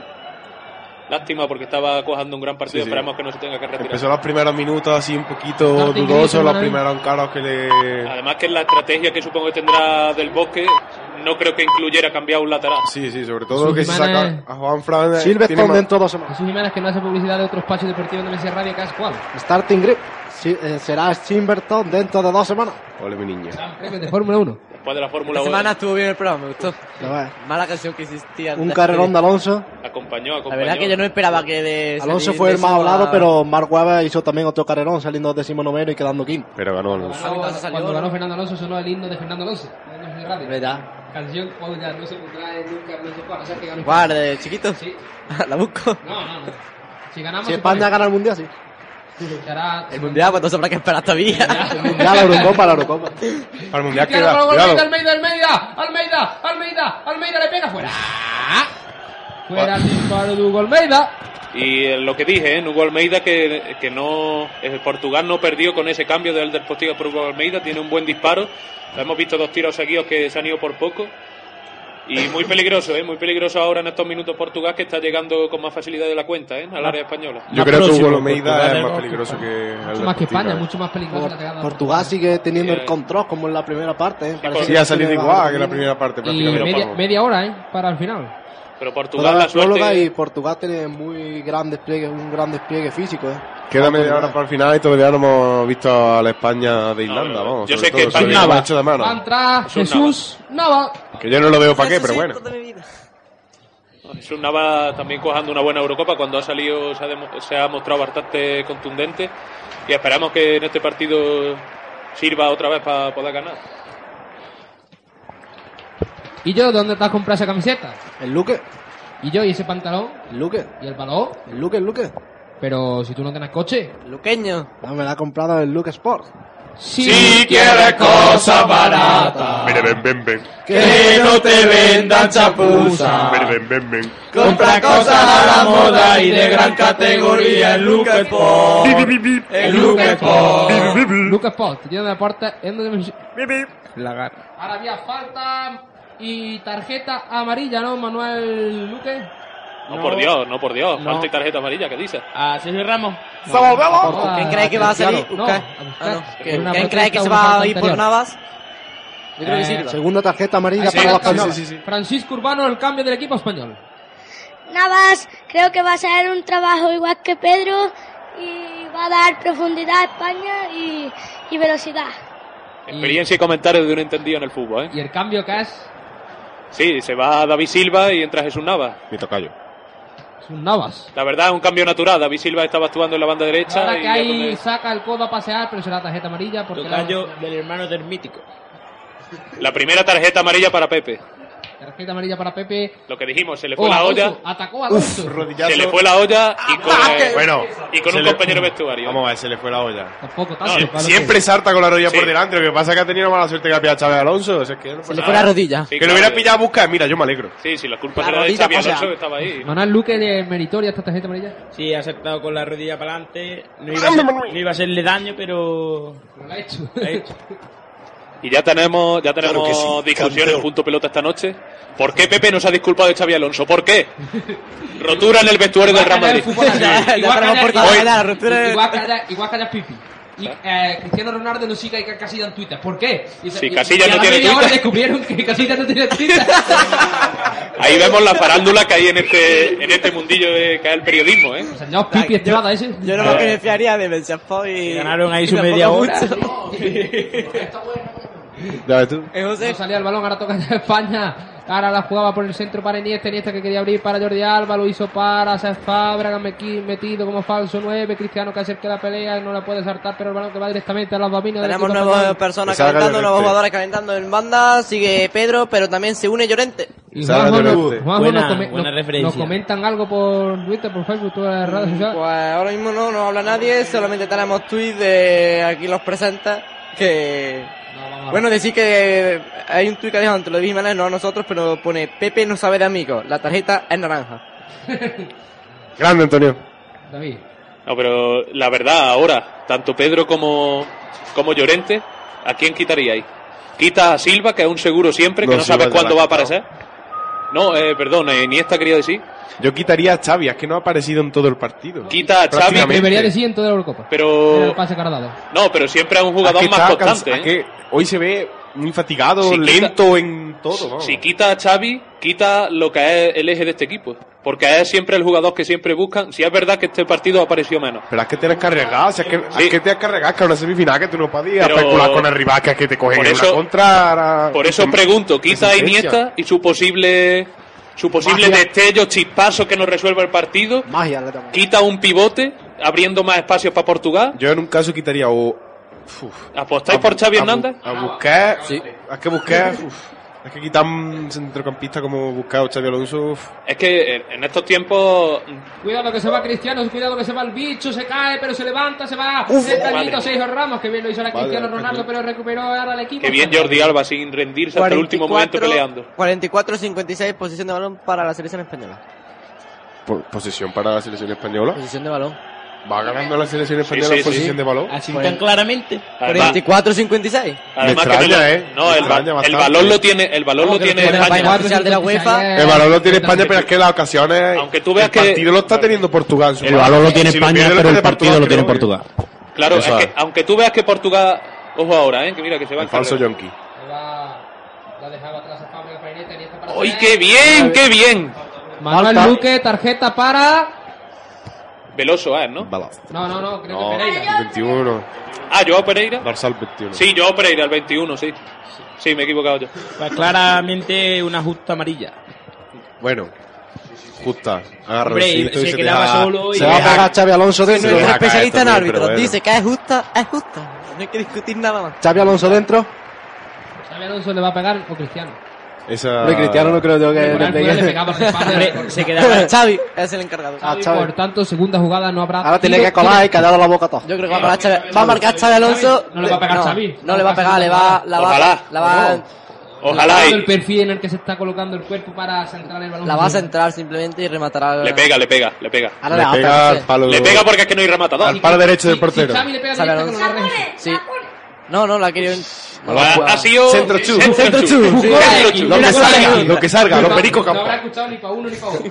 Lástima porque estaba cojando un gran partido. Sí, sí. Esperamos que no se tenga que retirar. Empezó los primeros minutos así un poquito dudosos, gris, los primeros encaros que le... Además que en la estrategia que supongo que tendrá del Bosque, no creo que incluyera cambiar un lateral. Sí, sí, sobre todo Jesús que se Jiménez- saca a Juan Fran. eh, Silverstone dentro de dos semanas. Jesús Jiménez que no hace publicidad de otro espacio deportivo de Messi Radio, que es cuál. Starting grip. Sí, eh, será Silverstone dentro de dos semanas. Ole, mi niño. De Fórmula 1. Después de la Fórmula Esta 1. semana estuvo bien el programa, me gustó. Mala canción que existía. Un carrerón de Alonso. Acompañó, acompañó. La verdad que yo no esperaba que de. Alonso fue el más hablado, a- pero Mark Webber hizo también otro carrerón, saliendo décimo noveno y quedando quinto. Pero ganó Alonso. Cuando, cuando ganó Fernando Alonso sonó el himno de Fernando Alonso. ¿Verdad? Canción ya no se pondrá en nunca, no sé cuál. O sea que ganó. ¿Cuál? ¿De chiquito? Sí. La busco. No, no, no. Si ganamos. Si se España gana el mundial, sí. El mundial, pues entonces habrá que esperar todavía. Ya la Eurocopa, la Eurocopa. Para el mundial queda. Cuidado. Almeida, Almeida, Almeida, Almeida, Almeida, Almeida le pega fuera. Fuera el disparo de Hugo Almeida. Y eh, lo que dije, ¿eh? Hugo Almeida, que, que no. El Portugal no perdió con ese cambio del del Postiga por Hugo Almeida. Tiene un buen disparo. Hemos visto dos tiros seguidos que se han ido por poco. Y muy peligroso, ¿eh? Muy peligroso ahora en estos minutos Portugal, que está llegando con más facilidad de la cuenta, ¿eh? Al área española. Yo creo que Hugo Portugal es más peligroso que... Mucho más que. España, mucho más peligrosa la pegada. Portugal sigue teniendo Sí, el control como en la primera parte. ¿eh? Parece Sí, que ha salido igual que en la primera parte, Y media, media hora, ¿eh? Para el final. Pero Toda Portugal, la la suerte. y Portugal tiene muy gran despliegue, un gran despliegue físico. ¿eh? Queda media hora para el final y todavía no hemos visto a la España de Irlanda, vamos. Yo sé que todo, España- hemos hecho de mano. Va a entrar Jesús Nava. Que yo no lo veo para qué, pero bueno. Jesús Nava también cojando una buena Eurocopa cuando ha salido se ha, se ha mostrado bastante contundente y esperamos que en este partido sirva otra vez para poder ganar. ¿Y yo dónde te has comprado esa camiseta? El Luque, ¿Y yo y ese pantalón? el Luque, ¿Y el balón? el Luque, el Luque. Pero si tú no tienes coche. Luqueño. No, me la ha comprado el Luque Sport. Si quieres cosas baratas, Mire, ven, ven, ven. que no te vendan chapuza. Ven, ven, ven, ven. Compra cosas a la moda y de gran categoría en Luke Sport. En Luke Sport. Lucas Sport, tiene deporte en La garra. Ahora había falta y tarjeta amarilla, ¿no, Manuel Luque? No, por Dios, no por Dios. No. Falta y tarjeta amarilla, ¿qué dice? A Sergio Ramos. ¿Quién cree que va a salir? No, Buscar. a. Ah, no. ¿Quién cree que se va a ir por. Navas? Yo creo que Eh, sí. Segunda tarjeta amarilla Sí, para los sí, sí, españoles. sí, sí. Francisco Urbano, el cambio del equipo español. Navas creo que va a ser un trabajo igual que Pedro y va a dar profundidad a España y, y velocidad. Experiencia y comentarios de un entendido en el fútbol, ¿eh? Y el cambio que es, Sí, se va David Silva y entra Jesús Nava. Mi tocayo. Es un Navas. La verdad es un cambio natural. David Silva estaba actuando en la banda derecha. Ahora y que ahí donde- saca el codo a pasear, pero será tarjeta amarilla porque Tocayo la del hermano del mítico. La primera tarjeta amarilla para Pepe. Tarjeta amarilla para Pepe. Lo que dijimos, se le fue Oh, la Alonso, olla. Atacó a Alonso. Rodillazo. Se le fue la olla y con, eh, Bueno, y con un le- compañero vestuario. Vamos a ver, se le fue la olla. Tampoco No, tanto. para Siempre salta con la rodilla Sí. por delante. Lo que pasa es que ha tenido mala suerte que ha pillado a Chávez Alonso. o sea, es que no Se le fue la rodilla. Sí, Que lo claro, hubiera pillado a buscar. Mira, yo me alegro. Sí, sí, la culpa La será de rodilla Xavi. Alonso que estaba ahí. Manuel Luque de meritoria esta tarjeta amarilla. Sí, ha acertado con la rodilla para adelante. No iba, a ser- no iba a hacerle daño, pero. Pero lo ha hecho. lo ha hecho. Y ya tenemos, ya tenemos Claro que sí, discusión en punto pelota esta noche. ¿Por qué Pepe no se ha disculpado de Xavi Alonso? ¿Por qué? Rotura en el vestuario del Real Madrid. Igual que Pipi. Y eh, Cristiano Ronaldo no sigue a Casillas en Twitter. ¿Por qué? Y, Sí, Casillas no tiene Twitter. descubrieron que Casillas no tiene Twitter. Ahí vemos la farándula que hay en este, en este mundillo de, que es el periodismo, ¿eh? Señor Pipi Estrada ese. Yo no me beneficiaría de Mensapo y... Ganaron ahí su me media hora. Ya ves tú. Eh, José. No salía el balón, ahora toca España. Ahora la jugaba por el centro para Iniesta, Iniesta que quería abrir para Jordi Alba, lo hizo para Fábregas mequi- metido como falso 9, Cristiano que acerca la pelea, no la puede saltar, pero el balón que va directamente a los dominios Tenemos nuevas español. personas salga calentando, nuevos jugadores calentando en banda. Sigue Pedro, pero también se une Llorente. Y Juanjo, nos- Llorente. Juanjo Buena- nos, come- buena nos- referencia. nos comentan algo por Twitter, por Facebook, por las redes sociales. Pues ahora mismo no, no habla nadie, solamente tenemos tweets de aquí los presentes que... A Bueno, decir que hay un tuit que ha dejado entre los Jiménez, no nosotros, pero pone Pepe no sabe de amigos, la tarjeta es naranja. Grande, Antonio. David. No, pero la verdad, ahora, tanto Pedro como, como Llorente, ¿a quién quitaríais? ¿Quita a Silva, que es un seguro siempre, que No, Silva sabes cuándo va a aparecer? No, eh, perdón, eh, Iniesta quería decir. Yo quitaría a Xavi, es que no ha aparecido en todo el partido. Quita a Xavi. Debería decir en toda la Eurocopa. En pero... el pase cardado. No, pero siempre es un jugador Es que más está constante, ¿eh? es que hoy se ve muy fatigado, Si quita- lento en todo. vamos. Si quita a Xavi, quita lo que es el eje de este equipo. Porque es siempre el jugador que siempre buscan. Si es verdad que este partido apareció menos. Pero es que tienes que arriesgar, si es que, Sí. es que tienes que arriesgar, que una semifinal que tú no podías Pero- especular con el rival, que es que te cogen Por en eso- una contra. Por eso os pregunto, quita a. Iniesta y su posible su posible Magia. destello, chispazo que nos resuelva el partido. Magia le. Quita un pivote, abriendo más espacios para Portugal. Yo en un caso quitaría o. ¿Apostáis por Xavi a bu- Hernández? A buscar. Es que buscar. uf, es que quitar un centrocampista como buscar o Xavi Alonso. uf. Es que en- estos tiempos Cuidado que se va Cristiano, cuidado que se va el bicho, se cae, pero se levanta, se va. Uf, el cañito Sergio Ramos, que bien lo hizo la Cristiano Ronaldo, pero recuperó ahora el equipo. que bien Jordi Alba sin rendirse hasta el último momento peleando. 44-56, posición de balón para la selección española. Po- Posesión para la selección española. Posición de balón. Va ganando la selección española sí, posición de balón. Así Bueno. tan claramente. Además, 44-56. además que extraña, no, ¿eh? no, Me el, el balón lo tiene, el balón Vamos, lo tiene España. página oficial de la UEFA. El balón lo tiene España, pero es que las ocasiones. Aunque tú veas el que- partido lo está teniendo Portugal. El balón lo tiene Si España, pierde, pero el partido lo tiene Portugal. Claro, es que aunque tú veas que Portugal, ojo ahora, eh, que mira que se va El falso. Yonki. La, dejaba atrás a ¡Uy, qué bien, qué bien! Manuel. Luque, tarjeta para. Veloso es, ¿no? Balón. No, no, no, creo No, que Pereira. 21. Ah, Joao Pereira. Dorsal 21. Sí, Joao Pereira, el 21, sí. Sí, me he equivocado yo. Pues claramente una justa amarilla. Bueno. Justa. Agarra Hombre, el y se se quedaba deja- solo y- Se va a pegar Xavi Alonso dentro. Nuestro caer especialista en árbitros bueno. dice que es justa, es justa. No hay que discutir nada más. Xavi Alonso dentro. Xavi Alonso le va a pegar o Cristiano. Esa... Hombre, Cristiano no creo yo que le pegaba espalda. Hombre, se quedaba. Xavi es el encargado. Ah, Xavi, Xavi. Por tanto, segunda jugada no habrá. Ahora tiene que colar y callado la boca todo. Yo creo que va a parar Xavi. Va a marcar Xavi Alonso. No le va a pegar no, Xavi. No le va a pegar, le va, la va, Ojalá. la va, Ojalá y el perfil en el que se está colocando el cuerpo para centrar el balón. la va a centrar simplemente y rematará. le pega, le pega, le pega. Ahora Le le pega al palo. Le pega porque es que no hay rematador. Al palo derecho del portero. Si Xavi le pega Xavi directa, que no. Sí. No, no, la ha querido. Ha, ha sido Centro chu. Centro chu. Lo que salga, lo que salga, los No- pericos No habrá escuchado ni para uno ni para otro.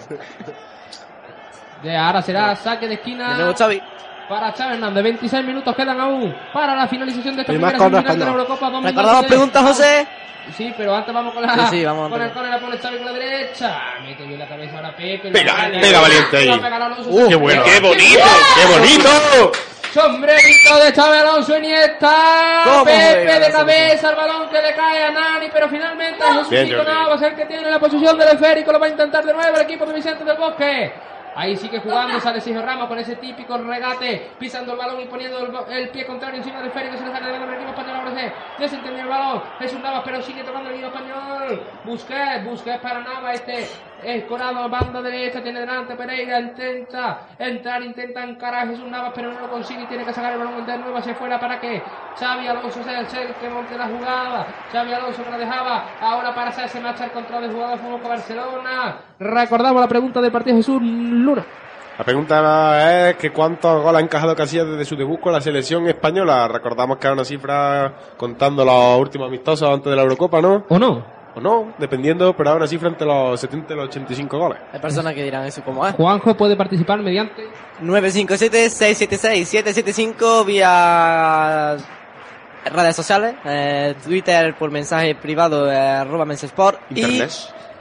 Ya, ahora será saque de De esquina nuevo Xavi. para Xavi Hernández. 26 minutos quedan aún para la finalización de esta Primer primera semifinal de la. Eurocopa 2023. ¿Recordamos preguntas, José? Sí, pero antes vamos con la. Sí, sí, vamos Con el córner, la pone Xavi con la derecha. Mete bien la cabeza ahora Pepe. Pega, pega valiente ahí. Qué bueno. ¡Qué bonito! ¡Qué bonito! Sombrerito de Xavi Alonso Iniesta. ¿Cómo Pepe de cabeza, el balón que le cae a Nani, pero finalmente Jesucito. Navas el que tiene la posición del esférico, lo va a intentar de nuevo el equipo de Vicente del Bosque. Ahí sigue jugando, sale Sergio Ramos con ese típico regate, pisando el balón y poniendo el, pie contrario encima del esférico, se le sale de el equipo español, ahora sí, desentendió el balón, Jesús Navas, pero sigue tocando el equipo español, Busquets, Busquets para Navas, este escorado, banda derecha, tiene delante Pereira, intenta entrar, intenta encarar a Jesús Navas, pero no lo consigue y tiene que sacar el balón de nuevo hacia afuera para que Xavi Alonso sea el ser que monte la jugada, Xavi Alonso que la dejaba, ahora para hacerse marcha el control de Fútbol Club Barcelona, recordamos la pregunta del partido Jesús Luna. La pregunta es que cuántos goles ha encajado Casillas desde su debut con la selección española. Recordamos que era una cifra contando los últimos amistosos antes de la Eurocopa, ¿no? ¿O no? O no, dependiendo, pero era una cifra entre los 70 y los 85 goles. Hay personas que dirán eso como es. Juanjo puede participar mediante 957-676-775 vía redes sociales, eh, Twitter por mensaje privado, eh, arroba Mensesport Internet.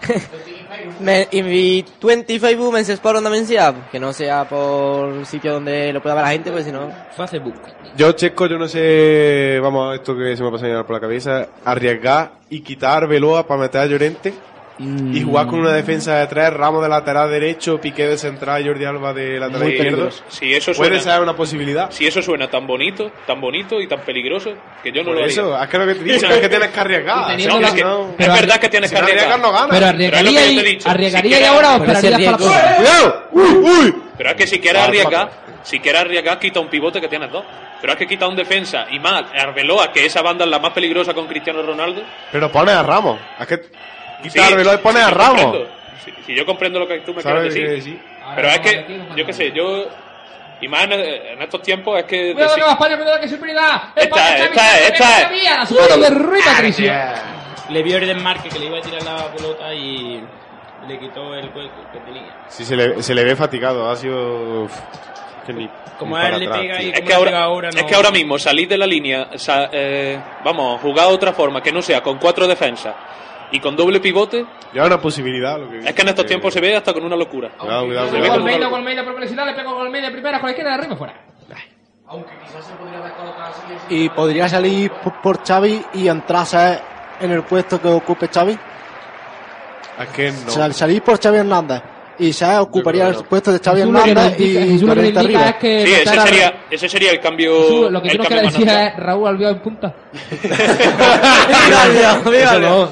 y, me, y mi 20 Facebook Mensesport Onda Mencia, que no sea por sitio donde lo pueda ver la gente, pues si no... Facebook. Yo, Checo, yo no sé, vamos, esto que se me pasa por la cabeza, arriesgar y quitar Veloa para meter a Llorente y jugar con una defensa de tres, Ramos de lateral derecho, Piqué de central y Jordi Alba de lateral Muy izquierdo. Si eso Puede suena- ser una posibilidad. Si eso suena tan bonito, tan bonito y tan peligroso, que yo no Por lo eso, haría. es que lo que te digo es que tienes que arriesgar. la- no, que- no- pero es verdad que tienes si que arriesgar. no ganas. Pero Pero es lo arriesgaría que yo y, te he dicho. arriesgaría Si y ahora Pero esperaría. ¡Cuidado! ¡Uy, uy! Pero es que si quieres Ah, arriesgar, si quieres arriesgar, quita un pivote que tienes dos. Pero es que quita un defensa y más Arbeloa, que esa banda es la más peligrosa con Cristiano Ronaldo. Pero pones a Ramos. Es que Sí, quitar Veloa y pones sí, a Ramos. Si, si yo comprendo lo que tú me ¿Sabes quieres decir. decir? Pero es que, yo qué sé, yo. Y más en, en estos tiempos es que. Cuidado decir- que va España, cuidado que superioridad. Esta esta esta Xavi, es. Xavi, a la superior de Rui Patricio. Le vio Eden Marque que le iba a tirar la pelota y le quitó el hueco que tenía. Sí, se le, se le ve fatigado. Ha sido. uf, que ni- Como ni a él le pega y Es que, ahora, ahora, es no- que ahora mismo salir de la línea, sa- eh, vamos, jugar de otra forma, que no sea con cuatro defensas y con doble pivote, Ya una posibilidad. Lo que es que en estos tiempos se ve hasta con una locura. Cuidado, cuidado, Se ve una Almeida, locura. Almeida por velocidad, le pegó con Almeida primera, con la izquierda de arriba fuera. Y podría salir por, por Xavi y entrarse en el puesto que ocupe Xavi. Es que no. Sal- salir por Xavi Hernández y se ocuparía el puesto de Xavi que Hernández y indica- Jesús lo que Llorente nos indica arriba. es que Sí, ese sería, ese sería el cambio. Lo que quieres más decir natural. es Raúl Albiol en punta. ¡Viva Dios!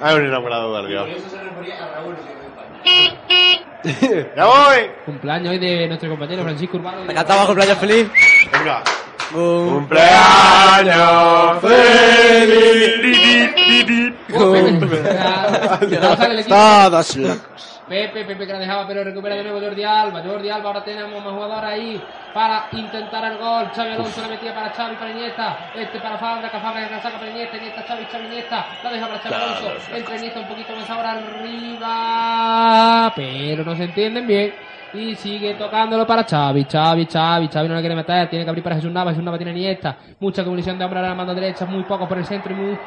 Hay un enamorado de Albiol. ¡Ya voy! Cumpleaños hoy de nuestro compañero Francisco Urbano. Me cantaba cumpleaños feliz. Venga. ¡Cumpleaños feliz! Todos locos. Pepe, Pepe que la dejaba, pero recupera de nuevo Jordi Alba. Jordi Alba, ahora tenemos más jugador ahí para intentar el gol. Xavi Alonso le metía para Xavi, para Iniesta. Este para Fabra, que Fabra que la saca para Iniesta. Iniesta, Xavi, Xavi, Iniesta. La deja para Xavi Alonso. Entra Iniesta un poquito más ahora arriba. Pero no se entienden bien. Y sigue tocándolo para Xavi, Xavi, Xavi, Xavi no le quiere meter, tiene que abrir para Jesús Nava, Jesús Nava tiene Iniesta, mucha comunicación de hombre a la mano derecha, muy poco por el centro y muy,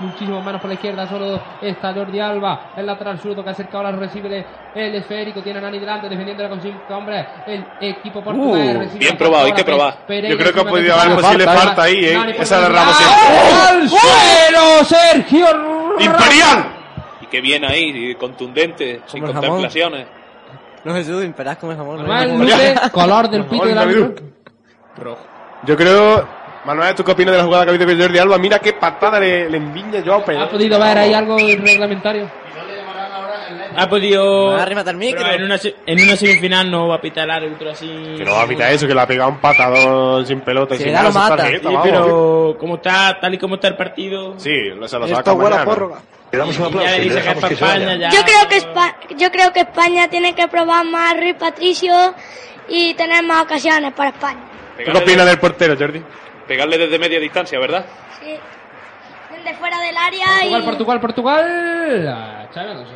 muchísimo menos por la izquierda, solo está Jordi Alba, el lateral zurdo que acerca ahora recibe el esférico, tiene a Nani delante defendiéndola con cinco hombres, el equipo portugués Uh, recibe bien probado, hay que probar. Pereira Yo creo que ha podido haber posible falta ahí, ¿eh? Nani Esa de. Ramos siempre. ¡Al suelo, Sergio ¡Imperial! Y que bien ahí, contundente, sin jamón. No, Jesús, imperás como el jamón. ¿no? Manuel luce color del pito del árbitro. Yo creo. Manuel, ¿tú qué opinas de la jugada que ha habido con Jordi Alba? Mira qué patada le, le enviña yo a ¿Ha podido ver ahí algo reglamentario? Ha podido. Me arrímate al micro. Pero en una, en una semifinal no va a pitar el árbitro así. Que no va a pitar eso, que le ha pegado un patadón sin pelota y Si sin le da, nada, lo sin mata. tarjeta, Sí, pero como está, tal y como está el partido. Sí, lo- se lo Esto saca huele a prórroga. Le damos un aplauso y le le dice que España. Ya. Yo creo que Espa- yo creo que España tiene que probar más Rui Patricio y tener más ocasiones para España. ¿Tú qué opinas del portero, Jordi? pegarle desde media distancia, ¿verdad? Sí. Desde fuera del área Portugal, y Portugal, Portugal. Ah, Xavi Alonso.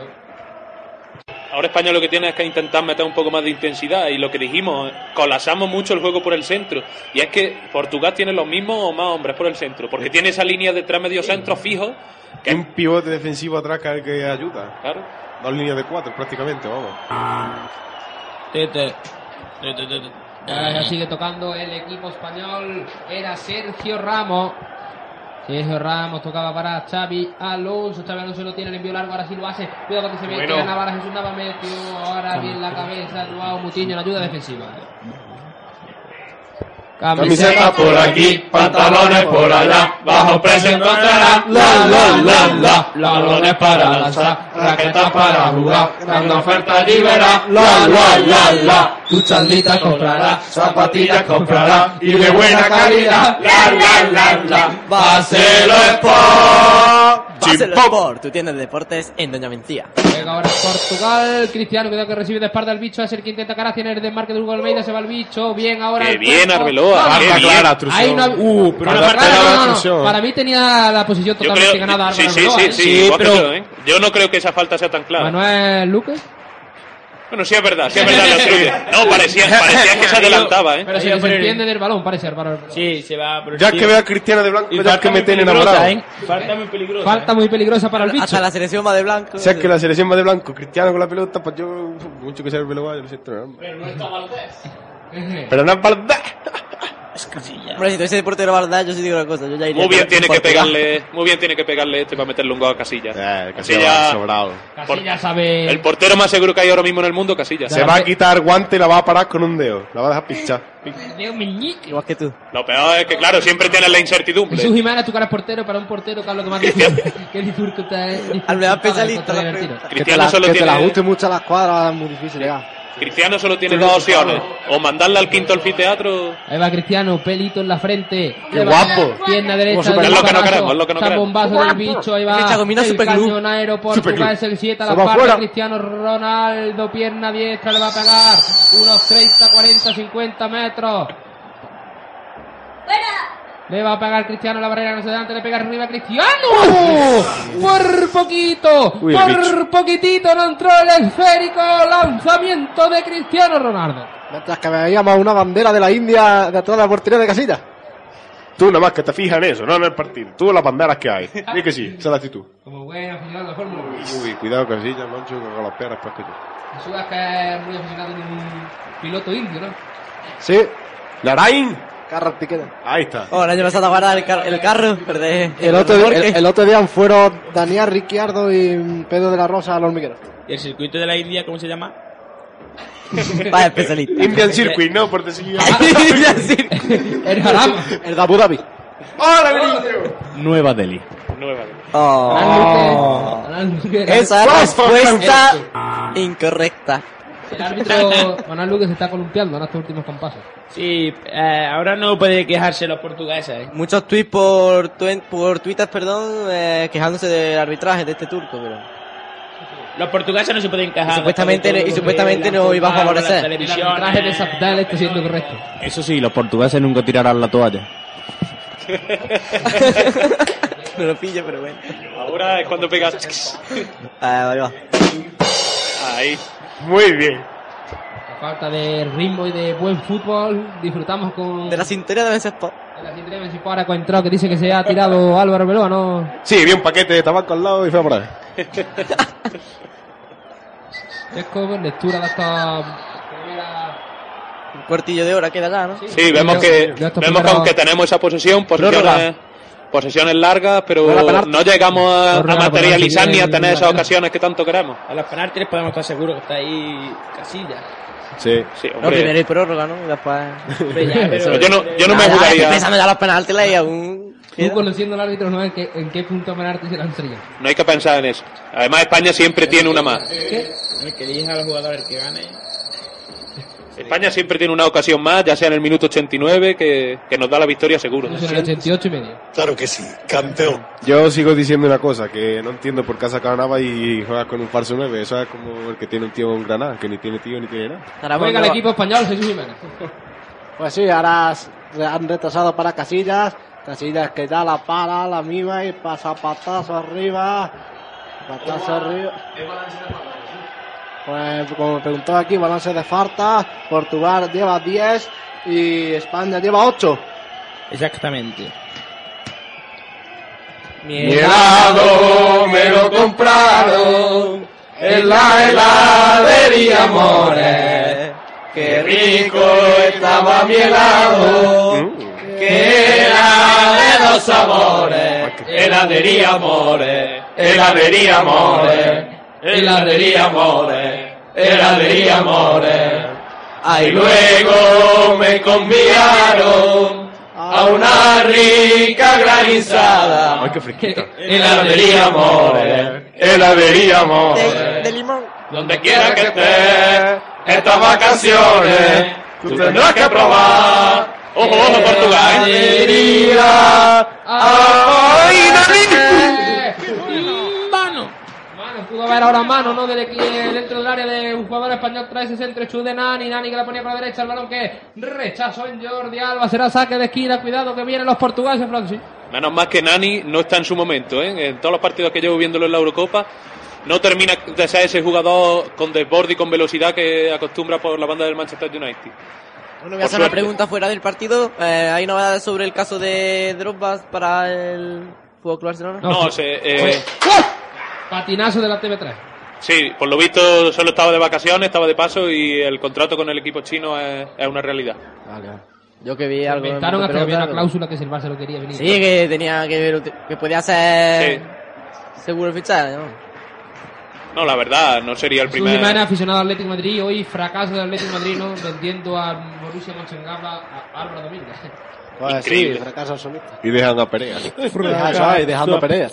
Ahora España lo que tiene es que intentar meter un poco más de intensidad y lo que dijimos, colapsamos mucho el juego por el centro. Y es que Portugal tiene los mismos o más hombres por el centro, porque tiene esa línea de tres mediocentros fijos. Que hay un pivote defensivo atrás que que ayuda. Claro. Dos líneas de cuatro prácticamente, vamos. Tete. Tete, tete. Ya, ya sigue tocando el equipo español. Era Sergio Ramos. Sergio Ramos tocaba para Xavi Alonso. Xavi Alonso lo tiene, le envió largo, ahora sí lo hace. Cuidado que se mete Bueno. Navarra, Jesús Nava metió ahora bien la cabeza. Joao Mutiño en ayuda defensiva. Camiseta por aquí, pantalones por allá, bajo precio encontrará, la la la la, balones para lanzar, raquetas para jugar, dando oferta verá, la la la la, tu chandita comprará, zapatillas comprará, y de buena calidad, la la la la, Barcelo Sport. Basel Chimpón. Sport, tú tienes deportes en Doña Mentía. Venga, ahora Portugal. Cristiano, cuidado que recibe de espalda el bicho. Es el que intenta cara. Tiene el desmarque de Hugo Almeida. Se va el bicho. Bien, ahora. Qué bien. Arbeloa, qué bien. Clara. Ahí no. Uh, pero una parte clara, no, no. Para mí tenía la posición totalmente creo, ganada. sí, sí, Arbeloa, sí, ¿eh? sí, que yo, ¿eh? Yo no creo que esa falta sea tan clara. Manuel Luque. Bueno, sí es verdad, sí es verdad, lo. No, parecía, parecía que se adelantaba, ¿eh? Pero se desentiende del balón, parece Álvaro. Sí, se va. por el Ya tío. que veo a Cristiano de Blanco, Y ya que me tiene enamorado. ¿eh? Falta muy peligrosa. Falta muy peligrosa para el bicho. Hasta la selección va de blanco. Si es que la selección va de blanco, Cristiano con la pelota, pues yo, mucho que sea el Beloa, yo lo siento. Pero no está Valdés. Pero no es verdad. Es casilla. Hombre, si tuviese portero Valdés, yo sí digo una cosa. Yo ya iría Muy bien tiene que pegarle, muy bien tiene que pegarle este para meterle un gol a Casillas. Casillas, sobrado. Casilla sabe. el portero más seguro que hay ahora mismo en el mundo, Casillas. Se va a quitar guante y la va a parar con un dedo. La va a dejar pinchar. Igual que tú. Lo peor es que, claro, siempre tienes la incertidumbre. Jesús Jiménez, tu cara es portero para un portero, que es lo que más disfruta. que disfruta. Al. Que te, Cristiano solo que te tiene- la ajuste mucho a la escuadra es muy difícil ya. Cristiano solo tiene dos opciones. O mandarle al quinto anfiteatro. Ahí va Cristiano, pelito en la frente. Qué guapo. Pierna derecha. Es lo que no queremos, es lo que no queremos. bombazo del bicho, ahí va. Es que combina el cañonero portugués, es el 7 a la parte. fuera. Cristiano Ronaldo, pierna diestra, le va a pegar. Unos 30, 40, 50 metros. Le va a pegar Cristiano la barrera, no se delante, le pega arriba a Cristiano. Por poquito, Uy, por bicho. poquitito no entró el esférico lanzamiento de Cristiano Ronaldo. Mientras que veíamos una bandera de la India detrás de la portería de Casilla. Tú nada más que te fijas en eso, no en el partido. Tú en las banderas que hay. Di que sí, esa es la actitud. Como buen aficionado de Fórmula 1. Uy, cuidado Casilla, mancho, que con las piernas pues que tú. Jesús es que es muy aficionado en un piloto indio, ¿no? Sí, Narain. Carro tiquete. Ahí está. Oh, el año pasado a guardar el, car- el carro, perdé. El otro, día, el, el otro día fueron Daniel Ricciardo y Pedro de la Rosa al hormiguero. ¿Y el circuito de la India cómo se llama? Vaya especialista. Indian Circuit, no, por decir. El Jarama. El de Abu Dhabi. ¡Hola, grillo! Nueva Delhi. Nueva. Oh. Manuel Luque. Esa respuesta incorrecta. El árbitro Manuel Luque se está columpiando en estos últimos compases. Sí, eh, ahora no puede quejarse los portugueses. ¿eh? Muchos tweets por, por Twitter, perdón, eh, quejándose del arbitraje de este turco, pero... Los portugueses no se pueden quejar. Y supuestamente- y supuestamente no iba a favorecer. El arbitraje de está siendo correcto. Eso sí, los portugueses nunca tirarán la toalla. no lo pillo, pero bueno. Ahora es cuando pegas. Ah, ahí va. Ahí. Muy bien. A falta de ritmo y de buen fútbol, disfrutamos con... De la cintura de Sport. de la cintura de Messi ahora con entrado que dice que se ha tirado Álvaro Beloa, ¿no? Sí, vi un paquete de tabaco al lado y fue por ahí. Chesco, lectura de esta primera... Un cuartillo de hora queda ya, ¿no? Sí, vemos que, Yo vemos que aunque tenemos esa posesión, posesiones, Prórroga. Posesiones largas, pero no llegamos a, materializar ni a tener esas ocasiones que tanto queremos. A los penaltis podemos estar seguros que está ahí Casilla. Sí. Sí, No, primero hay prórroga, ¿no? Y después... Hombre, ya, pero- Pero yo no, yo no me ya, jugaría. estoy pensando ya los penaltis y aún... Tú conociendo al árbitro, ¿no? ¿En qué, en qué punto penalti se lanzaría? No hay que pensar en eso. Además, España siempre tiene una más. ¿Qué? El que elija a los jugadores que gane. España siempre tiene una ocasión más, ya sea en el minuto 89, que, que nos da la victoria seguro. En el 88 y medio. Claro que sí, campeón. Yo sigo diciendo una cosa, que no entiendo por qué ha sacado a Nava y juega con un falso 9. Eso es como el que tiene un tío en Granada, que ni tiene tío ni tiene nada. Ahora Juega el equipo español, Jesús Jiménez. Pues sí, ahora han retrasado para Casillas. Casillas que ya la para, la mima y pasa patazo arriba. Patazo arriba. Pues como me preguntó aquí, balance de falta. Portugal lleva 10 y España lleva 8. Exactamente. Mi helado me lo compraron en la heladería More. Qué rico estaba mi helado, que era de dos sabores. Heladería More, heladería More, heladería More, heladería More. Y luego me conviaron a una rica granizada. Ay, qué fresquita. Heladería More, heladería More. de limón. Donde quiera que estés, estas vacaciones, tú tendrás que probar. Ojo, ojo, Portugal. Heladería. Ay, Y mano. Haber ahora mano, ¿no? Desde dentro del área de un jugador español trae ese centro hecho de Nani, Nani que la ponía para la derecha, el balón que rechazó en Jordi Alba, será saque de esquina, cuidado que vienen los portugueses, Francis. Menos más que Nani no está en su momento, ¿eh? En todos los partidos que llevo viéndolo en la Eurocopa, no termina de ser ese jugador con desborde y con velocidad que acostumbra por la banda del Manchester United. Bueno, voy a hacer una pregunta fuera del partido. Eh, ¿Hay novedades sobre el caso de Drogba para el Fútbol Club Barcelona? No, se, eh, Patinazo de la TV3. sí, por lo visto solo estaba de vacaciones, estaba de paso y el contrato con el equipo chino es, es una realidad. Yo que vi algo. en Inventaron hasta que había una cláusula que si el Barça lo quería venir. Sí, que tenía que ver, que podía ser seguro el fichaje, ¿no? No, la verdad, no sería el Jesús primer. Jiménez, aficionado al Atlético de Madrid, hoy fracaso del Atlético de Madrid, ¿no? vendiendo a Borussia Mönchengladbach a Álvaro Domínguez. Pues sí, fracaso absoluto. Y dejan a Perea. Es, dejando a Perea.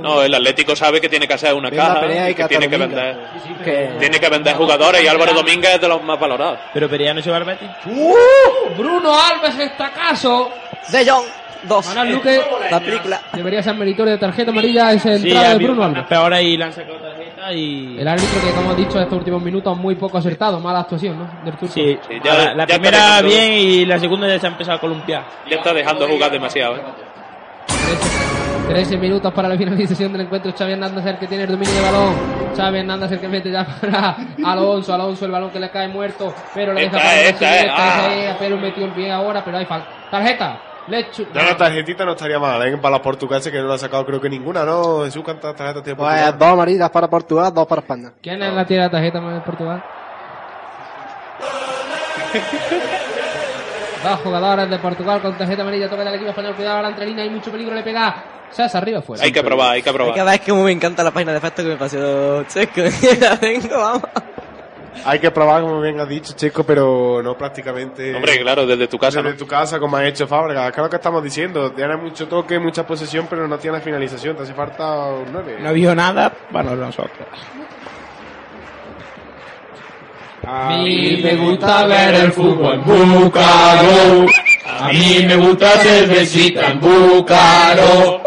No, el Atlético sabe que tiene que hacer una caja, Perea y que tiene que vender, Que- tiene que vender jugadores y Álvaro Domínguez es de los más valorados. Pero Perea no se va al Betis. ¡Uh! Bruno Alves está caso. De Jong, dos. Manuel Luque, La película. debería ser meritorio de tarjeta amarilla esa Sí, entrada ha de Bruno Alves. peores y le han sacado tarjeta y... El árbitro que, como hemos dicho, estos últimos minutos muy poco acertado, mala actuación, ¿no? Del turco. Sí, ya- la, la ya primera dejando- bien y la segunda ya se ha empezado a columpiar. Ya está dejando jugar demasiado. ¿eh? 13 minutos para la finalización del encuentro. Xavi Hernández el que tiene el dominio de balón. Xavi Hernández el que mete ya para Alonso. Alonso el balón que le cae muerto. Pero le deja Esta para es, Alonso, esta es, esta ah. es, Pero metió el pie ahora, pero hay falta. Tarjeta. Ya la tarjetita no estaría mal, ¿eh? Para los portugueses que no la han sacado creo que ninguna, ¿no? Jesús, ¿cuántas tarjetas tiene Pues Portugal? dos amarillas para Portugal, dos para España. ¿Quién es la tira de tarjeta más de Portugal? Dos jugadores de Portugal con tarjeta amarilla. Toca del equipo español. Cuidado a la entrelina. Hay mucho peligro. Le pega. César arriba fuera. Hay que probar, hay que probar. Cada vez que me encanta la página de efectos que me pasó Checo. La tengo, vamos. Hay que probar, como bien has dicho, Checo, pero no prácticamente. Hombre, claro, desde tu casa, Desde ¿no? tu casa, como ha hecho Fábregas. Claro que estamos diciendo. Tiene mucho toque, mucha posesión, pero no tiene finalización. Te hace falta un 9. No vio nada para nosotros. A mí me gusta ver el fútbol en Búcaro. A mí me gusta cervecita en Búcaro.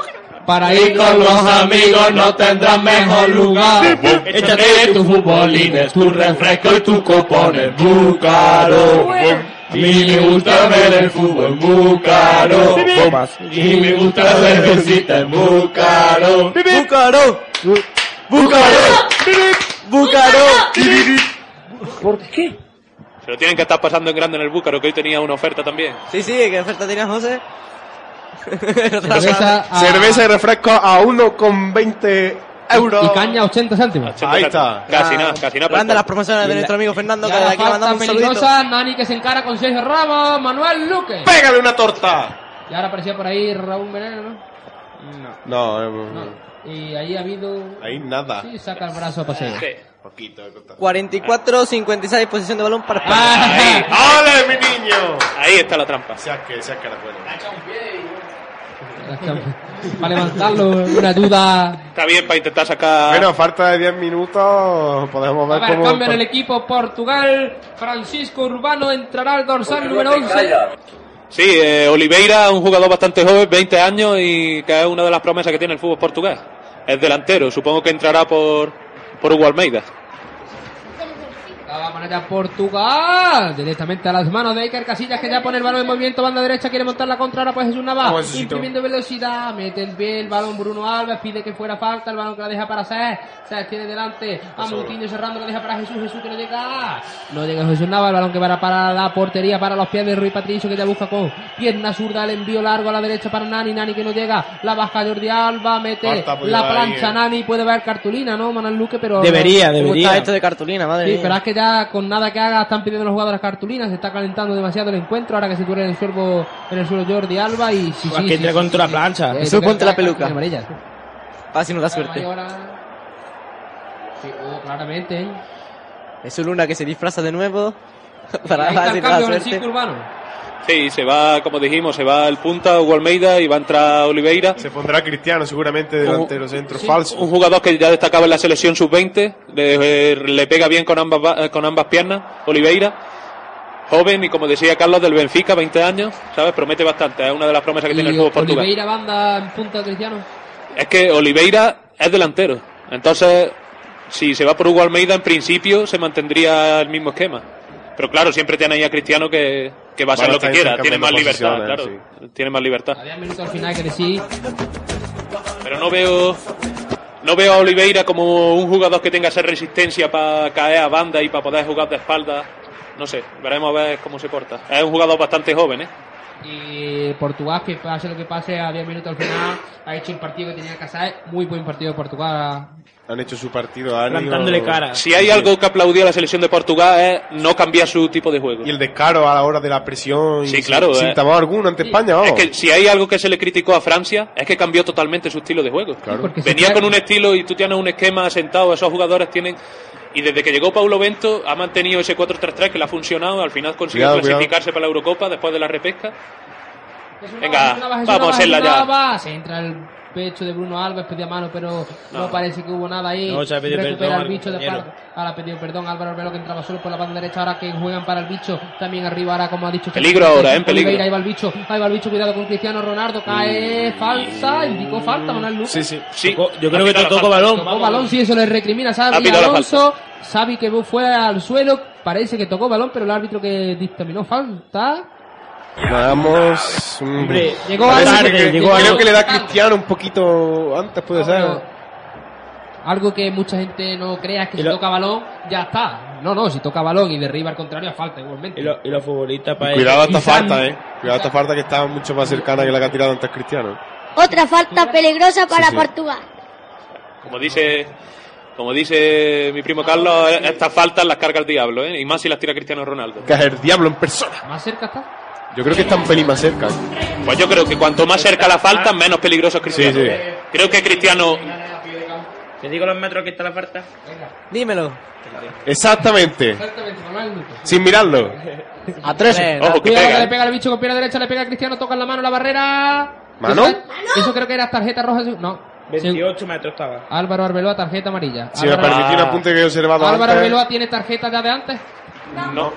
Para ir con los amigos no tendrás mejor lugar. Échate tus futbolines, tu refresco y tus copones. Búcaro. A mí me gusta ver el fútbol en Búcaro. Y me gusta la cervecita en Búcaro. ¡Búcaro! ¡Búcaro! ¡Búcaro! ¿Por qué? Se lo tienen que estar pasando en grande en el Búcaro, que hoy tenía una oferta también. Sí, sí, ¿qué oferta tenía José? Cerveza a- Cerveza y refresco a 1,20 euros. Y caña 80 céntimos. Ahí está. Casi nada, casi nada. Grande las promociones de nuestro amigo Fernando, que aquí le falta mandamos un saludito. Nani que se encara con Sergio Ramos, Manuel Luque. ¡Pégale una torta! Y ahora aparecía por ahí Raúl Veneno, ¿no? No, eh, Y ahí ha habido... ahí nada. Sí, saca el brazo a paseo. Poquito de corta. 44-56 posición de balón para Ah, España. ¡Ole, mi niño! Ahí está la trampa. Seas que, seas que era bueno. Para levantarlo, una duda. Está bien para intentar sacar. Bueno, falta de 10 minutos. Podemos A ver ver, cómo. cambio en el equipo Portugal. Francisco Urbano entrará al dorsal número 11. Sí, eh, Oliveira, un jugador bastante joven, 20 años y que es una de las promesas que tiene el fútbol portugués. Es delantero, supongo que entrará por, por Hugo Almeida. A Portugal. Directamente a las manos de Iker Casillas que ya pone el balón en movimiento. Banda derecha quiere montar la contra. Ahora pues Jesús Navas. Vamos, Jesucito. Imprimiendo velocidad. Mete el pie el balón Bruno Alves. Pide que fuera falta. El balón que la deja para Sés. Sés tiene delante a Moutinho cerrando. La deja para Jesús. Jesús que no llega. No llega Jesús Navas. El balón que va para la portería. Para los pies de Rui Patricio que ya busca con pierna zurda. El envío largo a la derecha para Nani. Nani que no llega. La baja Jordi Alba. Mete Falta, pues, la ahí, plancha. eh. Nani puede ver cartulina, ¿no? Manuel Luque, pero. Debería, ¿Cómo debería. está esto de cartulina, madre Sí, mía? pero es que ya con nada que haga están pidiendo los jugadores cartulinas, se está calentando demasiado el encuentro, ahora que se tuerce en el suelo, en el suelo Jordi Alba y sí, Pues sí, que sí, entra sí, contra sí, la plancha. sí. Eh, Eso ponte la peluca. amarilla. Ah, si nos da suerte. Ahí ahora- Sí, oh, claramente, ¿eh? Es un Luna que se disfraza de nuevo. Para el da cambio, suerte. Urbano. Sí, se va, como dijimos, se va el punta Hugo Almeida y va a entrar Oliveira. Se pondrá Cristiano seguramente delantero centro falso. Un jugador que ya destacaba en la selección sub-20, le, eh, le pega bien con ambas, ba- eh, con ambas piernas, Oliveira. Joven y como decía Carlos del Benfica, 20 años, ¿sabes? Promete bastante, es una de las promesas que tiene el fútbol portugués. Oliveira banda en punta de Cristiano. Es que Oliveira es delantero. Entonces, si se va por Hugo Almeida, en principio se mantendría el mismo esquema. Pero claro, siempre tiene ahí a Cristiano que, que va a a lo que quiera. Tiene más libertad, claro. Tiene más libertad. A 10 minutos al final que sí. Pero no veo no veo a Oliveira como un jugador que tenga esa resistencia para caer a banda y para poder jugar de espalda. No sé, veremos a ver cómo se porta. Es un jugador bastante joven, ¿eh? Y Portugal, que pase lo que pase, a 10 minutos al final, ha hecho el partido que tenía que hacer. Muy buen partido de Portugal. Han hecho su partido a Si hay algo que aplaudir a la selección de Portugal es no cambiar su tipo de juego. Y el descaro a la hora de la presión. y Sí, sin- claro, Sin, eh. temor alguno ante España, vamos. Es que si hay algo que se le criticó a Francia es que cambió totalmente su estilo de juego. Porque se Venía con un estilo y tú tienes un esquema sentado, esos jugadores tienen... Y desde que llegó Paulo Bento ha mantenido ese 4-3-3 que le ha funcionado, al final consiguió Cuidado, clasificarse para la Eurocopa después de la repesca. Venga, vamos a Navas, hacerla Jesús ya. Se entra el pecho de Bruno Alves, pedía mano, pero no, No. parece que hubo nada ahí. No, se ha pedido Recupera perdón el al bicho de par- Ahora ha pedido perdón Álvaro Arbelo que entraba solo por la banda derecha. Ahora que juegan para el bicho, también arriba, ahora como ha dicho. Peligro ahora, ¿eh? Peligro. Oliveira, Ahí va el bicho, ahí va el bicho, cuidado con Cristiano Ronaldo, cae falta, indicó falta, Manuel Lucas. Sí, sí. Sí, yo creo que tocó balón. Tocó balón, sí, eso le recrimina Xavi Alonso. Xavi que fue al suelo, parece que tocó balón, pero el árbitro que dictaminó falta. Vamos. mm, Hombre, llegó parece tarde, que- llegó creo algo- que le da a Cristiano un poquito antes, puede ser. Algo que mucha gente no crea es que Y si lo- toca balón, ya está. No, no, si toca balón y derriba al contrario, falta igualmente. Y, lo- y los futbolistas para Cuidado esta falta, eh. Cuidado a esta falta que está mucho más cercana que la que ha tirado antes Cristiano. Otra falta peligrosa para Sí, sí. Portugal. Como dice, como dice mi primo Carlos, estas faltas las carga el diablo, ¿eh? Y más si las tira Cristiano Ronaldo. Que es el diablo en persona. Más cerca está. Yo creo que está un pelín más cerca. Pues yo creo que cuanto más cerca la falta, menos peligroso es Cristiano. Sí, sí. Creo que Cristiano ¿Te digo los metros que está la falta? Dímelo. Exactamente. Exactamente. Sin mirarlo. A tres. Ojo, que Cuidado pega, que le ¿eh? pega el bicho con pierna derecha, le pega a Cristiano, toca en la mano la barrera. ¿Mano? Eso, eso creo que era tarjeta roja. No. 28 metros estaba. Álvaro Arbeloa, tarjeta amarilla. Si me Álvaro, permitís un apunte que he observado Álvaro antes. Arbeloa tiene tarjeta ya de antes. No. No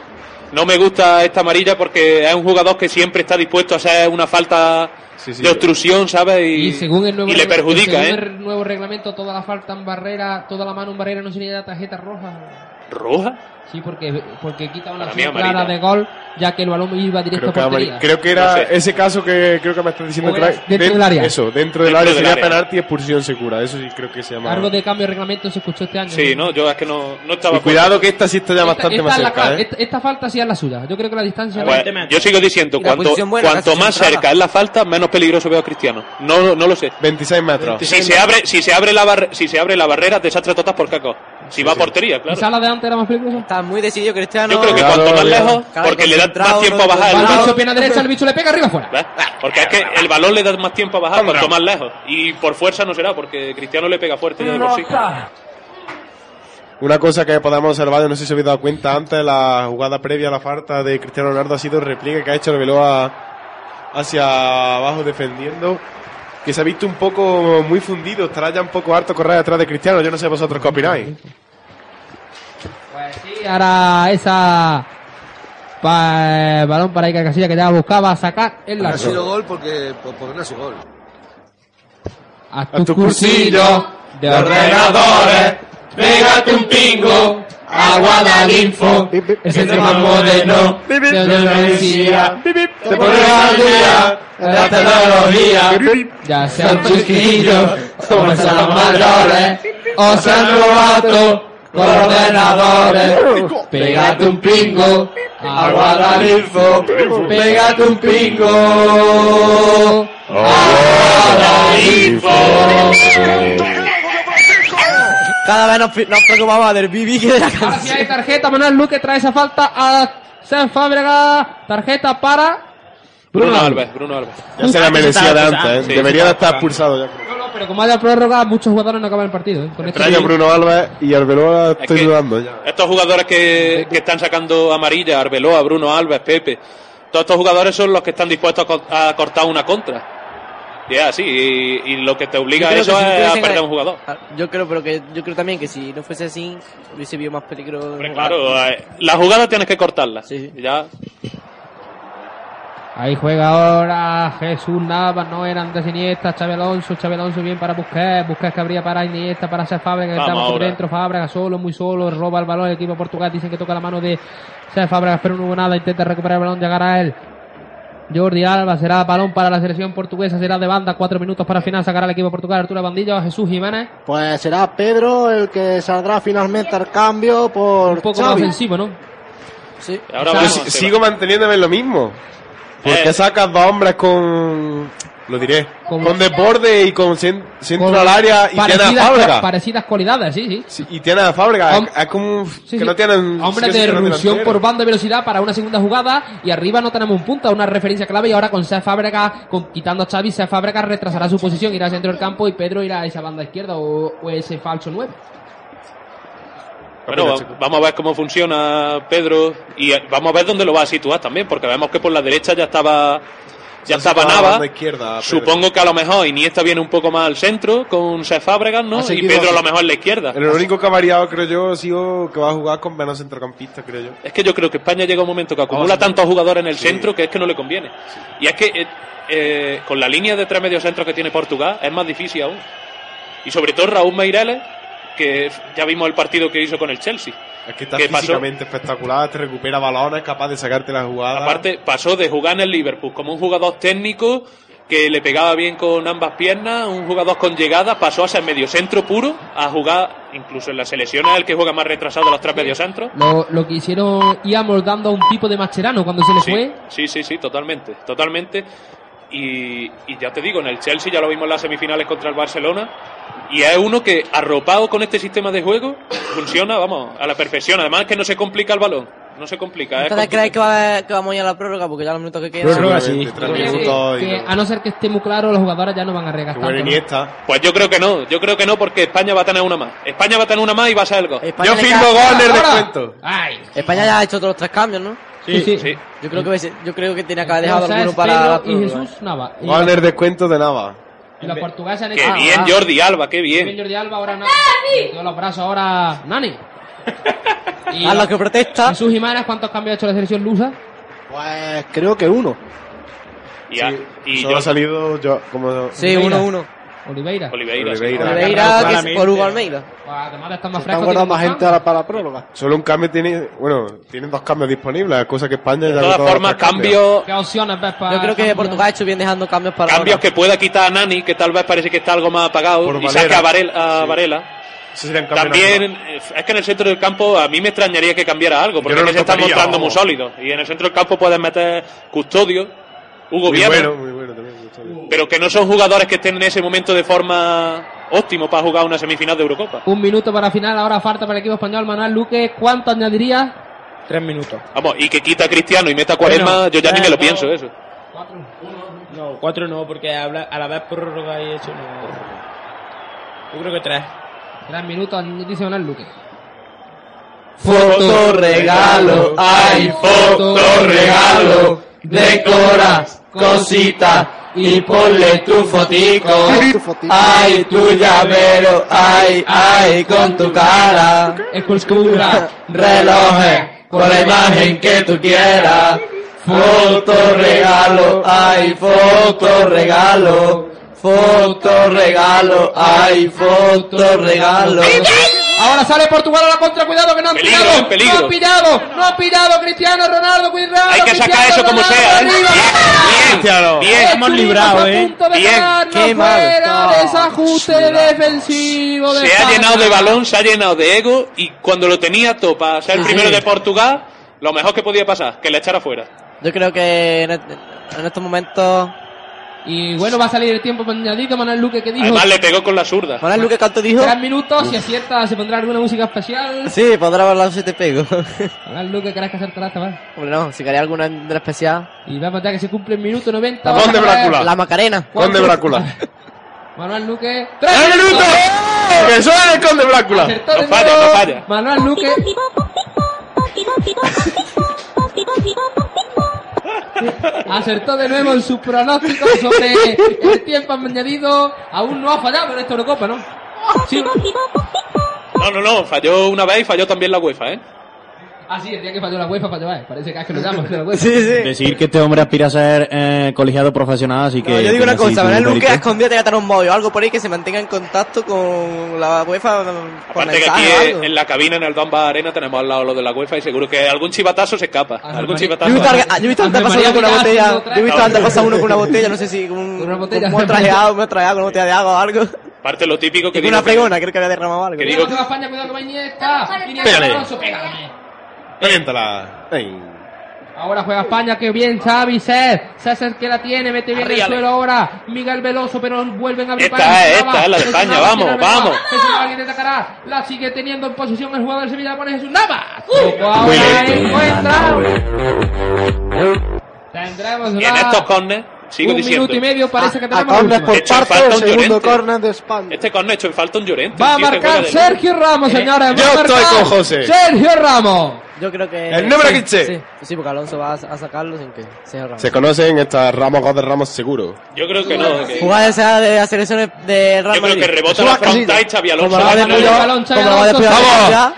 me gusta esta amarilla porque es un jugador que siempre está dispuesto a hacer una falta sí. de obstrucción, ¿sabes? Y, Y según el nuevo, y le perjudica, según ¿eh? el nuevo reglamento, toda la falta en barrera, toda la mano en barrera no sería tarjeta roja. ¿Roja? Sí, porque, porque quita una acción clara de gol, ya que el balón iba directo Creo a portería. creo que era No sé. ese caso que creo que me estás diciendo era dentro den- del área. Eso, dentro del Dentro área del sería área. penalti y expulsión segura. Eso sí creo que se llama. Algo de cambio de reglamento se escuchó este año. Sí, no, yo es que no, no estaba Y cuidado que esta sí está ya Esta, bastante esta más cerca, clave, ¿eh? esta, esta falta sí es la suya. Yo creo que la distancia Pues, yo sigo diciendo, cuanto, buena, cuanto más cerca es la falta, menos peligroso veo a Cristiano. No, no lo sé. 26 metros. Si se abre, si se abre la barre- si se abre la barrera, desastre total por caco. Si va a portería, claro. La de antes era más peligrosa. Está muy decidido Cristiano. Yo creo que Claro, cuanto más lejos, Claro, porque le da más tiempo a bajar el bicho, pierna derecha, el bicho le pega arriba fuera. ¿Ves? Porque es que el balón le da más tiempo a bajar cuanto más lejos. Y por fuerza no será, porque Cristiano le pega fuerte ya de por sí. Una cosa que podemos observar, no sé si os habéis dado cuenta antes, la jugada previa a la falta de Cristiano Ronaldo ha sido el repliegue que ha hecho Arbeloa hacia abajo defendiendo. Que se ha visto un poco muy fundido, estará ya un poco harto correr detrás de Cristiano. Yo no sé vosotros qué opináis. Pues sí, ahora esa pa- eh, balón para Iker Casilla que ya buscaba sacar el No ha sido largo. gol porque, por- porque no ha sido gol. A tu cursillo de ordenadores, pégate un pingo, agua de info, es el más moderno, de tecnología, te pones al día, la tecnología, Ya sean chiquillos, como sean los mayores, o sean novatos, con ordenadores, pégate un pingo, agua de info, pégate un pingo, agua de info. Cada vez nos, nos preocupamos del Bibi que de la canción. hay tarjeta, Manuel Luque trae esa falta a Sen Fábrega, tarjeta para Bruno Alves, Bruno Alves. Ya se la merecía de antes, ¿eh? Sí, Debería de estar expulsado ya. No, no, pero como haya prórroga, muchos jugadores no acaban el partido. ¿eh? Con este Extraño. Bruno Alves y Arbeloa estoy que- dudando ya. Estos jugadores que, que están sacando amarilla, Arbeloa, Bruno Alves, Pepe, todos estos jugadores son los que están dispuestos a cortar una contra. Y es así, y, y lo que te obliga a eso si es a perder un jugador. Ah, Yo creo, pero que yo creo también que si no fuese así, hubiese habido más peligro. de jugar. Claro, eh, la jugada tienes que cortarla. Ya. Ahí juega ahora Jesús Navas, no era antes Iniesta, Xavi Alonso, Xavi Alonso bien para Busquets, Busquets que abría para Iniesta, para Cesc Fábregas, que estaba por dentro, Fábregas solo, muy solo, roba el balón el equipo portugués, dicen que toca la mano de Fábregas, pero no hubo nada, intenta recuperar el balón, llegar a él. Jordi Alba será balón para la selección portuguesa, será de banda, cuatro minutos para final, sacará el equipo portugués, Arturo Bandillo, Jesús Jiménez, Pues será Pedro el que saldrá finalmente al cambio por un poco más ofensivo, ¿no? Sí. Ahora vamos, sigo manteniéndome lo mismo. ¿Por qué Eh. sacas dos hombres con. Lo diré. Con- Con, desborde y con centro al área y tiene a parecidas, cualidades, sí, sí. Sí, y tiene a Fábregas. Hom- Es como Sí, que sí. no tienen. Hombres sí, de erupción por banda y velocidad para una segunda jugada y arriba no tenemos un punta, una referencia clave y ahora con Seth con, quitando a Xavi, Seth Fábregas retrasará su posición, irá al centro del campo y Pedro irá a esa banda izquierda o, o ese falso 9. Bueno, va- vamos a ver cómo funciona Pedro y eh, vamos a ver dónde lo va a situar también, porque vemos que por la derecha ya estaba ya estaba Nava. Supongo que a lo mejor Iniesta viene un poco más al centro con Seth Fábregas, ¿no? Ha Y Pedro a lo mejor en la izquierda. El único que ha variado, creo yo, ha sido que va a jugar con menos centrocampistas, creo yo. Es que yo creo que España llega a un momento que acumula tantos jugadores en el Sí. centro que es que no le conviene. Y es que eh, eh, con la línea de tres mediocentros que tiene Portugal es más difícil aún. Y sobre todo Raúl Meireles, que ya vimos el partido que hizo con el Chelsea. Es que está ¿Qué pasó? físicamente espectacular, te recupera balones, capaz de sacarte la jugada. Aparte, pasó de jugar en el Liverpool como un jugador técnico que le pegaba bien con ambas piernas, un jugador con llegada, pasó a ser mediocentro puro, a jugar, incluso en las selecciones, el que juega más retrasado de los tres mediocentros. Lo, lo que hicieron íbamos dando a un tipo de Mascherano cuando se le Sí, fue. sí, sí, sí, totalmente, totalmente. Y, y ya te digo, en el Chelsea ya lo vimos en las semifinales contra el Barcelona. Y es uno que, arropado con este sistema de juego, funciona, vamos, a la perfección. Además es que no se complica el balón, no se complica. es ¿Ustedes creen que, va, que vamos a ir a la prórroga? Porque ya los minutos que quedan. Prórroga, sí. A no ser que esté muy claro, los jugadores ya no van a regar. Pues yo creo que no, yo creo que no porque España va a tener una más. España va a tener una más y va a ser el gol. España Yo firmo gol descuento. ¡Ay! España ya ha hecho todos los tres cambios, ¿no? Sí, sí. Sí. Yo creo que yo creo que tenía que haber dejado Entonces, alguno para Pedro la y prórroga. Jesús Nava. Descuento de Nava. Y los portugueses han Qué hecho- bien, Ah, Jordi Alba, qué Bien, bien. Jordi Alba, ahora Nani. Dio los brazos ahora Nani. Y A los que protesta. Jesús Jiménez, ¿cuántos cambios ha hecho la selección lusa? Pues creo que uno. Y, a- y Solo yo- ha salido yo, como. Sí, Oliveira. 1-1. Oliveira. Oliveira, sí. Oliveira. Oliveira, que es por Hugo Almeida. Pues además de estar más fresco. están guardando más gente ahora para la prórroga. Solo un cambio tiene. Bueno, tienen dos cambios disponibles, cosa que España ya De ha todas formas, cambios. cambios, ¿Qué opciones ves para Yo creo que? Portugal ha hecho bien dejando cambios para cambios ahora. que pueda quitar a Nani, que tal vez parece que está algo más apagado, Por y saque a Varela. a Sí. Varela. También, eh, es que en el centro del campo a mí me extrañaría que cambiara algo, porque no es que lo se tocaría, mostrando vamos. muy sólidos. Y en el centro del campo puedes meter Custodio, Hugo Viana, bueno, pero que no son jugadores que estén en ese momento de forma óptimo para jugar una semifinal de Eurocopa. Un minuto para final, ahora falta para el equipo español. Manuel Luque, ¿cuánto añadiría? Tres minutos. Vamos, y que quita a Cristiano y meta a Cuaresma, Bueno, yo ya ni me lo no. pienso eso. No, cuatro no, porque a la vez prórroga y eso no. Yo creo que tres. Tres minutos, dice Manuel Luque. Foto regalo, ay, foto regalo, decora cosita y ponle tu fotico. Ay, tu llavero, ay, ay, con tu cara. Escultura, Relojes, con la imagen que tú quieras. Foto regalo, ay, foto regalo. Foto regalo, ay, foto regalo. Ahora sale Portugal a la contra, cuidado que no han Peligro, pillado. eh, peligro. No han pillado, no han pillado Cristiano Ronaldo, cuidado. Hay que sacar Cristiano eso como Ronaldo, sea, ¿eh? arriba. Bien, Cristiano. bien, Hemos librado, a eh. Bien. Qué mal. defensivo de Se ha llenado de balón, se ha llenado de ego y cuando lo tenía todo para ser el primero de Portugal, lo mejor que podía pasar, que le echara fuera. Yo creo que en, et- en estos momentos. Y bueno, va a salir el tiempo añadido. Manuel Luque que dijo Además le pegó con la zurda. Manuel Luque, ¿cuánto dijo? tres minutos. Si acierta, se pondrá alguna música especial. Sí, podrá hablar si te pego. Manuel Luque, ¿crees que acertará esta vez? Hombre, no, si quería alguna de la especial. Y vamos ya que se cumple el minuto 90. ¿Dónde, a Brácula? La Macarena. Conde Brácula. Manuel Luque. ¡Tres minutos! ¡Que soy el Conde Brácula! Acertó No de falla, no falla. Manuel Luque. Acertó de nuevo en su pronóstico sobre el tiempo añadido. Aún no ha fallado en esta Eurocopa, ¿no? Sí. No, no, no, falló una vez y falló también la UEFA, ¿eh? Ah, sí, el día que falló la UEFA falló, eh. Parece que es que lo llaman. de la UEFA. Decir que este hombre aspira a ser eh, colegiado profesional, así que... No, yo digo una cosa, Manuel a escondido tiene que tener un móvil o algo por ahí que se mantenga en contacto con la UEFA por Aparte que aquí en la cabina, en el Donbass Arena, tenemos al lado lo de la UEFA y seguro que algún chivatazo se escapa. Algún Yo chivatazo. he visto, a- yo he visto antes pasar uno con una botella. Yo he visto antes pasar uno con una botella, no sé si con un, con botella. un trajeado, un trajeado con una botella de agua o algo. Aparte lo típico que con digo una fregona, creo que había derramado algo. Que Cuidado que va España, cuidado que va Iniesta. Iniesta Pégale. Reviéntala. Ey. Ahora juega España, que bien Xavi, Cés. César que la tiene, mete bien el Arríale. suelo ahora. Miguel Veloso, pero vuelven a abrir Esta para es, esta es la de. España, vamos, vamos. Atacará. La sigue teniendo en posición el jugador del Sevilla, la pone Jesús Navas. Uh. Ahora encuentra. Tendremos Y en estos corners, sigo un diciendo. minuto y medio, parece que A tenemos. córner por parte, falta el un segundo córner de España. Este corner hecho en falta un Llorente. Va a que marcar Sergio Ramos, señores. Yo a estoy con José. Sergio Ramos. Yo creo que. El número sí, 15. Sí, sí, porque Alonso va a, a sacarlo sin que sea Ramos. Se conocen estas Ramos, gol de Ramos seguro. Yo creo que no. que- Jugada esa de las selecciones de Real Yo creo que rebota la frontal casilla. y Xavi Alonso.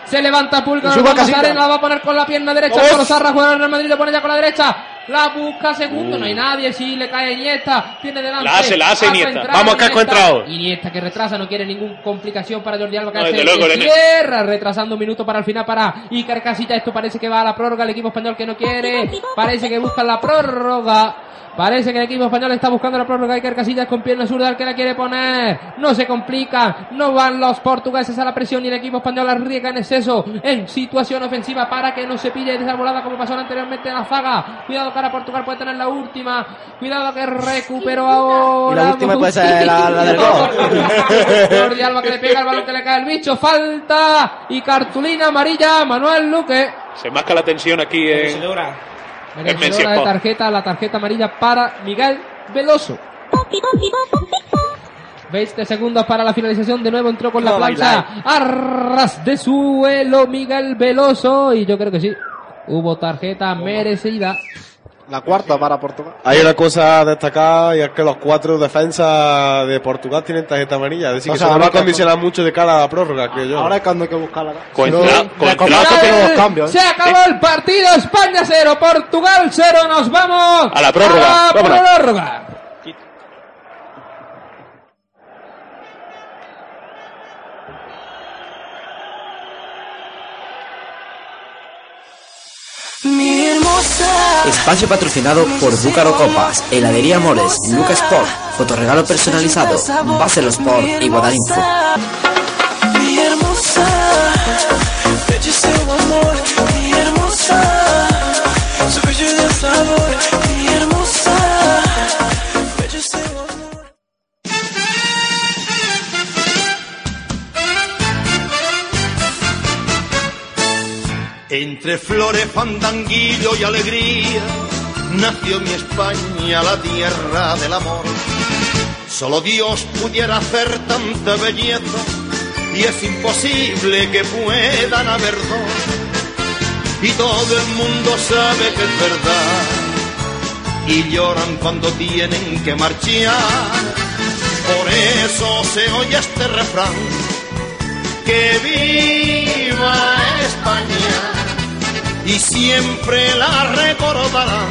Se levanta Pulga, Ramos. Arena, la va a poner con la pierna derecha. Carlos Sarra juega en el Real Madrid, le pone ya con la derecha. La busca segundo, no hay nadie, sí, le cae Iniesta, tiene delante. La hace, la hace Iniesta. central, Vamos, que ha encontrado. Iniesta que retrasa, no quiere ninguna complicación para Jordi Alba, que No, hace luego, retrasando un minuto para el final para Iker Casilla. Esto parece que va a la prórroga, el equipo español que no quiere, parece que busca la prórroga. Parece que el equipo español está buscando la prórroga. Iker Casillas con pierna zurda, que la quiere poner. No se complica. No van los portugueses a la presión y el equipo español arriesga en exceso en situación ofensiva para que no se pille desarbolada como pasó anteriormente en la zaga. Cuidado ahora Portugal puede tener la última. Cuidado que recuperó ahora. Y la última puede ser la, la del gol. Jordi Alba que le pega el balón que le cae el bicho. Falta y cartulina amarilla. Manuel Luque. Se marca la tensión aquí en. Merecedora de tarjeta, la tarjeta amarilla para Miguel Veloso. 20 segundos para la finalización. De nuevo entró con la plancha. Arras de suelo Miguel Veloso. Y yo creo que sí. Hubo tarjeta merecida. La cuarta para Portugal. Hay una cosa a destacar y es que los cuatro defensas de Portugal tienen tarjeta amarilla. Es decir, O que sea, se nos va a que- condicionar mucho de cara a la prórroga, creo yo. Ahora es cuando hay que buscarla. Contra- Si no, contra- cambios, ¿eh? Se acabó el partido. España 0, Portugal 0. Nos vamos A la prórroga. a la Vámonos. prórroga. Espacio patrocinado por Búcaro Copas, Heladería Mores, Lucas Sport, Fotorregalo personalizado, Bacelo Sport y Guadalinfo. Entre flores, fandanguillo y alegría, nació mi España, la tierra del amor. Solo Dios pudiera hacer tanta belleza, y es imposible que puedan haber dos. Y todo el mundo sabe que es verdad, y lloran cuando tienen que marchar. Por eso se oye este refrán, que viva España y siempre la recordarán.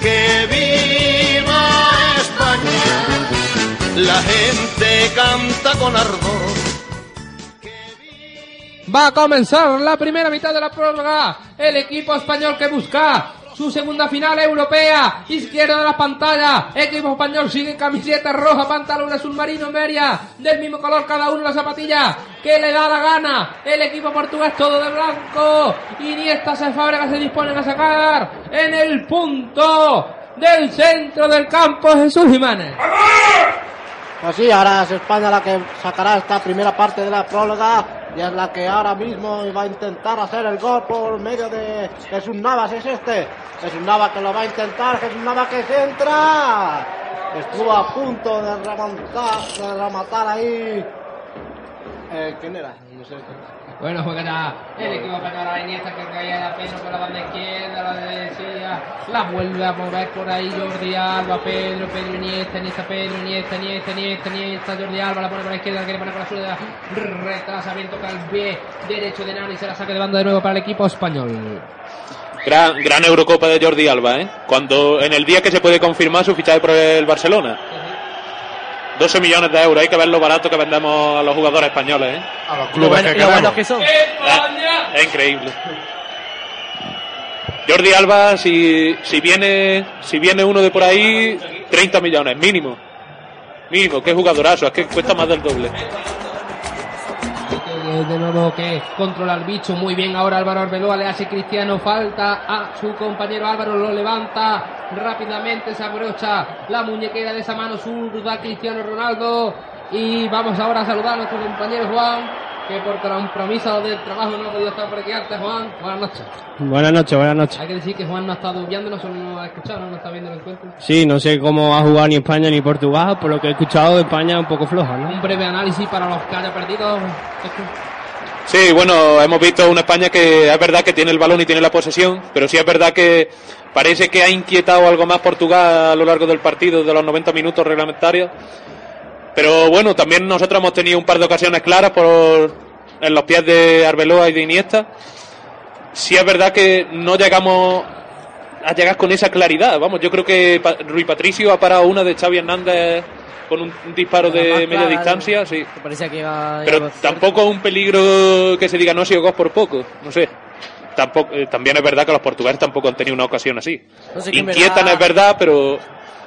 Que viva España, la gente canta con ardor. Va a comenzar la primera mitad de la prórroga. El equipo español que busca su segunda final europea. Izquierda de la pantalla. Equipo español sigue en camiseta roja, pantalón azul marino media. Del mismo color cada uno la zapatilla. Que le da la gana. El equipo portugués todo de blanco. Iniesta se Fábregas se disponen a sacar en el punto del centro del campo Jesús Jiménez. Pues sí, ahora es España la que sacará esta primera parte de la próloga y es la que ahora mismo va a intentar hacer el gol por medio de Jesús Navas, es este. Jesús Navas que lo va a intentar, Jesús Navas que se entra. Estuvo a punto de rematar, de rematar ahí Eh, ¿Quién era? No sé. Bueno, juega ya el equipo español a Iniesta que caía a Pedro por la banda izquierda, la derecha, la vuelve a mover por ahí Jordi Alba, Pedro, Pedro Iniesta, Iniesta, Pedro, Iniesta, Iniesta, Iniesta, Iniesta, Jordi Alba la pone por la izquierda, la quiere poner por la zurda, retrasamiento con el pie derecho de Nani, se la saca de banda de nuevo para el equipo español. Gran, gran Eurocopa de Jordi Alba, ¿eh? Cuando, en el día que se puede confirmar su fichaje por el Barcelona. 12 millones de euros, hay que ver lo barato que vendemos a los jugadores españoles, ¿eh? A los clubes que queremos. son. Es increíble. Jordi Alba, si, si viene si viene uno de por ahí, 30 millones, mínimo. Mínimo, qué jugadorazo, es que cuesta más del doble. Eh, de nuevo que controla el bicho. Muy bien ahora Álvaro Arbeloa le hace Cristiano. Falta a su compañero Álvaro lo levanta rápidamente se abrocha la muñequera de esa mano zurda Cristiano Ronaldo. Y vamos ahora a saludar a nuestro compañero Juan que por compromiso del trabajo no ha podido estar por aquí antes Juan buenas noches Buenas noches, buenas noches. hay que decir que Juan no ha estado viéndonos solo no ha escuchado no está viendo el encuentro Sí, no sé cómo ha jugado ni España ni Portugal, por lo que he escuchado de España es un poco floja, ¿no? un breve análisis para los que haya perdido Sí, bueno, hemos visto una España que es verdad que tiene el balón y tiene la posesión, pero sí es verdad que parece que ha inquietado algo más Portugal a lo largo del partido, de los 90 minutos reglamentarios. Pero bueno, también nosotros hemos tenido un par de ocasiones claras por en los pies de Arbeloa y de Iniesta. Sí es verdad que no llegamos a llegar con esa claridad. Vamos, yo creo que Rui Patricio ha parado una de Xavi Hernández con un, disparo de media clara, distancia, sí. que parecía que iba, Pero iba tampoco un peligro que se diga no ha sido gol por poco, no sé. Tampoco, eh, también es verdad que los portugueses tampoco han tenido una ocasión así. No sé, Inquietan verdad- es verdad, pero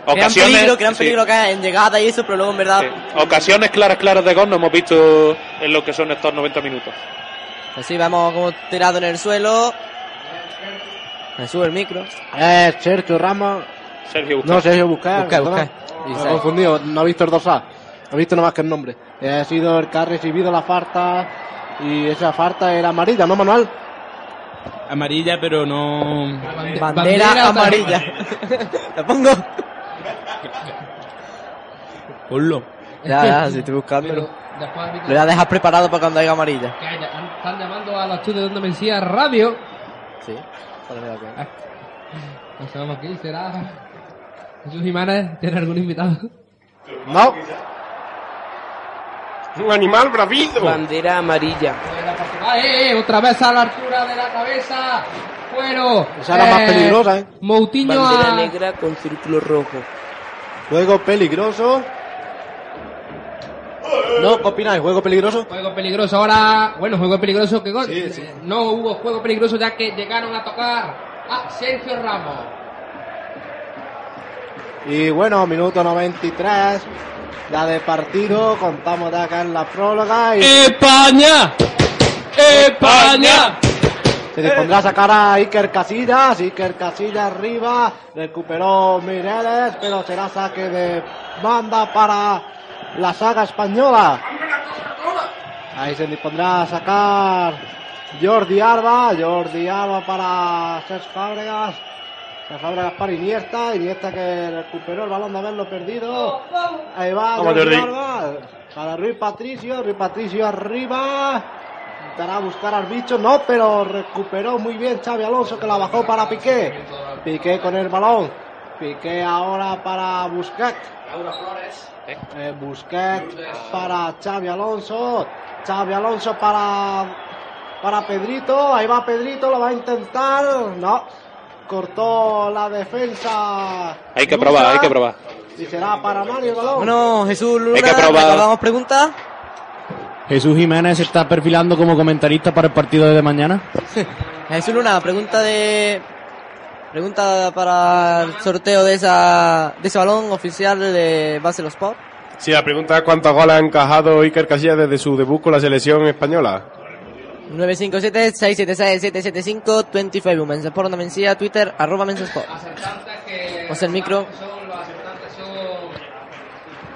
Ocasiones, peligro, crean sí, peligro acá en llegada y eso, pero luego en verdad ocasiones claras claras de gol no hemos visto en lo que son estos 90 minutos. Así vamos como tirado en el suelo. Me sube el micro. Eh, Sergio Ramos. Sergio No, Sergio. Busquets, perdona. Busquets. Me he confundido, no he visto el 2A. He visto nomás que el nombre. Eh, ha sido el que ha recibido la falta. Y esa falta era amarilla, ¿no, Manuel? Amarilla, pero no. Bandera, amarilla. ¿La pongo? Ponlo. Ya, ya, si estoy buscándolo. después Lo voy a dejar preparado para cuando haya amarilla. que haya- están llamando a los estudios donde me decía radio Sí. no sabemos quién será Jesús Jiménez ¿tiene algún invitado? No. Un animal bravito. Bandera amarilla. Ah, eh, eh, otra vez a la altura de la cabeza Fuero Esa era más peligrosa, ¿eh? Moutinho Bandera a... negra con círculo rojo. Juego peligroso. No, ¿qué opináis? ¿Juego peligroso? Juego peligroso ahora. Bueno, juego peligroso que gol. No hubo juego peligroso ya que llegaron a tocar a Sergio Ramos. Y bueno, minuto 93. Ya de partido. Contamos ya acá en la próloga. Y ¡España! ¡España! Se dispondrá a sacar a Iker Casillas. Iker Casillas arriba. Recuperó Mireles. Pero será saque de banda para la saga española. Ahí se dispondrá a sacar Jordi Alba. Jordi Alba para Cesc Fábregas. Cesc Fábregas para Iniesta. Iniesta que recuperó el balón de haberlo perdido. Ahí va Jordi. Alba. Para Rui Patricio. Rui Patricio arriba. Intentará buscar al bicho. No, pero recuperó muy bien Xavi Alonso que la bajó para Piqué. Piqué con el balón. Piqué ahora para Busquets. Eh, Busquets para Xavi Alonso. Xavi Alonso para para Pedrito. Ahí va Pedrito, lo va a intentar. No. Cortó la defensa. Hay que Lusa. probar, hay que probar. Y será para Mario el balón. Bueno, Jesús Luna, Hay que probar. preguntas. Jesús Jiménez se está perfilando como comentarista para el partido de mañana. Jesús Luna, pregunta de. Pregunta para el sorteo de esa de ese balón oficial de Basel Sport. Sí, la pregunta es cuántos goles ha encajado Iker Casillas desde su debut con la selección española. 957-676-775, 25 Women's Sport, Onda Mencía, Twitter, arroba Men's Sport. Pose el micro.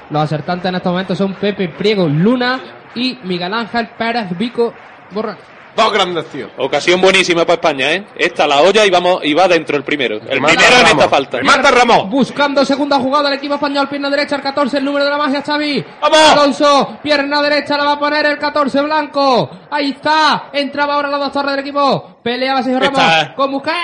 Los acertantes en estos momentos son Pepe Priego Luna y Miguel Ángel Pérez Vico Borra. Dos grandes tíos. Ocasión buenísima para España, ¿eh? Esta la olla y vamos y va dentro el primero. El primero en Ramos. esta falta. Remata Ramos. Buscando segunda jugada el equipo español, pierna derecha, el 14, el número de la magia, Xavi. ¡Vamos! Alonso, pierna derecha, la va a poner el 14 blanco. Ahí está. Entraba ahora la dos torres del equipo. Peleaba Sergio Ramos Está. con Busquets.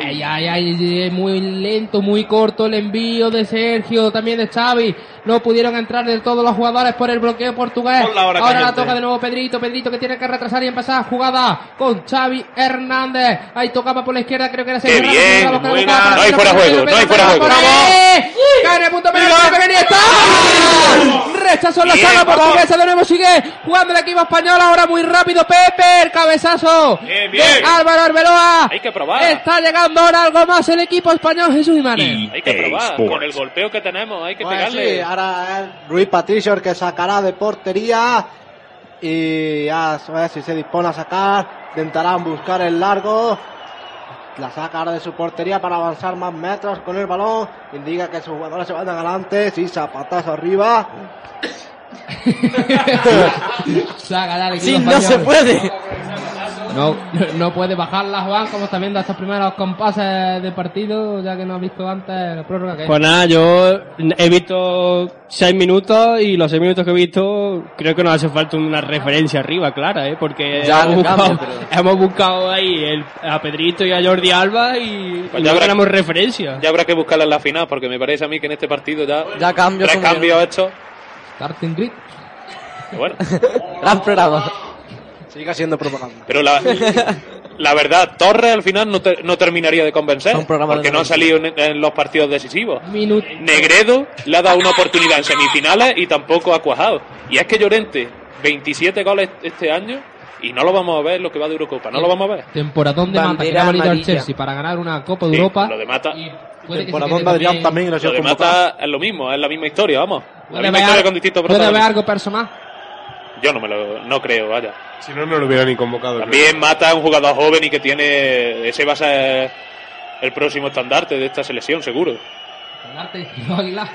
Ay, ay, ay, muy lento, muy corto el envío de Sergio, también de Xavi. No pudieron entrar del todo los jugadores por el bloqueo portugués. Ahora la toca de nuevo Pedrito, Pedrito que tiene que retrasar y empezar jugada con Xavi Hernández. Ahí tocaba por la izquierda, creo que era Sergio bien, Ramos, que lo buena. buscaba, No hay fuera juego, no hay fuera juego. En el punto. Rechazó la sala portuguesa, de nuevo sigue jugando el equipo español, ahora muy rápido Pepe, el cabezazo Bien, bien. de Álvaro Arbeloa. Hay que probar. Está llegando ahora algo más el equipo español, Jesús Jiménez. Hay que probar. Sports. Con el golpeo que tenemos, hay que Pues pegarle. sí, ahora es Ruiz Patricio el que sacará de portería y ya a ver si se dispone a sacar. Intentarán buscar el largo. La saca ahora de su portería para avanzar más metros con el balón. Indica que sus jugadores se van adelante. Sí, zapatazo arriba. Sí, no se puede. No, no puede bajarla Juan, como está viendo estos primeros compases de partido, ya que no has visto antes la prórroga que Pues nada, yo he visto seis minutos y los seis minutos que he visto creo que nos hace falta una referencia arriba, clara, ¿eh? Porque Ya, hemos, buscado, cambio, pero- hemos buscado ahí el- a Pedrito y a Jordi Alba y, Pues y ya no tenemos referencia. Ya habrá que buscarla en la final, porque me parece a mí que en este partido ya. Ya cambios Tres cambios hechos. Starting grid. Bueno, Gran programa. Sigue siendo propaganda. pero la, la verdad, Torres al final no, te- no terminaría de convencer. Porque de no ha salido en, en los partidos decisivos. Minuto. Negredo le ha dado una oportunidad en semifinales y tampoco ha cuajado. Y es que Llorente, 27 goles este año y no lo vamos a ver en lo que va de Eurocopa. No lo vamos a ver. Temporadón de Mata, que le ha valido al. Chelsea para ganar una Copa de Sí, Europa. lo de Mata, Y puede que se Temporadón Adrián también- también lo de. Mata es lo mismo, es la misma historia, vamos. La Puede misma haber, historia con distintos puede haber algo personal. Yo no me lo no creo, vaya. Si no, no lo hubiera ni convocado. También Mata es un jugador joven y que tiene. Ese va a ser el próximo estandarte de esta selección, seguro. El arte, los águilas.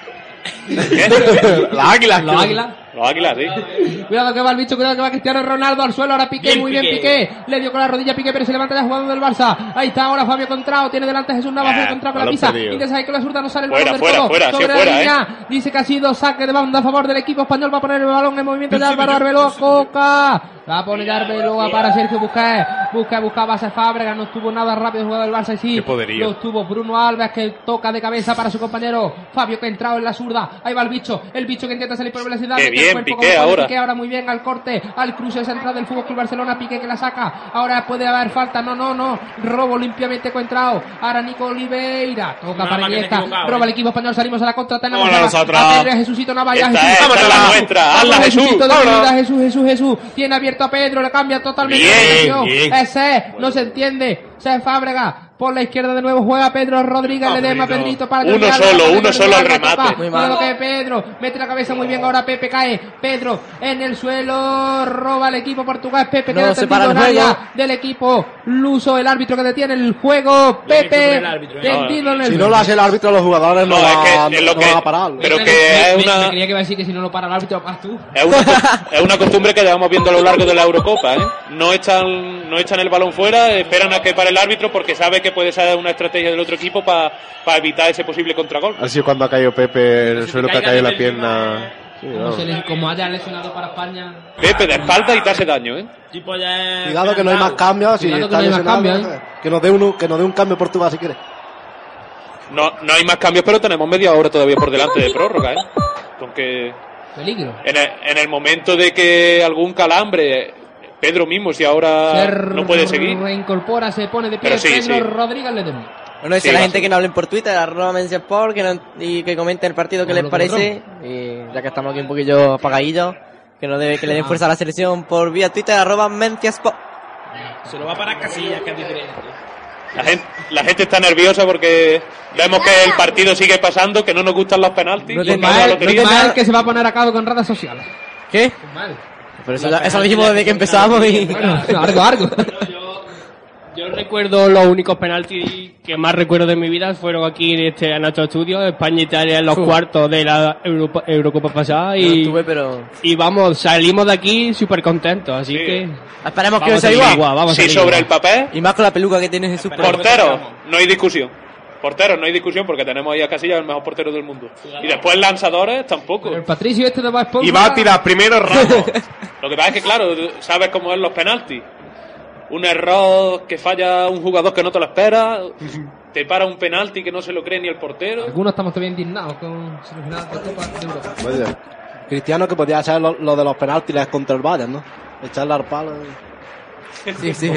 ¿Qué? Las águilas. Los águilas. Los águilas, sí. Cuidado que va el bicho, cuidado que va Cristiano Ronaldo al suelo, ahora Piqué, Bien, muy bien Piqué. Piqué, le dio con la rodilla Piqué, pero se levanta ya jugando del Barça, ahí está ahora Fabio Contrao, tiene delante Jesús Navas, Ah, Fabio Contrao con la pisa, intenta ahí con la zurda, no sale el Fuera, balón del fuera, todo, fuera, sobre sí, la fuera, ¿eh? línea, dice que ha sido saque de banda a favor del equipo español, va a poner el balón en movimiento de Álvaro Arbeloa, Coca, va a poner Arbeloa para Sergio Busquets, Busquets buscaba a Fábregas, no estuvo nada rápido el jugador del Barça y sí, lo tuvo Bruno Alves que toca de cabeza para su compañero, Fabio que ha entrado en la zurda, ahí va el bicho, el bicho que intenta salir por velocidad, Qué el bien, Piqué ahora. Piqué ahora muy bien al corte, al cruce central del Fútbol Club Barcelona, Piqué que la saca, ahora puede haber falta, no, no, no, robo limpiamente encontrado, ahora Nico Oliveira, toca Nada para Iniesta, roba eh. el equipo español, salimos a la contra, tenemos a- a Pedro, a Jesucito Esta Jesús, es, la nuestra, hazla, Jesús, Jesús, Jesús, Jesús, tiene abierto a Pedro, le cambia totalmente Bien, bien. ese es, no se entiende, se Fábrega, por la izquierda de nuevo juega Pedro Rodríguez, le dema a Pedrito. Para Uno solo, para uno solo al remate. Muy que Pedro, mete la cabeza muy bien, ahora Pepe cae, Pedro en el suelo, roba el equipo portugués, Pepe No, queda se tendido para el en área del equipo luso, el árbitro que detiene el juego, Pepe, corre el árbitro, ¿eh? tendido en el Si no lo hace el árbitro, los jugadores no, No, es que es lo no que- van a parar. pero que me- es una- me creía que iba a decir que si no lo para el árbitro, tú. Es una, es una costumbre que llevamos viendo a lo largo de la Eurocopa, ¿eh? No echan, no echan el balón fuera, esperan a que pare el árbitro porque sabe que puede ser una estrategia del otro equipo para evitar ese posible contragol. Ha sido cuando ha caído Pepe en el suelo que ha caído la pierna. Sí, Como, vamos. se le- como haya lesionado para España. Pepe de espalda y te hace daño, ¿eh? Tipo ya. Cuidado que no hay más cambios. Si Cuidado que está no hay más cambios, ¿eh? que nos dé uno, que nos dé un cambio Portugal si quiere. No, no hay más cambios, pero tenemos media hora todavía por delante de prórroga, ¿eh? Aunque Peligro. en el, en el momento de que algún calambre, Pedro mismo, si ahora no puede seguir, reincorpora, se pone de pie Pero sí, Pedro sí. Rodríguez Ledesma. Bueno, dice Sí, la gente que no hablen por Twitter, arroba Mencia Sport, que no- y que comenten el partido que les parece. Y ya que estamos aquí un poquillo apagadillos, que no debe que le den fuerza a la selección por vía Twitter, arroba Mencia Sport. Se lo va para Casillas, que es diferente. la gente, la gente está nerviosa porque vemos que el partido sigue pasando, que no nos gustan los penaltis. No y te- Ismael que se va a poner a cabo con redes sociales. ¿Qué? Mal. Pero eso, lo dijimos desde que empezamos y... Bueno, algo, algo. Yo recuerdo los únicos penaltis que más recuerdo de mi vida fueron aquí en este en nuestro estudio, España e Italia en los Uf. cuartos de la Europa- Eurocopa pasada No y, estuve, pero... y vamos, salimos de aquí súper contentos, así que Esperemos que vamos sea igual. vamos salir sobre igual. el papel, Y más con la peluca que tiene Jesús. portero, no hay discusión. Porteros, no hay discusión porque tenemos ahí a Casillas, el mejor portero del mundo. Y después lanzadores, tampoco. El Patricio este de. Y va a tirar primero Ramos. Lo que pasa es que, claro, sabes cómo es los penaltis. Un error que falla un jugador que no te lo espera, te para un penalti que no se lo cree ni el portero. Algunos estamos todavía indignados con semifinales de Copa de Europa. Oye, Cristiano que podía hacer lo, lo de los penaltis contra el Bayern, ¿no? Echarle al palo. y- Sí, sí.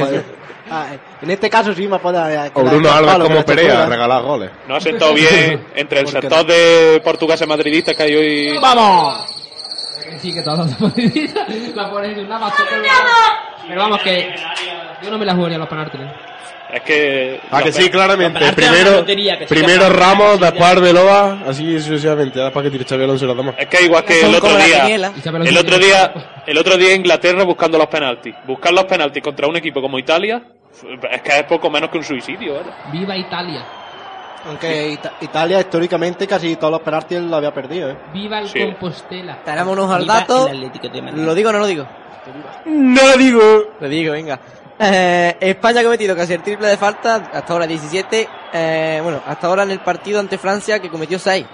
Ah, en este caso sí me puede... O Bruno Alves como Perea, regalar goles. No ha sentado bien entre el ¿Por qué sector de portugueses madridistas que hay hoy. ¡Vamos! Sí, que todos los madridistas la ponen en una base. Pero vamos, que yo no me la jugaría a los penaltis. ¿eh? Es que. Ah, que sí, claramente. Primero, lotería, que primero. Ramos, después Arbeloa, así sucesivamente. Ya Después que tire Xavi Alonso y los demás. Es que igual que Son el otro la día. El otro día, el otro día Inglaterra buscando los penaltis. Buscar los penaltis contra un equipo como Italia es que es poco menos que un suicidio, ¿vale? Viva Italia. Aunque Ita- Italia históricamente casi todos los penaltis lo había perdido, ¿eh? Viva el Sí. Compostela. Tenemos al dato. ¿Lo digo o no lo digo? No lo digo. Lo digo, venga. Eh, España ha cometido casi el triple de faltas, hasta ahora 17. eh, bueno, hasta ahora en el partido ante Francia que cometió 6.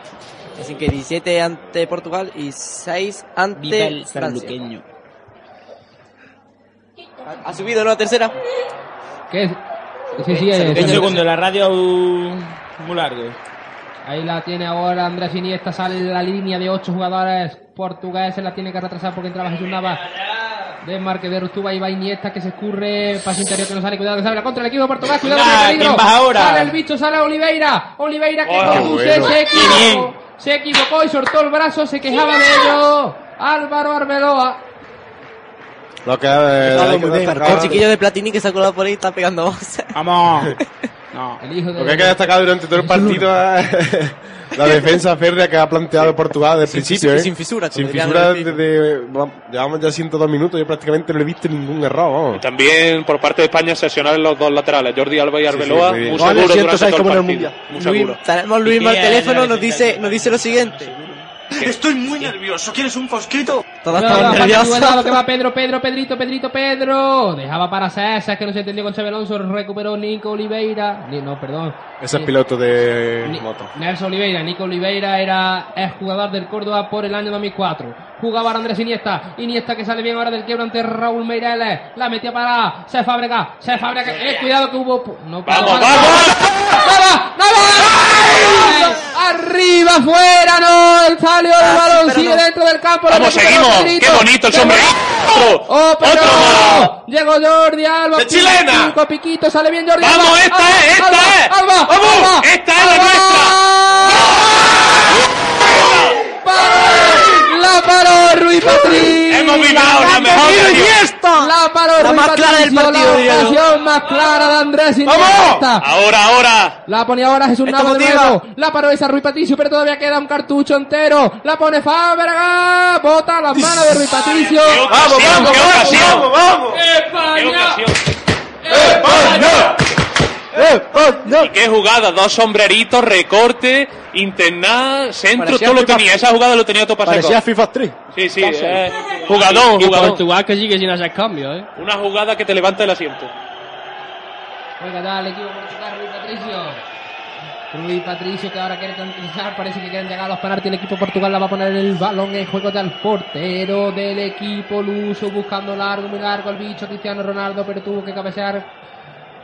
Así que 17 ante Portugal y 6 ante Viva el Francia. sanluqueño. Ha subido, ¿no? La tercera. ¿Qué? Sí, sí, segundo, la radio uh, muy largo. Ahí la tiene ahora Andrés Iniesta, sale de la línea de ocho jugadores portugueses, la tiene que retrasar porque entraba Jesús Navas. Desmarque de Rustuba y va Iniesta que se escurre, pase interior que no sale, cuidado que sale la contra el equipo de Portugal, cuidado Venga, que hay peligro. ¿quién va ahora? Sale el bicho, sale Oliveira, Oliveira que Oh, conduce, bueno. se equivocó, se equivocó y soltó el brazo, se quejaba de ello. Álvaro Arbeloa. Lo que eh, que El chiquillo de Platini que se ha colado por ahí está pegando voces. Vamos. El hijo de... Lo que hay que destacar durante todo el partido es la defensa férrea que ha planteado Portugal desde el principio. fisura- ¿eh? sin fisura, Sin fisura desde. vamos, Llevamos ya 102 minutos. Yo prácticamente no he visto ningún error. Vamos. También por parte de España sesionar los dos laterales, Jordi Alba y Arbeloa, muy bien. muy seguro 106 durante todo el partido. Muy Luis, seguro. tenemos Luis ¿Y al qué teléfono, nos dice, nos dice lo siguiente. Estoy muy nervioso. ¿Quieres un fosquito? Todos No, no, que va Pedro, Pedro, Pedrito, Pedrito, Pedro. Dejaba para César, que no se entendió con Xabi Alonso. Recuperó Nico Oliveira. Ni- No, perdón. Ese es piloto de moto. Nelson Oliveira. Nico Oliveira era es jugador del Córdoba por el año 2004. Jugaba Andrés Iniesta. Iniesta que sale bien ahora del quiebro ante Raúl Meireles. La metía para Se Fábrega. Se Fábrega. Eh, cuidado que hubo. pu- No, ¡Vamos, vamos! vamos! Arriba, fuera, no. Salió el balón. pero Sigue no. dentro del campo. Vamos, seguimos. ¡Qué bonito el bonito. ¡Oh, pero ¡Otro más! Llegó Jordi Alba. ¡De chilena! Pico, piquito, sale bien Jordi ¡Vamos, esta Alba, es, esta Alba, es! Alba, ¡Vamos! Alba, ¡Esta es la Alba. La paró Rui Patricio. Hemos vibrado la mejor ocasión. La paró La Rui más clara del Patricio, partido, La ocasión más clara de Andrés ¡Vamos! Iniesta. Ahora, ahora. La pone ahora Jesús Navas de nuevo. La paró esa Rui Patricio, pero todavía queda un cartucho entero. La pone Fábrega. Bota las manos de Rui Patricio. ¡Qué ocasión, qué ocasión! vamos! España. ¿Y qué jugada? Dos sombreritos, recorte, internar, centro, Parecía todo lo FIFA- tenía. Esa jugada lo tenía todo pasado. Parecía FIFA 3. Sí, sí, eh, jugadón, Y jugadón. Portugal que sigue sin hacer cambios, ¿eh? Una jugada que te levanta el asiento. Juega ya el equipo portugués, Rui Patricio. Rui Patricio que ahora quiere tranquilizar, parece que quieren llegar a los penaltis. El equipo Portugal la va a poner el balón en juego del portero del equipo luso, buscando largo, muy largo el bicho Cristiano Ronaldo, pero tuvo que cabecear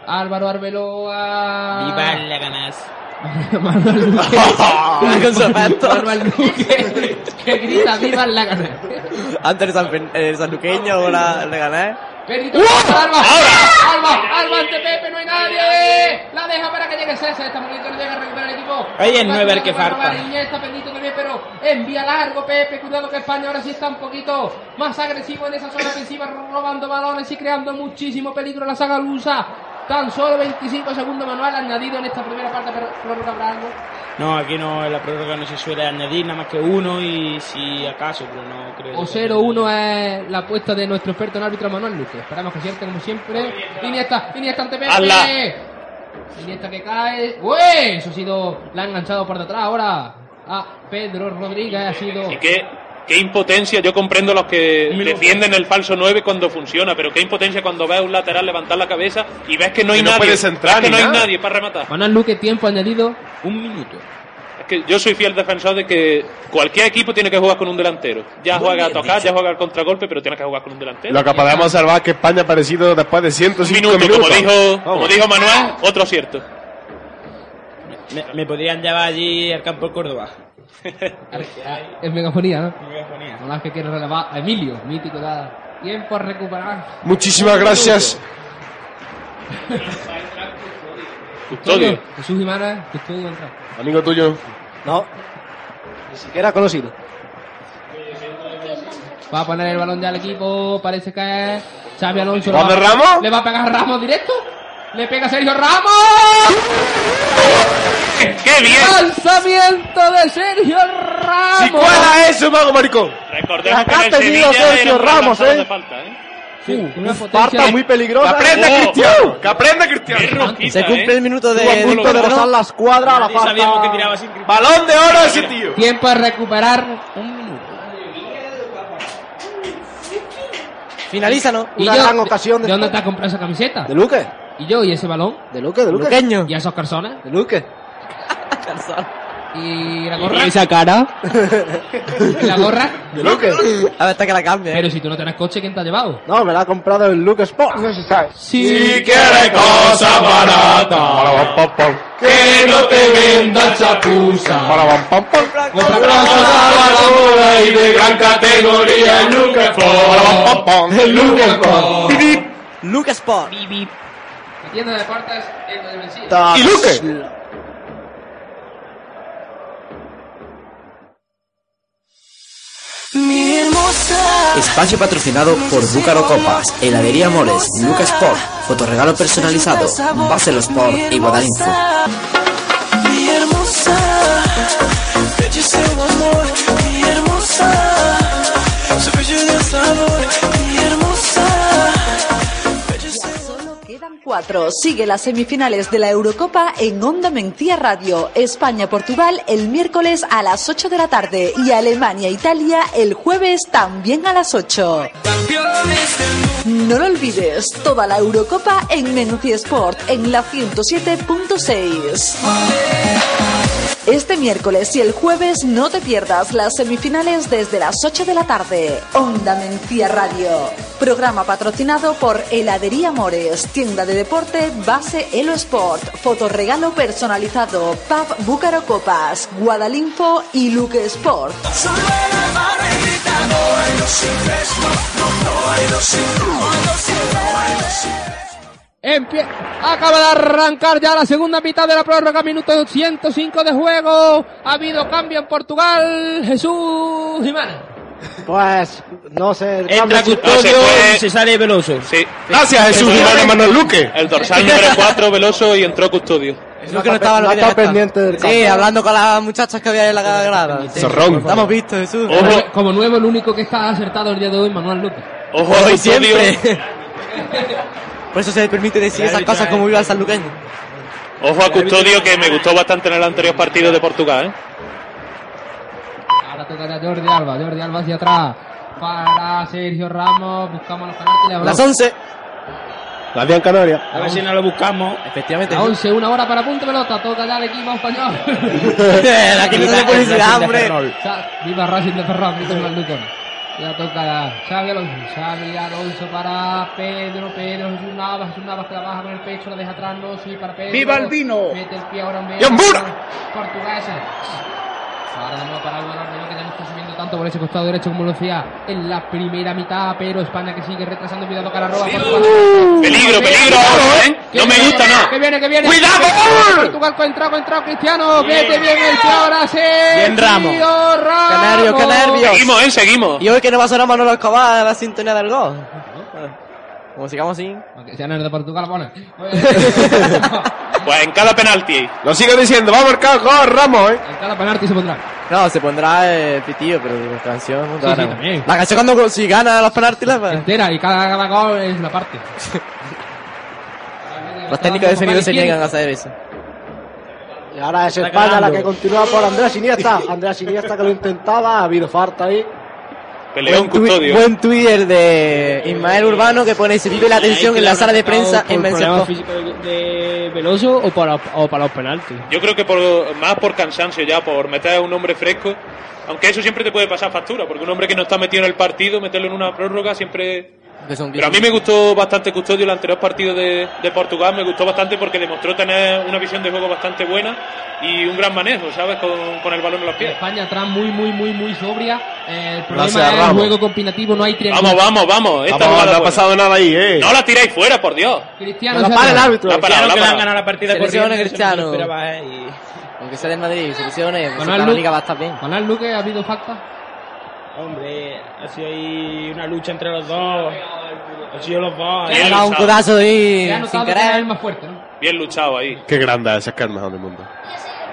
Álvaro Arbeloa. Viva la ganas. Manuel Duque. Con su efecto. Manuel Duque que grita viva la ganas. Antes el, san, el sanluqueño, ahora le gané. Pedrito, Alba, Alba, Alba ante Pepe, no hay nadie. La deja para que llegue César, está bonito, no llega a recuperar el equipo. Ahí es Va nueve el cuidado que falta. Iniesta, Pedrito también, pero envía largo Pepe, cuidado que España ahora sí está un poquito más agresivo en esa zona ofensiva, robando balones y creando muchísimo peligro la saga lusa. Tan solo 25 segundos manual añadido en esta primera parte, pero Flor Cabral. No, aquí no, en la prórroga no se suele añadir nada más que uno y si acaso, pero no creo. O 0-1 es la apuesta de nuestro experto en árbitro Manuel Luque. Esperamos que cierte como siempre. Iniesta, Iniesta ante Pepe. Iniesta que cae. ¡Uy! Eso ha sido. La ha enganchado por detrás ahora. A Pedro Rodríguez ha sido. Y qué, qué impotencia, yo comprendo los que defienden el falso 9 cuando funciona, pero qué impotencia cuando ves un lateral levantar la cabeza y ves que no hay Que no nadie. puedes entrar ves que no hay nadie para rematar. Manuel Luque, tiempo añadido. Un minuto. Es que yo soy fiel defensor de que cualquier equipo tiene que jugar con un delantero. Ya Muy juega a tocar, dicho. ya juega al contragolpe, pero tiene que jugar con un delantero. Lo que podemos observar es que España ha aparecido después de 105 minuto, minutos. como dijo, como dijo Manuel, otro cierto. Me, me podrían llevar allí al campo de Córdoba. Es megafonía, ¿no? Megafonía. No más que quiere relevar a Emilio, mítico da. Tiempo a recuperar. Muchísimas gracias. Custodio. Jesús Jiménez, custodio entra. Amigo tuyo. No. Ni siquiera conocido. Va a poner el balón ya al equipo. Parece que es Xavi Alonso. ¿Juan le va- de Ramos? Le va a pegar Ramos directo. Le pega Sergio Ramos. ¡Qué bien! ¡Lanzamiento de Sergio Ramos! Si cuela eso, mago maricón. Recordemos que Acá en ha el tenido Sevilla Sergio Ramos, ¿eh? de falta, ¿eh? Sí, una Falta potencia. muy Que peligrosa. aprenda Oh. Cristiano. Que aprenda Cristiano. Se cumple ¿eh? el minuto de, a de punto de ¿no? rozar la escuadra, la sabíamos que falta. tiraba sin cristal. Balón de oro ese tío. Tiempo a recuperar un minuto. Finaliza, ¿no? Y Una yo, gran ocasión ¿De de dónde te has comprado esa camiseta? ¿De Luque? ¿Y yo? ¿Y ese balón? ¿De Luque? ¿De Luque? Luqueño. ¿Y esos calzones? ¿De Luque? ¿Y la gorra? ¿Y esa cara? ¿Y la gorra? ¿De Luque? A ver, hasta que la cambie. Pero si tú no tienes coche, ¿quién te ha llevado? No, me la ha comprado el Luke Sport. Sí. quieres cosa barata, que no te venda chapuza. Compra Salvadora y de gran categoría el Luke Sport. El Luke Sport. Luke Sport. La tienda de deportes en Valencia. ¿Y Luque? Mi hermosa. Espacio patrocinado por Búcaro Copas, Heladería Mores, Lucas Sport, fotorregalo personalizado, Base Los Sport y Guadalinfo. Mi hermosa. Sigue las semifinales de la Eurocopa en Onda Mentía Radio. España-Portugal el miércoles a las 8 de la tarde y Alemania-Italia el jueves también a las 8. No lo olvides, toda la Eurocopa en Menuci Sport en la 107.6. Este miércoles y el jueves no te pierdas las semifinales desde las 8 de la tarde. Onda Mencía Radio. Programa patrocinado por Heladería Mores, tienda de deporte Base Elo Sport, fotorregalo personalizado, Pub Búcaro Copas, Guadalinfo y Luke Sport. Empie- Acaba de arrancar ya la segunda mitad de la prórroga, minuto 105 de juego. Ha habido cambio en Portugal. Jesús Jiménez. Pues, no sé. Entra cambio- No, se Custodio fue- y se sale Veloso. Sí. Gracias, Jesús Jiménez Manuel Luque. El dorsal número 4, Veloso, y entró Custodio. Creo que no estaba lo no estar. pendiente del Sí, campo. hablando con las muchachas que había en la grada. Sí. Zorrón. Estamos vistos, Jesús. Ojo, Como nuevo, el único que está acertado el día de hoy, Manuel López. ojo Hoy Custodio. siempre. Por eso se le permite decir esas cosas como viva el sanluqueño. Ojo a Custodio, que me gustó bastante en el anterior partido de Portugal, ¿eh? Ahora toca ya Jordi Alba. Jordi Alba hacia atrás. Para Sergio Ramos. Buscamos los penaltis. Las 11. La Díaz Canaria. A ver si no lo buscamos. Efectivamente. A 11, una hora para punto pelota. Toca ya el equipo español. Aquí no se publicidad, hombre. Sa- Viva Racing de Ferrol, dice Luton. Ya toca Xavi Alonso. Xavi Alonso para Pedro. Pedro Jesús Navas. Jesús Navas que la baja con el pecho, la deja atrás. No, sí, para Pedro. ¡Viva el vino! Mete el pie ahora en ¡Y Hambura! Portuguesa. Ahora de nuevo para que subiendo tanto por ese costado derecho como lo hacía en la primera mitad, pero España que sigue retrasando, cuidado Calarroa. Portugal. Peligro, peligro ahora, ¿eh? No me viene, gusta nada. Que viene, que viene. ¡Cuidado! Portugal ha entrado, ha entrado Cristiano. Mete bien el ahora, sí. Bien, Ramos. Ramos. Qué nervios, qué nervios. Seguimos, ¿eh? Seguimos. Y hoy que no va a sonar Manolo Escobar a la sintonía del gol. Como sigamos así. Aunque sean el de Portugal, bueno. Pues en cada penalti. Lo sigo diciendo, va a marcar gol Ramos, ¿eh? En cada penalti se pondrá. No, se pondrá el pitillo, pero la canción. Sí, sí, también. La canción cuando si gana los penaltis la Entera y cada, cada gol es una parte. Los técnicos de sonido se niegan a hacer eso. Y ahora es España la que continúa por Andrés Iniesta. Andrés Iniesta que lo intentaba, ha habido falta ahí. Peleó un Buen tui- custodio. Buen Twitter de Ismael Urbano que pone se vive la tensión en la sala de prensa en de, de Veloso o para, o para los penaltis? Yo creo que por, más por cansancio ya, por meter a un hombre fresco. Aunque eso siempre te puede pasar factura, porque un hombre que no está metido en el partido, meterlo en una prórroga siempre... Pero a mí me gustó bastante Custodio el anterior partido de, de Portugal, me gustó bastante porque demostró tener una visión de juego bastante buena y un gran manejo, ¿sabes? Con, con el balón en los pies. España atrás muy, muy, muy, muy sobria. Eh, el problema Gracias, es el juego combinativo, no hay triángulo. Vamos, vamos, vamos. Esta Vamos, no ha buena. pasado nada ahí, ¿eh? No la tiráis fuera, por Dios. Cristiano No la para el árbitro. La ha parado, la ha que le han parado. ganado la partida Cristiano. ¿eh? Aunque sea del Madrid, selecciones, pues Con la liga va a estar bien. Con el Luque ha habido falta. Hombre, ha sido ahí una lucha entre los dos. Ha sido los dos. Le ha dado un codazo ahí sin querer. el más fuerte, ¿no? Bien luchado ahí. Qué grande es, es que es el mejor del mundo.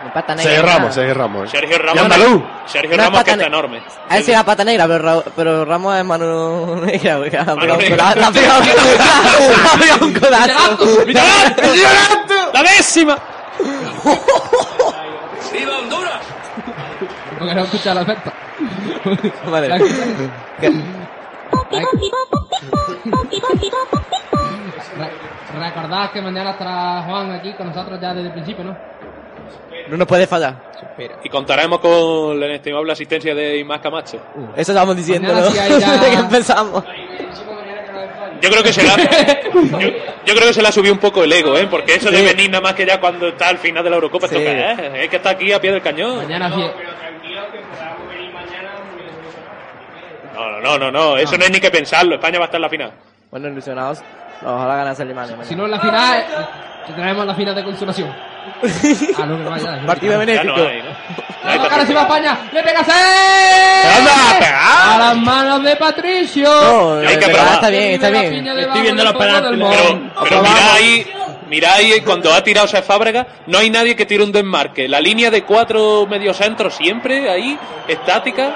No pata negra. Sergio. Ramos, Sergio Ramos. ¿eh? Sergio Y Ramos. andaluz. Sergio No es Ramos que está enorme. A él sí era pata negra, pero, Ra- pero Ramos es mano negra. ha pegado un negra. ha pegado un codazo. ¡La décima! ¡Viva Honduras! Porque no escucha la oferta. Vale. Re- Recordad que mañana estará Juan aquí con nosotros ya desde el principio, ¿no? No nos puede fallar. Y contaremos con la inestimable asistencia de Imás Camacho. Eso estamos diciendo, ¿no? sí hay ya- Desde que empezamos. Yo creo que se la, yo, yo creo que se le ha subido un poco el ego, ¿eh? Porque eso de venir nada más que ya cuando está al final de la Eurocopa, ¿esto Sí. qué es? Es que está aquí a pie del cañón. Mañana sí. No, no, no, no, no, eso no es ni que pensarlo. España va a estar en la final. Bueno, ilusionados. Ojalá ganase Alemania. Si no en la final, eh, tenemos la final de consolación. Ah, no, que no vaya. Partido benéfico. Ya no hay, ¿no? ¡La cara se va a España! ¡Le pega seis! ¡Anda a pegar! ¡A las manos de Patricio! No, Hay que verdad, probar. está bien, está bien. Estoy viendo los penaltis, Pero, pero mirad ahí, mirad ahí cuando ha tirado ese Fábrega, no hay nadie que tire un desmarque. La línea de cuatro mediocentros siempre ahí, estática.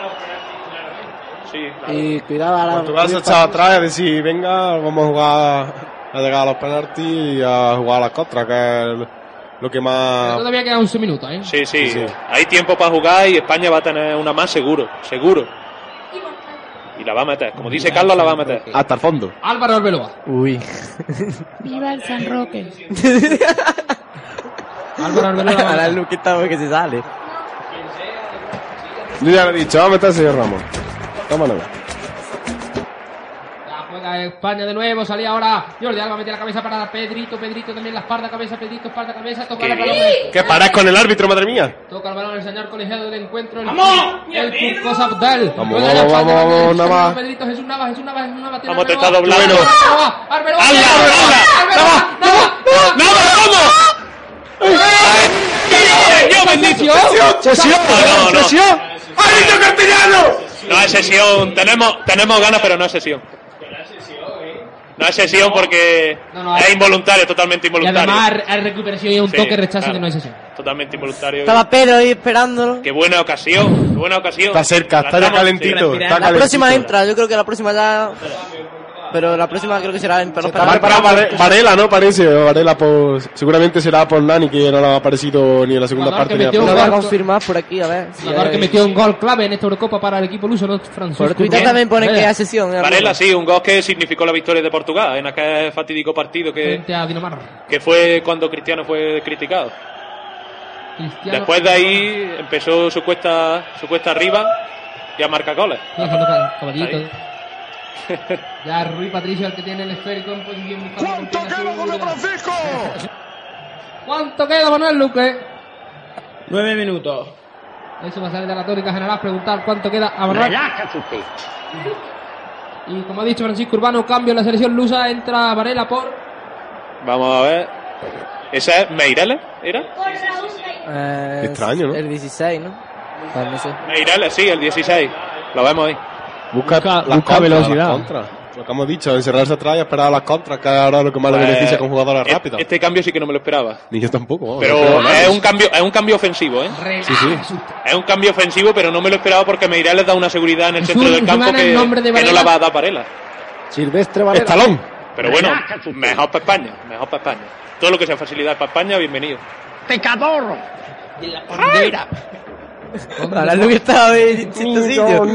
Sí, claro. Y cuidado ahora. Portugal se echaba atrás y decir, venga, vamos a jugar a llegar a los penaltis y a jugar a las contras, que es lo que más... Todavía quedan 11 minutos, ¿eh? Sí, sí, Sí. hay tiempo para jugar y España va a tener una más seguro, seguro. Y la va a meter, como dice Carlos, la va a meter. Hasta el fondo. Álvaro Arbeloa. Uy. Viva el San Roque. Álvaro Arbeloa. Ahora el Luquita porque se sale. Yo ya lo he dicho, va a meter el señor Ramos. Tómalo. Ya juega España de nuevo, salía ahora Jordi Alba mete la cabeza para Pedrito, Pedrito también la espalda, cabeza, Pedrito, espalda, cabeza, toca el balón. ¿Qué parás con el árbitro, madre mía? Toca el balón el señor colegiado del encuentro. El, ¡Vamos! El. Vamos, vamos, vamos, Jesús Navas. Pedrito, Jesús Navas, Jesús Navas, Jesús Navas. Vamos, te está Arbeloa. doblando. Arbeloa, Arbeloa, ¡Hala, Arbeloa, Arbeloa, Navas, Navas. ¡Dios bendito! ¡Sesión! No, no, no. ¡Sesión! ¡Árbitro castellano! No es sesión, tenemos, tenemos ganas, pero no es sesión. No es sesión porque No, no, es involuntario, totalmente Y involuntario. además hay recuperación y un Sí, toque rechazo claro. que no es sesión. Totalmente involuntario. Estaba Pedro ahí esperándolo. Qué buena ocasión, qué buena ocasión. Está cerca, La está ya calentito. sí, Está La calentito. próxima entra, yo creo que la próxima ya. Pero la próxima creo que será en los Está preparado Vare- Varela, ¿no? Parece. Varela, pues, seguramente será por Nani, que no le ha aparecido ni en la segunda Jugador parte que ni en metió la Lo voy a confirmar por aquí, a ver. si Jugador hay- que metió un gol clave en esta Eurocopa para el equipo luso, ¿no? Francisco. Por Twitter también pone que es sesión. ¿eh? Varela, sí, un gol que significó la victoria de Portugal en aquel fatídico partido que, Frente a Dinamarca. que fue cuando Cristiano fue criticado. Cristiano. Después de ahí empezó su cuesta, su cuesta arriba y a marcar goles. Haciendo ca- caballito. Ahí. Ya Rui Patricio el que tiene el esférico en posición ¿Cuánto queda, Manuel Francisco? ¿Cuánto queda, Manuel Luque? Nueve minutos. Eso va a salir de la tónica general, preguntar cuánto queda a Manuel. Y como ha dicho Francisco Urbano, cambio en la selección lusa, entra Varela por... Vamos a ver. ¿Esa es Meireles? ¿Era? Eh, Extraño, ¿no? El 16, ¿no? No sé. Meireles, sí, el 16. Lo vemos ahí. Busca, Busca- las busca contras, velocidad. las contras. Lo que hemos dicho, encerrarse atrás y esperar a las contras, que ahora lo que más le Pues, beneficia con jugadores e- rápidos. Este cambio sí que no me lo esperaba. Ni yo tampoco. vamos, Pero no es un cambio, es un cambio ofensivo, ¿eh? Sí, sí. Es un cambio ofensivo, pero no me lo esperaba porque Meirá les da una seguridad en el centro del campo que, nombre de que no la va a dar Varela. Silvestre Varela. Estalón. Pero bueno, mejor para España, mejor para España. Todo lo que sea facilidad para España, bienvenido. ¡Pecador! De la bandera. Ahora Luke está de distintos sitios.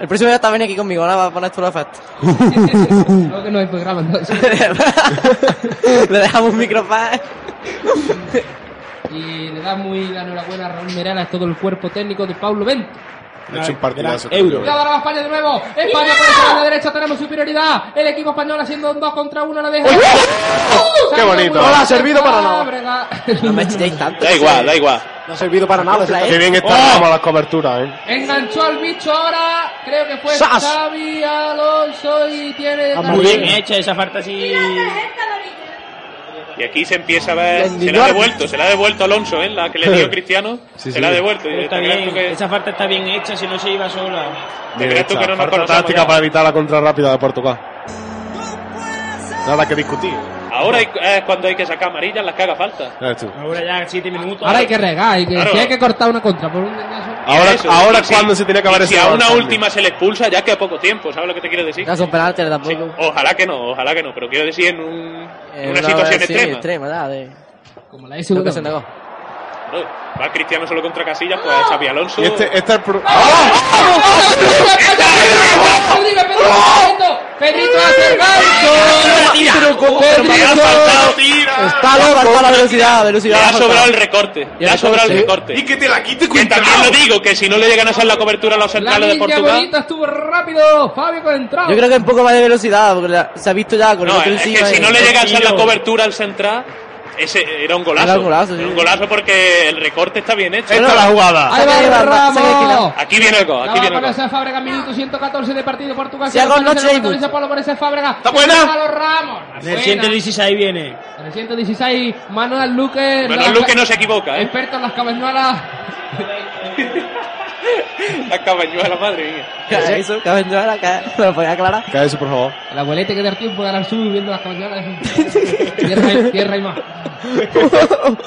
El próximo día está venir aquí conmigo, ahora va a poner tú la festa. Creo que no hay programa entonces. Le dejamos un micrófono. Y le da muy la enhorabuena a Raúl Merela, es todo el cuerpo técnico de Paulo Bento. Ha hecho un partidazo. Euro. Cuidado ahora va España de nuevo. España por banda derecha tenemos superioridad. El equipo español haciendo un 2 contra 1 la deja. ¡Qué bonito! No la ha servido para nada. No me echéis tanto. Da igual, da igual. No ha servido para nada. Qué bien está ¡Oh! Las coberturas, ¿eh? Enganchó al bicho ahora. Creo que fue ¡Sas! Xavi Alonso y tiene. Muy bien hecha esa falta así. Y aquí se empieza a ver. Se le niño- ha devuelto, se le ha devuelto Alonso, ¿eh? La que le dio Cristiano. Sí, se sí. la ha devuelto. Y está bien, que, esa falta está bien hecha, si no se iba sola. que no Falta táctica ya? para evitar la contra rápida de Portugal. Nada que discutir. Ahora hay- es cuando hay que sacar amarillas las que haga falta. Ahora ya 7 minutos. Ahora hay que regar. Hay que, Claro. Si hay que cortar una contra por un. Ahora, Eso, ahora cuando se tenía que haber Si a una última se le expulsa, ya que a poco tiempo, ¿sabes lo que te quiero decir? Ya son penaltis tampoco. Ojalá que no, ojalá que no, pero quiero decir en, un- en Eh, una situación sí, extrema. extrema, de... Como la Lo que se SW. negó. Claro, Va Cristiano solo contra Casillas, pues Xavi Alonso. Este, este es el pro- Pedrito, Pedrito, Pedrito hace el gancho. Faltado, Está loco, la velocidad, velocidad. ha sobrado el recorte. Le ha sobrado el recorte. Y que te la quite Que también lo digo, que si no le llegan a hacer la cobertura a los centrales de línea Portugal. bonita estuvo rápido. Fabio con entrada. Yo creo que un poco más de velocidad, porque se ha visto ya con el es que si no le llega a hacer la cobertura al central, ese era un golazo. Era un golazo, sí. Era un golazo porque el recorte está bien hecho. Esta es la jugada. Ahí va Ramos. Aquí viene el gol, aquí viene el gol. Fábrega, minuto 114 de partido Portugal. Si hago Se lo noche. ¡Está buena! En el 116 viene. En el 116, Manuel Luque. Manuel Luque no se equivoca, ¿eh? Experto en las cabañuelas. La cabañuela, madre mía. ¿Qué es eso? ¿Qué aventura era? ¿Qué? ¿Me lo podía aclarar? Cae eso, por favor. El abuelete que da tiempo de ganar subiendo las cabañuelas. tierra, y- tierra y más.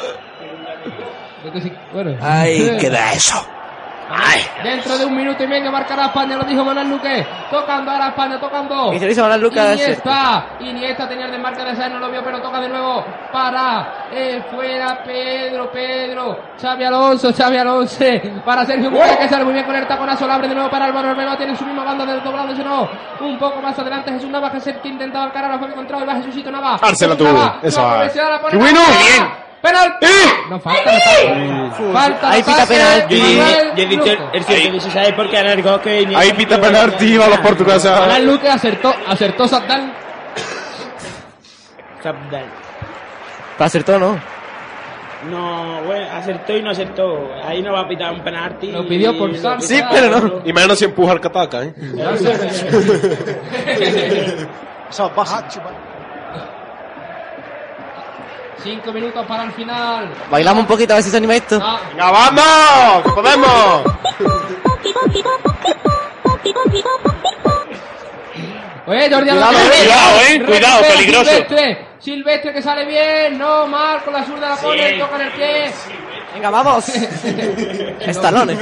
Bueno. Ay, queda eso. Dentro de un minuto y medio marcará España, lo dijo Manuel Luque. Tocando ahora España, tocando. Y se lo hizo Manuel Luque, es Iniesta. Iniesta tenía el desmarque de Sáenz, no lo vio, pero toca de nuevo. Para. Eh, fuera Pedro, Pedro. Xavi Alonso, Xavi Alonso. Para Sergio Busquets, que sale muy bien con el taconazo. La abre de nuevo para Álvaro Arbeloa. Tiene su misma banda del doblado, si no. Un poco más adelante Jesús Navas, que es el que intentaba encarar a Fabio Contrao. Y va Jesucito Jesús tú. Navas, Eso la la ¡Qué bueno! ¡Bien! ¡Penalti! No falta, no falta. Falta. Ahí pita penalti. Yo he dicho el, Luque. el 116 porque el gol que. Ahí pita penalti a los portugueses. Manuel Luque acertó, acertó Satán. Para hacer todo, ¿no? No, bueno, acertó y no acertó. Ahí no va a pitar un penalti. Lo pidió por Sam. Sí, pero no. Y menos si empuja al Kataka, ¿eh? Eso es básico. Cinco minutos para el final. Bailamos un poquito a ver si se anima esto. Ah, ¡Venga, vamos! ¡Que podemos! Oye, Jordi Cuidado, Alba- cuidado, eh, cuidado, peligroso. Silvestre, Silvestre que sale bien, no mal, con la zurda la pone, toca en el pie. Venga, vamos. Estalones.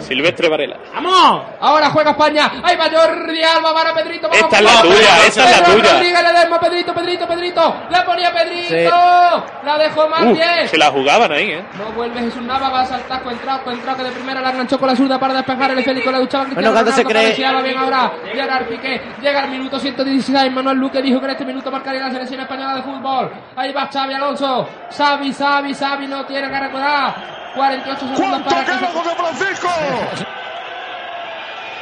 Silvestre Varela. ¡Vamos! Ahora juega España. Ahí va Jordi Alba, para Pedrito. vamos, Esta es la tuya, Pedro, esta es la tuya. Rodríguez le demos, Pedrito, Pedrito, Pedrito. La ponía Pedrito. Sí. La dejó más Uh, bien. se la jugaban ahí, ¿eh? No vuelve Jesús Nava, va a saltar Coentrao, Coentrao que de primera la enganchó con la zurda para despejar el Félix, le Cristiano Bueno, ¿cuánto se cree? bien ahora, Gerard Piqué, llega al minuto 116, Manuel Luque dijo que en este minuto marcaría la selección española de fútbol, ahí va Xavi Alonso, Xavi, Xavi, Xavi no tiene que recordar, 48 segundos para que se... Francisco!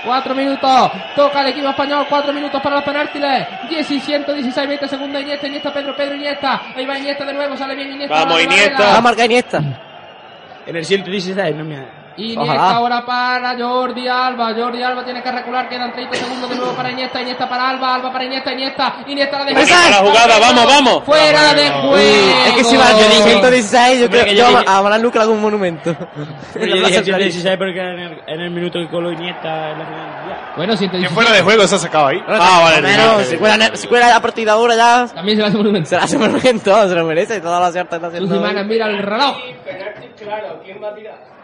Cuatro minutos, toca el equipo español, cuatro minutos para los penaltiles, 10 y 116, 20 segundos, Iniesta, Iniesta, Pedro, Pedro, Iniesta, ahí va Iniesta de nuevo, sale bien Iniesta. Vamos, Iniesta. Va a marcar Iniesta. En el 116, no me. Iniesta Ojalá. ahora para Jordi Alba. Jordi Alba tiene que recular. Quedan 30 segundos de nuevo para Iniesta. Iniesta para Alba. Alba para Iniesta. Iniesta. Iniesta la deja. La jugada, vamos, vamos. Fuera de juego. Es que si va a 116, yo creo que yo yo dije- a Manuel Lucas hago un monumento. Yo dije 116 porque en el, en el minuto que coló Iniesta en la final. Ya. Bueno, si Que fuera de juego se ha sacado ahí. Ah, vale. si cuela la partida ahora ya. También se le hace monumento. Se la hace monumento, se lo merece. Toda la suerte está haciendo. Mira el reloj.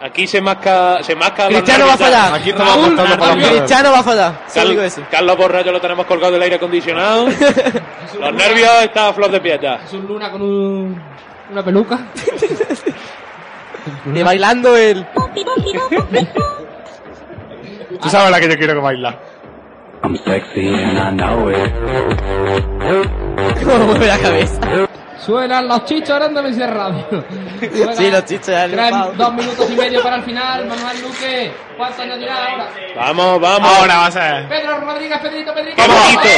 Aquí se masca, se masca Cristiano va a fallar. Aquí estamos Raúl, apostando por la Raúl, Cristiano va a fallar. Digo Cal- eso. Carlos Borracho lo tenemos colgado del aire acondicionado. los nervios están a flor de piel ya. Es un luna con un, una peluca. Y bailando el. Tú sabes la que yo quiero que baila. I'm sexy and I know it. Cómo mueve la cabeza. Suenan los chichos grandes de Radio. Juega Sí, los chichos ya dos minutos y medio para el final. Manuel Luque. ¿Cuánto añadirá ahora? Vamos, vamos. Ahora va a ser. Pedro Rodríguez, Pedrito, Pedrito. ¡Qué bonito!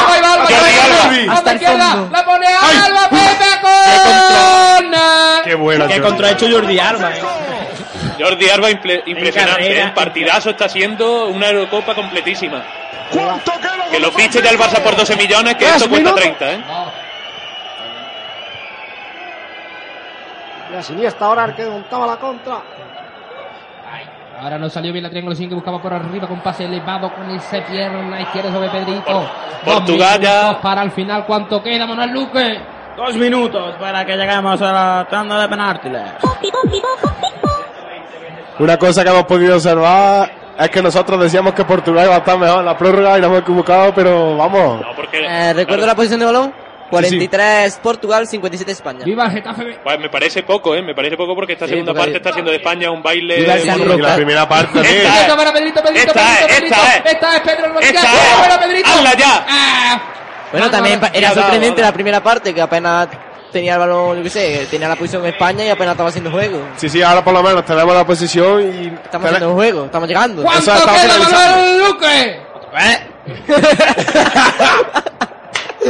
Va Alba. Hasta izquierda. La pone Alba, Pepe con. Qué bueno. ¿Qué contra ha hecho Jordi Alba? eh? Jordi Alba imple- impresionante. carrera. El partidazo está siendo una Eurocopa completísima. Que lo fiche ya el Barça por 12 millones, que esto cuesta minutos. 30, ¿eh? La siniestra ahora el que montaba la contra. Ahora no salió bien la triangulación que buscaba por arriba con pase elevado con ese pierna izquierda sobre Pedrito. Portugal ya- para el final. ¿Cuánto queda, Manuel Luque? Dos minutos para que lleguemos a la tanda de penaltis. Una cosa que hemos podido observar es que nosotros decíamos que Portugal iba a estar mejor en la prórroga y nos hemos equivocado, pero vamos. No, porque. Eh, ¿Recuerdo la posición de balón? 43 Portugal, 57 España. Viva el Getafe. Pues me parece poco, ¿eh? Me parece poco porque esta Sí, segunda porque- parte está haciendo de España un baile. Viva el San Y la primera parte. Esta es. para Pedrito, Pedrito, Esta Pedrito, es, Pedrito. esta es. Esta es Pedro Rodríguez. Esta ¡Bien, es. para Pedrito! ¡Hazla ya! Ah. Bueno, también era sorprendente la primera parte, que apenas tenía el balón, yo qué sé, tenía la posición en España y apenas estaba haciendo juego. Sí, sí, ahora por lo menos tenemos la posición y. Estamos haciendo juego, estamos llegando. ¿Cuánto Eso estaba queda, finalizando. Manuel Luque?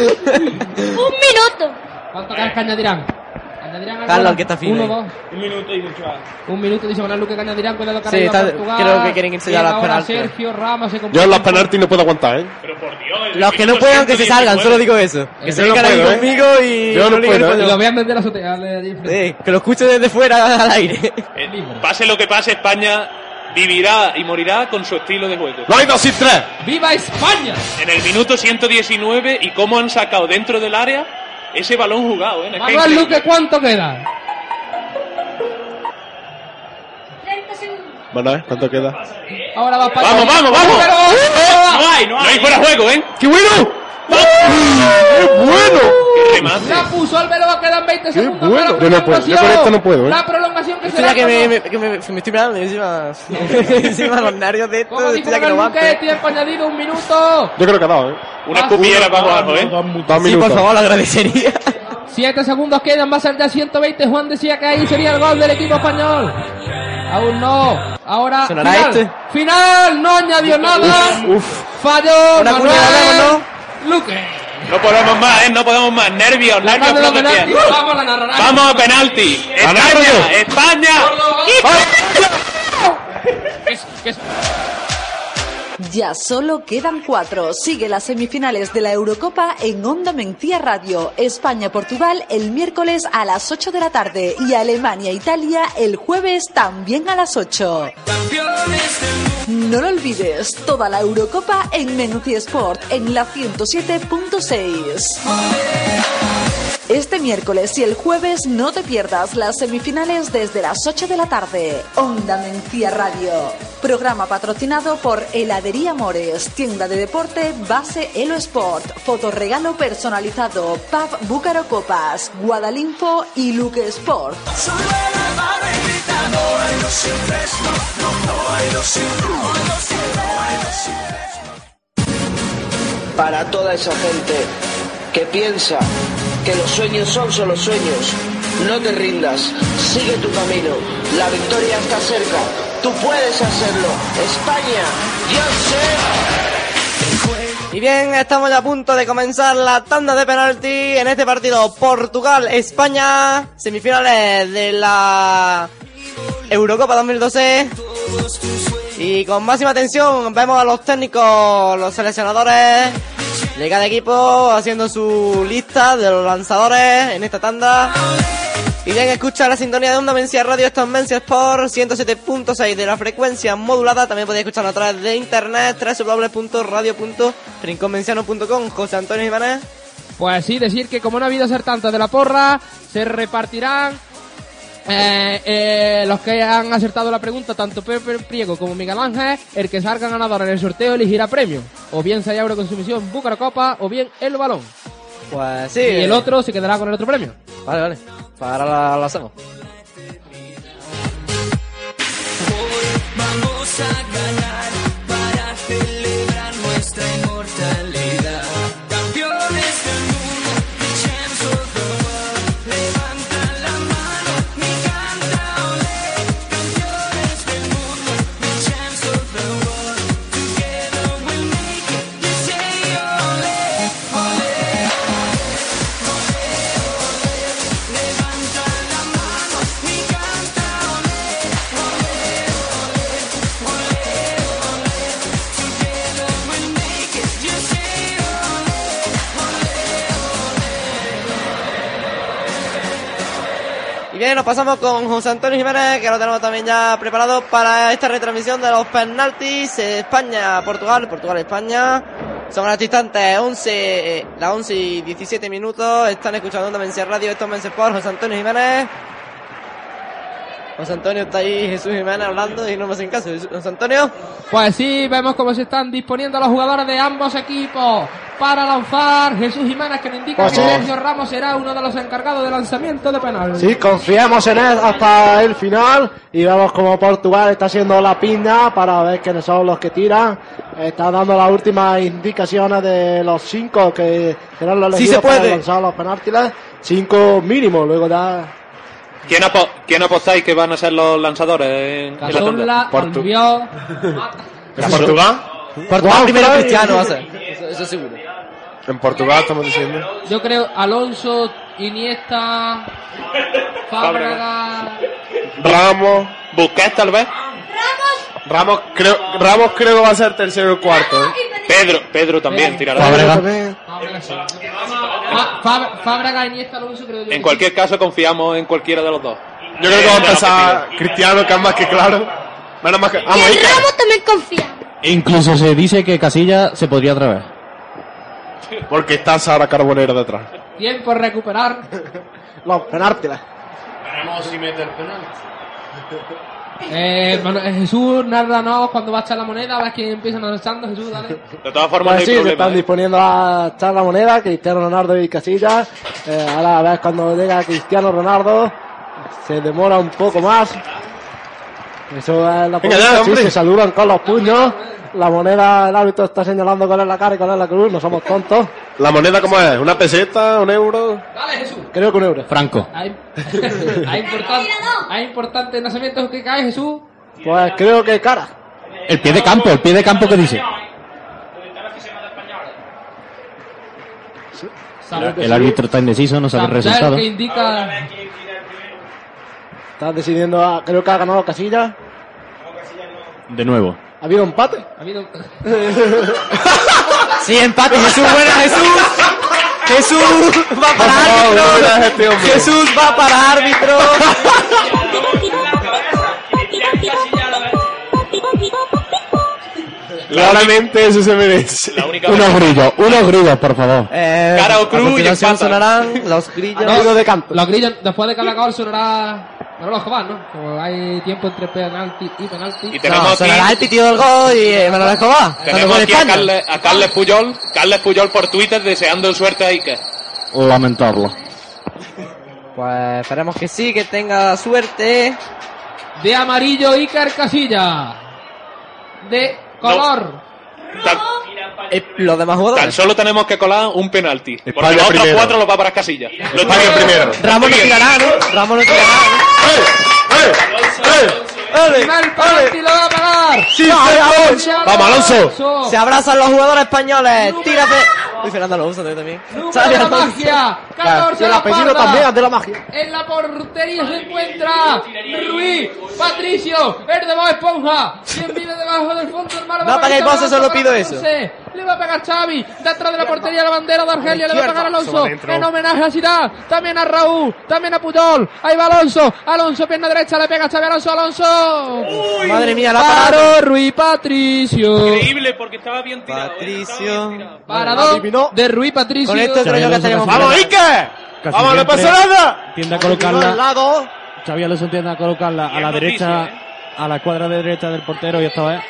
Un minuto. ¿Cuánto Carlos, ahora? que está fino Uno, dos. Un minuto y mucho más. Un minuto, dice Manuel Luque que añadirán. Cuidado que Sí, está- creo que quieren irse ya a Llega las penaltis. Sergio Ramos se Yo en los penaltis no puedo aguantar, ¿eh? Pero por Dios. Los que no puedan que se salgan, 119. solo digo eso. Que se no vengan ahí ¿eh? conmigo y Yo no puedo, Y lo español. vean desde la azotea. de- de- Sí, que lo escuche desde fuera al aire. Eh, Pase lo que pase, España vivirá y morirá con su estilo de juego. No hay dos y tres. ¡Viva España! En el minuto 119 y cómo han sacado dentro del área ese balón jugado, ¿eh? Manuel. Luque, ¿cuánto queda? 30 segundos. Bueno, ¿eh? ¿Cuánto queda? Ahora va para Vamos, vamos, vamos. Pero- No hay, no hay fuera juego, ¿eh? ¡Qué bueno! ¡Qué bueno! ¡Qué! La puso Alberoa, quedan 20 segundos bueno. Yo no puedo, yo con esto no puedo, ¿eh? La prolongación que Estoy será que me, me- que me, me estoy mirando encima, encima los nervios de esto, estoy ya que no tiempo añadido, un minuto. Yo creo que ha dado, ¿eh? Una escupillera para abajo, ¿eh? Dos Sí, minutos. por favor, lo agradecería. 7 segundos quedan, va a ser de 120. Juan decía que ahí sería el gol del equipo español. Aún no. Ahora, ¿Sonará final. este? Final, no añadió nada. Uf. Falló Una Manuel cuña la damos, Luque. No podemos más, ¿eh? No podemos más. Nervios, nervios, piel. Vamos a. Vamos a penalti. España, yo. España. Es- que es- Ya solo quedan cuatro. Sigue las semifinales de la Eurocopa en Onda Mencía Radio. España-Portugal el miércoles a las 8 de la tarde y Alemania-Italia el jueves también a las 8. No lo olvides, toda la Eurocopa en Mencía Sport en la 107.6. Este miércoles y el jueves no te pierdas las semifinales desde las 8 de la tarde. Onda Mencía Radio. Programa patrocinado por Heladería Mores, tienda de deporte Base Elo Sport, fotorregalo personalizado, Pub Búcaro Copas, Guadalinfo y Luke Sport. para toda esa gente que piensa que los sueños son solo sueños. No te rindas, sigue tu camino. La victoria está cerca. Tú puedes hacerlo. España, yo sé. Y bien, estamos ya a punto de comenzar la tanda de penalti en este partido Portugal-España, semifinales de la Eurocopa 2012. Y con máxima atención vemos a los técnicos, los seleccionadores de equipo haciendo su lista de los lanzadores en esta tanda. Y bien, escucha la sintonía de Onda Mencia Radio, esto es Mencia Sport 107.6 de la frecuencia modulada. También podéis escucharlo a través de internet, www.radio.rinconmenciano.com. José Antonio Jiménez. Pues sí, decir que como no ha habido acertantes de la porra, se repartirán eh, eh, los que han acertado la pregunta, tanto Pepe Priego como Miguel Ángel, el que salga ganador en el sorteo elegirá premio. O bien 6 euros consumición Búcaro Copa, o bien el balón. Pues sí. Y el otro se quedará con el otro premio. Vale, vale. Para la, la hacemos. Vamos a ganar para celebrar nuestra bien, nos pasamos con José Antonio Jiménez, que lo tenemos también ya preparado para esta retransmisión de los penaltis España-Portugal, Portugal-España. Son en este instante 11, eh, las 11 y 17 minutos. Están escuchando Mencia Radio, esto es Mense Sport, José Antonio Jiménez. José Antonio está ahí, Jesús Jiménez hablando y no me hacen caso. José Antonio. Pues sí, vemos cómo se están disponiendo los jugadores de ambos equipos para lanzar. Jesús Jiménez que nos indica Pues que sí. Sergio Ramos será uno de los encargados de lanzamiento de penal. Sí, confiamos en él hasta el final y vemos como Portugal está haciendo la piña para ver quiénes son los que tiran. Está dando las últimas indicaciones de los cinco que serán los Sí elegidos se puede. para lanzar los penaltis. Cinco mínimo, luego ya... ¿Quién, apo- quién apostáis que van a ser los lanzadores en, en la tanda? Cazorla, Albiol, ¿En Portugal? Portugal primero Cristiano va a ser. Eso, eso seguro. En Portugal estamos diciendo. Yo creo Alonso, Iniesta, Fábregas. Ramos. Busquets tal vez. Ramos creo, Ramos creo que va a ser tercero o cuarto. ¿eh? Pedro, Pedro también tirará. Fab- Fábregas, Iniesta, Alonso, creo yo. En cualquier caso confiamos en cualquiera de los dos. Yo creo que va a empezar Cristiano, que es más que claro. Menos más que. Vamos, y. Ramos también confía. Incluso se dice que Casilla se podría atrever. Porque está Sara Carbonero detrás. Tiempo a recuperar. Los penaltis. Veremos si mete el penal. Eh, bueno, eh, Jesús, nárranos cuando va a echar la moneda, a ver quién empieza lanzando. Jesús, dale. De todas formas, Pues no hay sí, se están ¿eh? disponiendo a echar la moneda, Cristiano Ronaldo y Casillas. Eh, ahora a ver cuando llega Cristiano Ronaldo, se demora un poco más. Eso es la política, sí, se saludan con los puños. La moneda, el árbitro está señalando es la cara y es la cruz, no somos tontos. ¿La moneda cómo es? ¿Una peseta? ¿Un euro? Dale, Jesús. Creo que un euro. Franco. Hay, hay, importante, hay importantes nacimientos que cae, Jesús. Pues creo que cara. El pie de campo, el pie de campo que dice. El árbitro está indeciso, no sabe el resultado. que indica Está decidiendo, a- creo que ha ganado Casillas. De nuevo. ¿Ha habido empate? Ha habido... Sí, empate, Jesús, buena Jesús. Jesús va para favor, árbitro. este. Jesús va para árbitro. Claramente eso se merece. La única Unos grillos, unos grillos, por favor. Eh, Cara o a cruz y sonarán los grillos. No, de canto. Los grillos, después de cada gol sonará Manolo Escobar, ¿no? Como hay tiempo entre penalti y penalti. Y tenemos No, aquí, sonará el pitido del gol y eh, Manuel Escobar. Tenemos aquí a. Carles, a Carles Puyol, Carles Puyol por Twitter deseando suerte a Iker. Lamentarlo. Pues esperemos que sí, que tenga suerte. De amarillo Iker Casilla. De color. Tan, Eh, los demás tan jugadores. solo tenemos que colar un penalti. Porque España los otros cuatro los va para Casillas. Lo España primero. Ramos no tirará, ¿no? Ramos no tirará. Primer penalti lo va a pagar. Sí, señor. Vamos, Alonso. Se abrazan los jugadores españoles. Tírate. Y Fernando Alonso también. De la magia. 14 Y el apellido también, de la magia. En la portería se encuentra Ruiz, Patricio, el de Bob Esponja. Quien vive debajo del fondo del mar. No apaguéis voces, solo pido eso. Le va a pegar Xavi. Detrás de la portería la bandera de Argelia. Le va a pegar Alonso. En homenaje a Zidane. También a Raúl. También a Puyol. Ahí va Alonso. Alonso, pierna derecha. Le pega Xavi Alonso. Alonso. Madre mía, la Paró Ruiz Patricio. Increíble porque estaba bien tirado. Patricio. Parador de Ruiz Patricio. Con esto creo que estaríamos ¡Vamos, Iker! Casi ¡Vamos, no pasa nada! Tiende a al colocarla. lado. Xavi Alonso tiende a colocarla a la derecha, a la cuadra de derecha del portero y esta vez.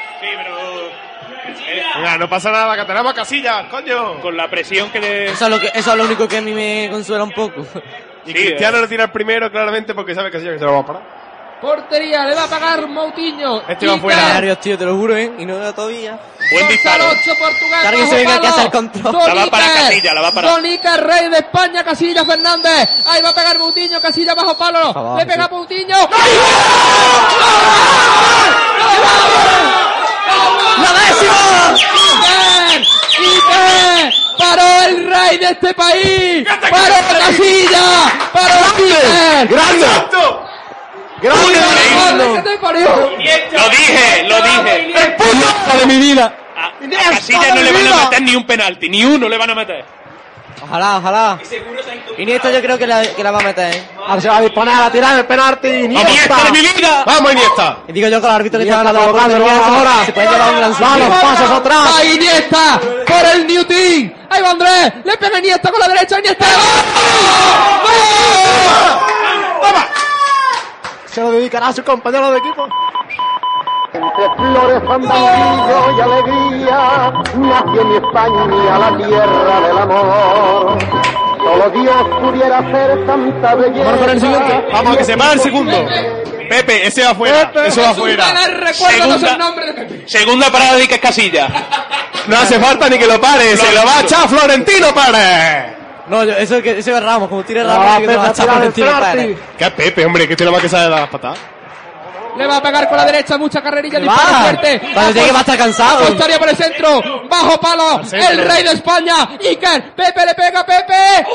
Venga, no pasa nada, que tenemos casillas, coño. Con la presión que le... Eso es, lo que, eso es lo único que a mí me consuela un poco. Y Cristiano lo tira el primero, claramente, porque sabe que sí, que se lo va a parar. Portería, le va a pagar Moutinho. Este va fuera. Nervios, tío, te lo juro, ¿eh? Y no da todavía. Buen disparo. al ocho, Portugal. Que alguien bajo se venga aquí a palo. hacer control. Don La va para. Casilla, la va para- Iker, rey de España, Casilla Fernández. Ahí va a pegar Moutinho, Casilla bajo palo. Abajo, Le pega sí. Moutinho. ¡La décima! Iker, Iker, paró el rey de este país. Paró Casilla. Paró Iker. ¡Grande! Te parió. Lo dije, lo dije. de mi vida! A, a Casillas no le van a meter ni un penalti, ni uno le van a meter. Ojalá, ojalá. Iniesta yo creo que la, que la va a meter, ¿eh? Ahora se va a disponer a tirar el penalti. ¡Iniesta Iniesta. de mi vida! ¡Vamos, Iniesta! Y digo yo que el árbitro que está la lado de ahora. se puede llevar un gran los pasos atrás. Va Iniesta por el New Team. Ahí va Andrés. Le pega Iniesta con la derecha. Iniesta. Se lo dedicará a su compañero de equipo. Entre flores, fandanguillo y alegría, nació mi España, la tierra del amor. Solo Dios pudiera hacer tanta belleza. Vamos con el siguiente. Vamos, que se va el segundo. Pepe, ese va afuera. Eso va afuera. Segunda. el nombre de Pepe. Segunda parada de Iker Casilla. No hace falta ni que lo pare, se lo va a echar Florentino Pérez. No, yo- eso, que, eso es Ramos, como tire Ah, Ramos, sí que te Pepe, va a echar penalti. Pérez. ¿Qué Pepe, hombre? Que tiene más que sabe dar las patadas. Le va a pegar con la derecha, mucha carrerilla, disparo fuerte. Cuando llegue va a estar cansado. Costaría por el centro, bajo palo, el rey de España, Iker, Pepe le pega, Pepe.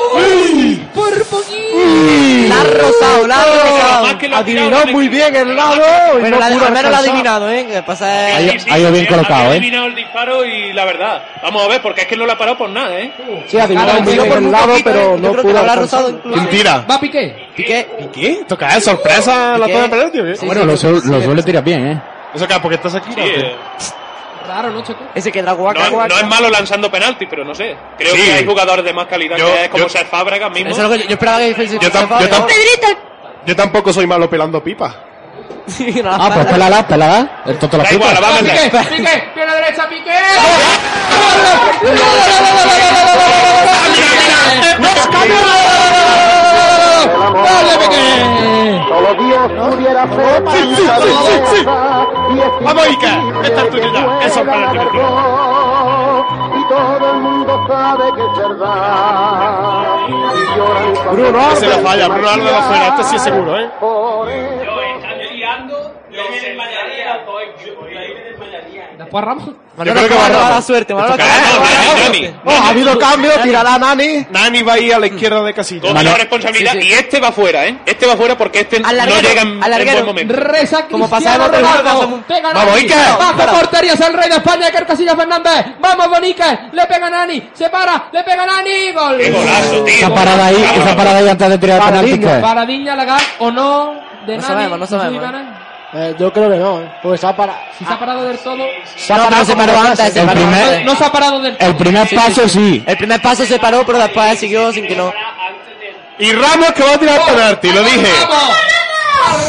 Por poquito. La ha rozado, la ha que ha Adivinó muy bien el lado. Pero no la, menos la ha adivinado, ¿eh? Que pasa ha ido bien colocado, ¿eh? eliminado el disparo y la verdad. Vamos a ver, porque es que no lo ha parado por nada, ¿eh? Sí, adivinó Claro, muy bien por el lado, pero ¿eh? No que pudo la habrá alcanzar. rozado incluso. ¿Quién tira? Va Piqué. Piqué. ¿Qué? ¿Toca es sorpresa la toma de penalti Bueno, lo, sí, suel- sí, lo suele tirar bien, ¿eh? ¿Eso qué? ¿Porque estás aquí? Sí, ¿no? eh, Raro, ¿no, Checo? Ese que Draguaca, no, es- guaca. no es malo lanzando penalti, pero no sé. Creo Sí. que hay jugadores de más calidad Yo- que es como yo- Ser Fábregas mismo. Eso es lo que yo, yo esperaba que Yo tam- yo tam- Fabio. Yo tampoco soy malo pelando pipa. Sí, no, Ah, pues pelala, pelala. El tonto la Da igual, la va a Va meter. Piqué, Piqué, pierna. ¡Dale, Piqué! Solo Dios pudiera hacer tanta belleza. Y es Vamos, Iker. Esta es tuya ya. Eso es para ti. Y todo el mundo sabe que es verdad. Bruno Ese lo falla, Bruno Alves lo fuera. Este sí es seguro, ¿eh? por eso. Después Ramos. Manolo creo que va robar Ramos. la suerte, Manolo Nani, ha habido cambio, tirará Nani. Nani va a ir a la izquierda de Casilla. Toma la responsabilidad. Y este va fuera, ¿eh? Este va fuera porque este no llega en, buen momento. Reza Como pasaba Ronaldo. Vamos. Iker. Bajo Para. portería es el rey de España, Iker Casillas Fernández. Vamos, Iker. Le pega Nani. Se para. Le pega Nani. Gol. Qué golazo, tío. Esa parada ahí, esa parada ahí antes de tirar el penalti. Paradilla legal o no de No Nani. sabemos, no sabemos. Eh, yo creo que no, ¿eh? Porque se ha parado. Si se ha parado del todo. Se ha No, parado se paró antes, se El paró primer-. No se ha parado del todo. El primer paso sí. El primer paso se paró, pero después siguió sin que no. Y Ramos que va a tirar penalti, lo dije. ¡Vamos!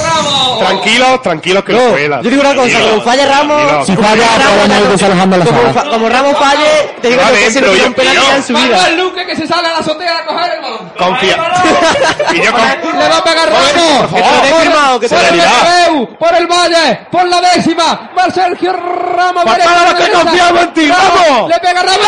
¡Ramos! Tranquilos, tranquilos que lo No, fuera. yo digo una cosa, como falle Ramos, Si como falla, Ramos, la como, fa- como Ramos falle, te digo que se lo tira un penalti en su Manda vida. el Luque que se sale a la azotea a coger el balón. Confía. y yo con... Le va a pegar Ramos. por favor, que te lo por lo el. Bernabéu, por el Valle, por la décima. Va Sergio Ramos. Todos los que confiamos en ti, vamos. Le pega Ramos.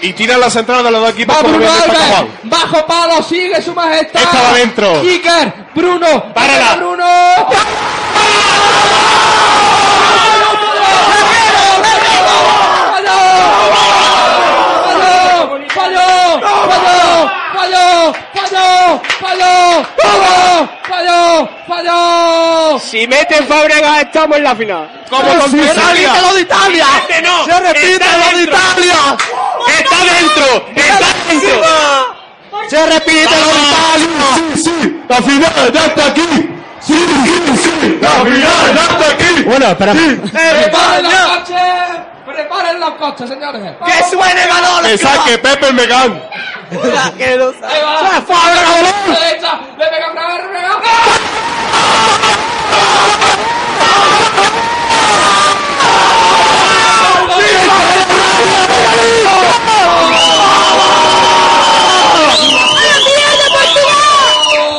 y tira la central de los dos equipos. Va Bruno Alves, bajo palo, sigue su majestad. Estaba dentro. Kicker, Bruno, para Bruno. ¡Falló! ¡Falló! ¡Falló! ¡Falló! Si meten Fábregas estamos en la final. Como con. Este Se repite lo de Italia. Se repite lo de Italia. ¡Está dentro! ¡Está dentro! ¡Se repite Italia! Sí, sí, la final ya está aquí. Sí, sí, sí, la final ya está aquí. Bueno, espera. ¡Preparen los coches! ¡Preparen los coches, señores! ¡Que suene Manolo! Que saque Pepe Megán. ¡Que ¡Ahí va! ¡Se fue a a Bolón! ¡Derecha! ¡Le pega otra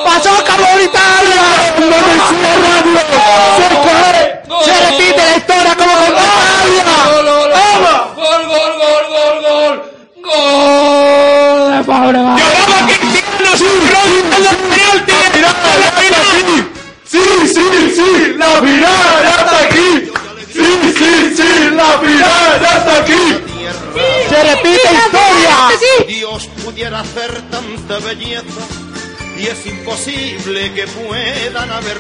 ¡Pasó! ¡Se repite la historia como con Italia! ¡Gol, gol, gol! ¡Gol, gol, gol, de penalti! Sí, sí, sí, la final ya está aquí. Sí, sí, sí, la final ya está aquí. Dios pudiera hacer tanta belleza y es imposible que puedan haber.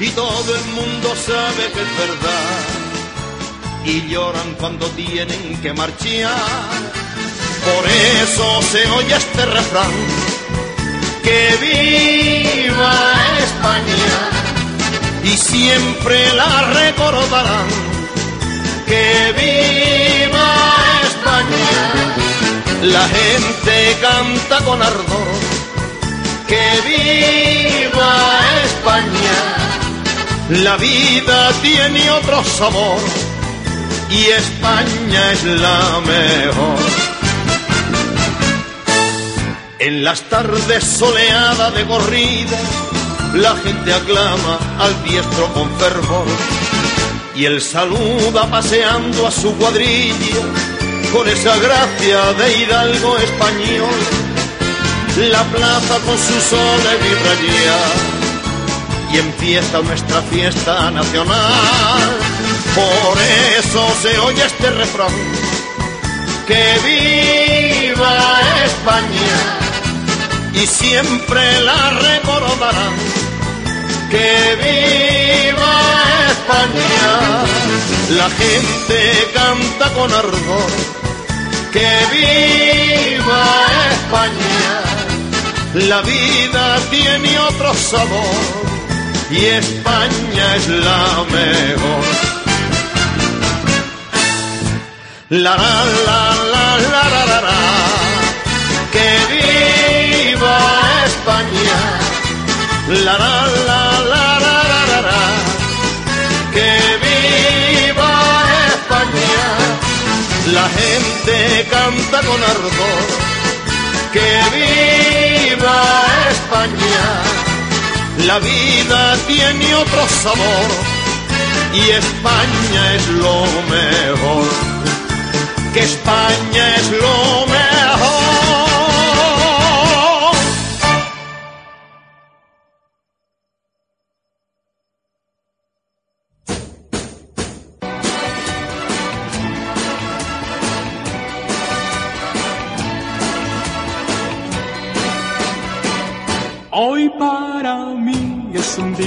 Y todo el mundo sabe que es verdad y lloran cuando tienen que marchar. Por eso se oye este refrán, que viva España y siempre la recordarán que viva España. La gente canta con ardor, que viva España. La vida tiene otro sabor y España es la mejor. En las tardes soleadas de corrida, la gente aclama al diestro con fervor y él saluda paseando a su cuadrilla con esa gracia de hidalgo español. La plaza con su sol irradia y empieza nuestra fiesta nacional. Por eso se oye este refrán, que viva España y siempre la recordarán que viva España. La gente canta con ardor. Que viva España. La vida tiene otro sabor y España es la mejor. La la la la la la la, que viva España. La la la La gente canta con ardor. Que viva España. La vida tiene otro sabor y España es lo mejor. Que España es lo mejor.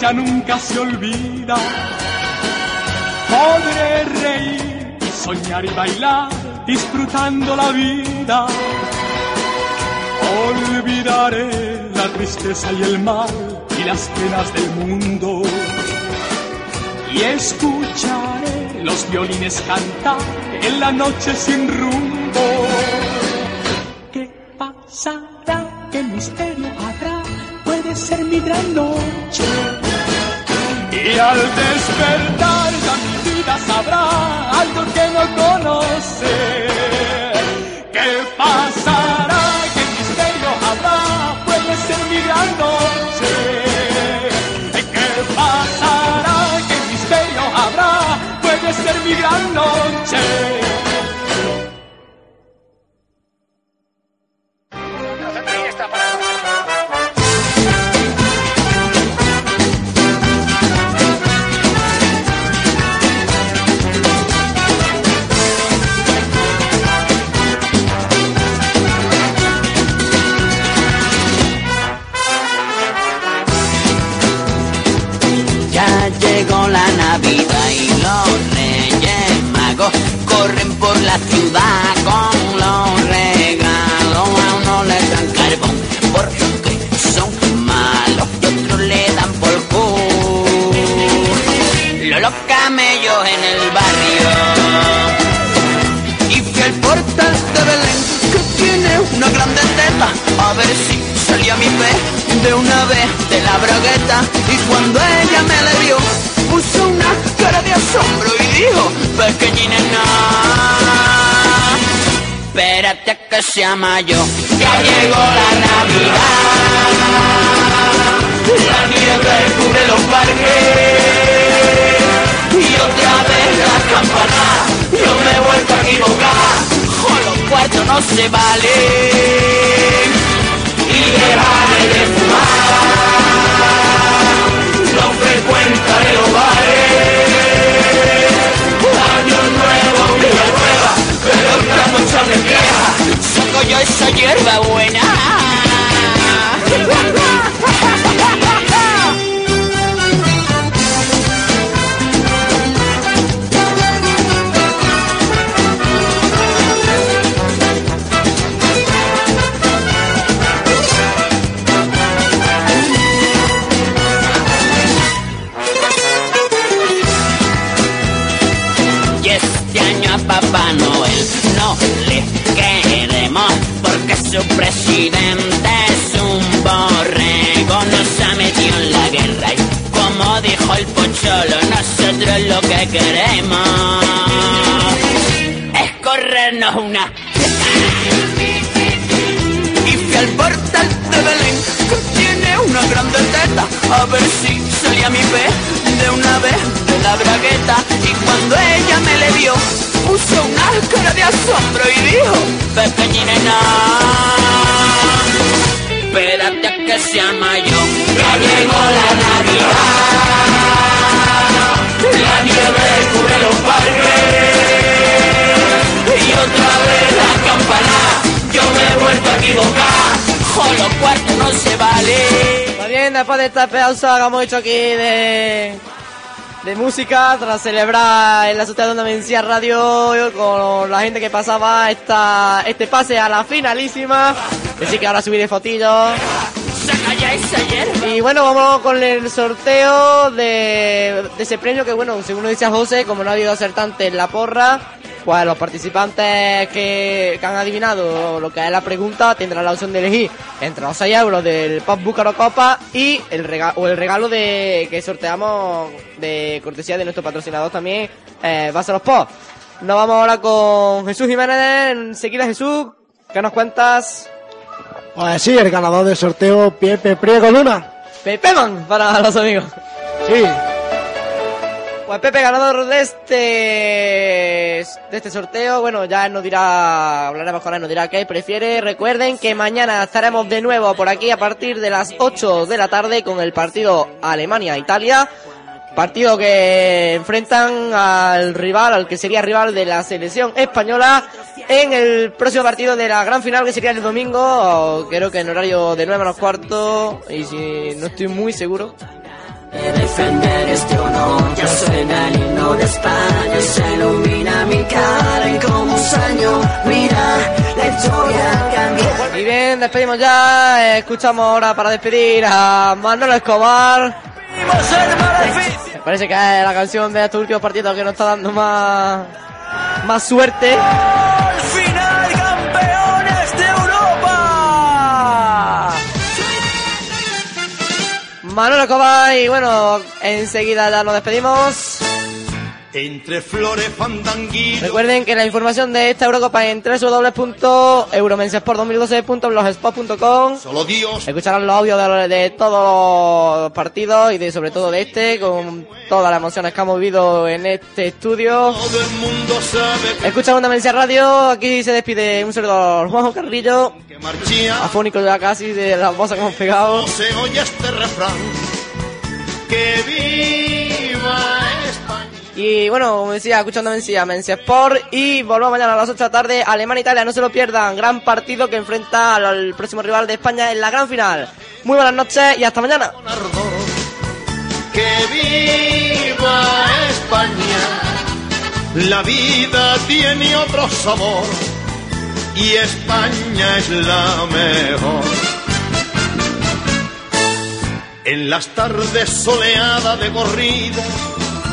ya nunca se olvida. Podré reír soñar y bailar disfrutando la vida. Olvidaré la tristeza y el mal y las penas del mundo. Y escucharé los violines cantar en la noche sin rumbo. ¿Qué pasará? ¿Qué misterio habrá? Ser mi gran noche. Y al despertar ya mi vida sabrá algo que no conoce. ¿Qué pasará? La ciudad con los regalos. A uno le dan carbón porque son malos y otros le dan por culo. Los camellos en el barrio y fui al portal de Belén que tiene una grande teta a ver si salía mi fe de una vez de la bragueta y cuando ella me le vio sea mayo. Ya llegó la navidad. La nieve cubre los parques. Y otra vez la campana yo me he vuelto a equivocar. Con los cuartos no se vale. Y dejaré de fumar. No frecuentaré los bares yo esa hierba buena pocholo, nosotros lo que queremos es corrernos una y fui al portal de Belén que tiene una grande teta. A ver si salía mi pez de una vez de la bragueta. Y cuando ella me le vio puso una cara de asombro y dijo pequeñina espérate a que sea mayo ya llegó la navidad la nieve cubre los parques y otra vez la campana yo me he vuelto a equivocar. Con los cuartos no se vale. Está bien, después de esta pedazo que hemos hecho aquí de, de música, tras celebrar en la sociedad de Onda Mencía Radio con la gente que pasaba esta, este pase a la finalísima. Así que ahora subiré fotillos. Y bueno, vamos con el sorteo de, ese premio que, bueno, según dice José, como no ha habido acertantes en la porra, pues los participantes que, han adivinado lo que es la pregunta tendrán la opción de elegir entre los 6 euros del Pop Búcaro Copa y el regalo, o el regalo de que sorteamos de cortesía de nuestro patrocinador también, eh, los Pop. Nos vamos ahora con Jesús Jiménez. Enseguida, Jesús, ¿qué nos cuentas? Pues sí, el ganador del sorteo, Pepe Priego Luna. Pepe Man para los amigos. Sí. Pues Pepe, ganador de este de este sorteo, bueno, ya nos dirá, hablaremos con él, nos dirá qué prefiere. Recuerden que mañana estaremos de nuevo por aquí a partir de las 8 de la tarde con el partido Alemania-Italia. Partido que enfrentan al rival, al que sería rival de la selección española en el próximo partido de la gran final que sería el domingo, creo que en horario de 9 menos cuarto, y si no estoy muy seguro, De defender este honor, ya suena el himno de España, se ilumina mi cara y como un sueño, mira, la historia cambia. Y bien, despedimos ya. Escuchamos ahora para despedir a Manuel Escobar. Me parece que es la canción de estos últimos partidos que nos está dando más, más suerte. Final campeones de Europa. Manuel Escobar y bueno, enseguida ya nos despedimos. Entre flores fandanguitos. Recuerden que la información de esta Eurocopa en www.euromensesport2012.blogspot.com Solo Dios. Escucharán los audios de, de todos los partidos y de sobre todo de este, con todas las emociones que hemos vivido en este estudio. Todo el mundo sabe que Escucha una Mensia Radio, aquí se despide un servidor Juanjo Carrillo, afónico ya casi de las voces que hemos pegado. Se oye este refrán. Que viva. Y bueno, como decía, escuchando Mencia, Mencia Sport y volvemos mañana a las 8 de la tarde, Alemania-Italia, no se lo pierdan, gran partido que enfrenta al, al próximo rival de España en la gran final. Muy buenas noches y hasta mañana. Que viva España. La vida tiene otro sabor y España es la mejor. En las tardes soleadas de corrida,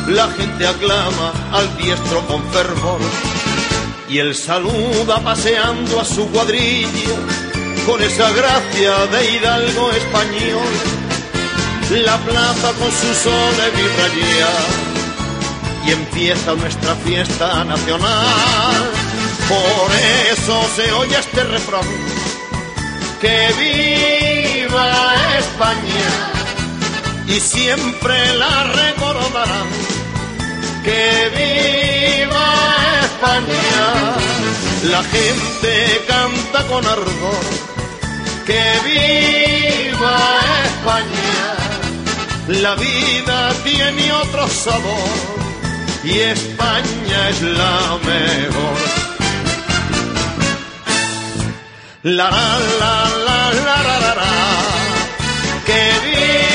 la gente aclama al diestro con fervor y él saluda paseando a su cuadrilla con esa gracia de hidalgo español. La plaza con su sol vibraría y empieza nuestra fiesta nacional. Por eso se oye este refrán, que viva España y siempre la recordarán, que viva España. La gente canta con ardor, que viva España. La vida tiene otro sabor y España es la mejor. La la la la la la la, la. que viva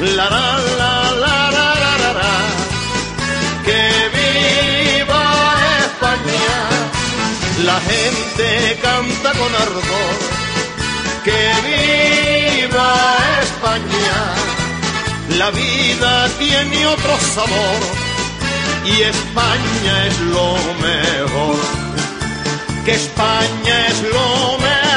La la la la la la la, que viva España. La gente canta con ardor, que viva España. La vida tiene otro sabor y España es lo mejor. Que España es lo mejor.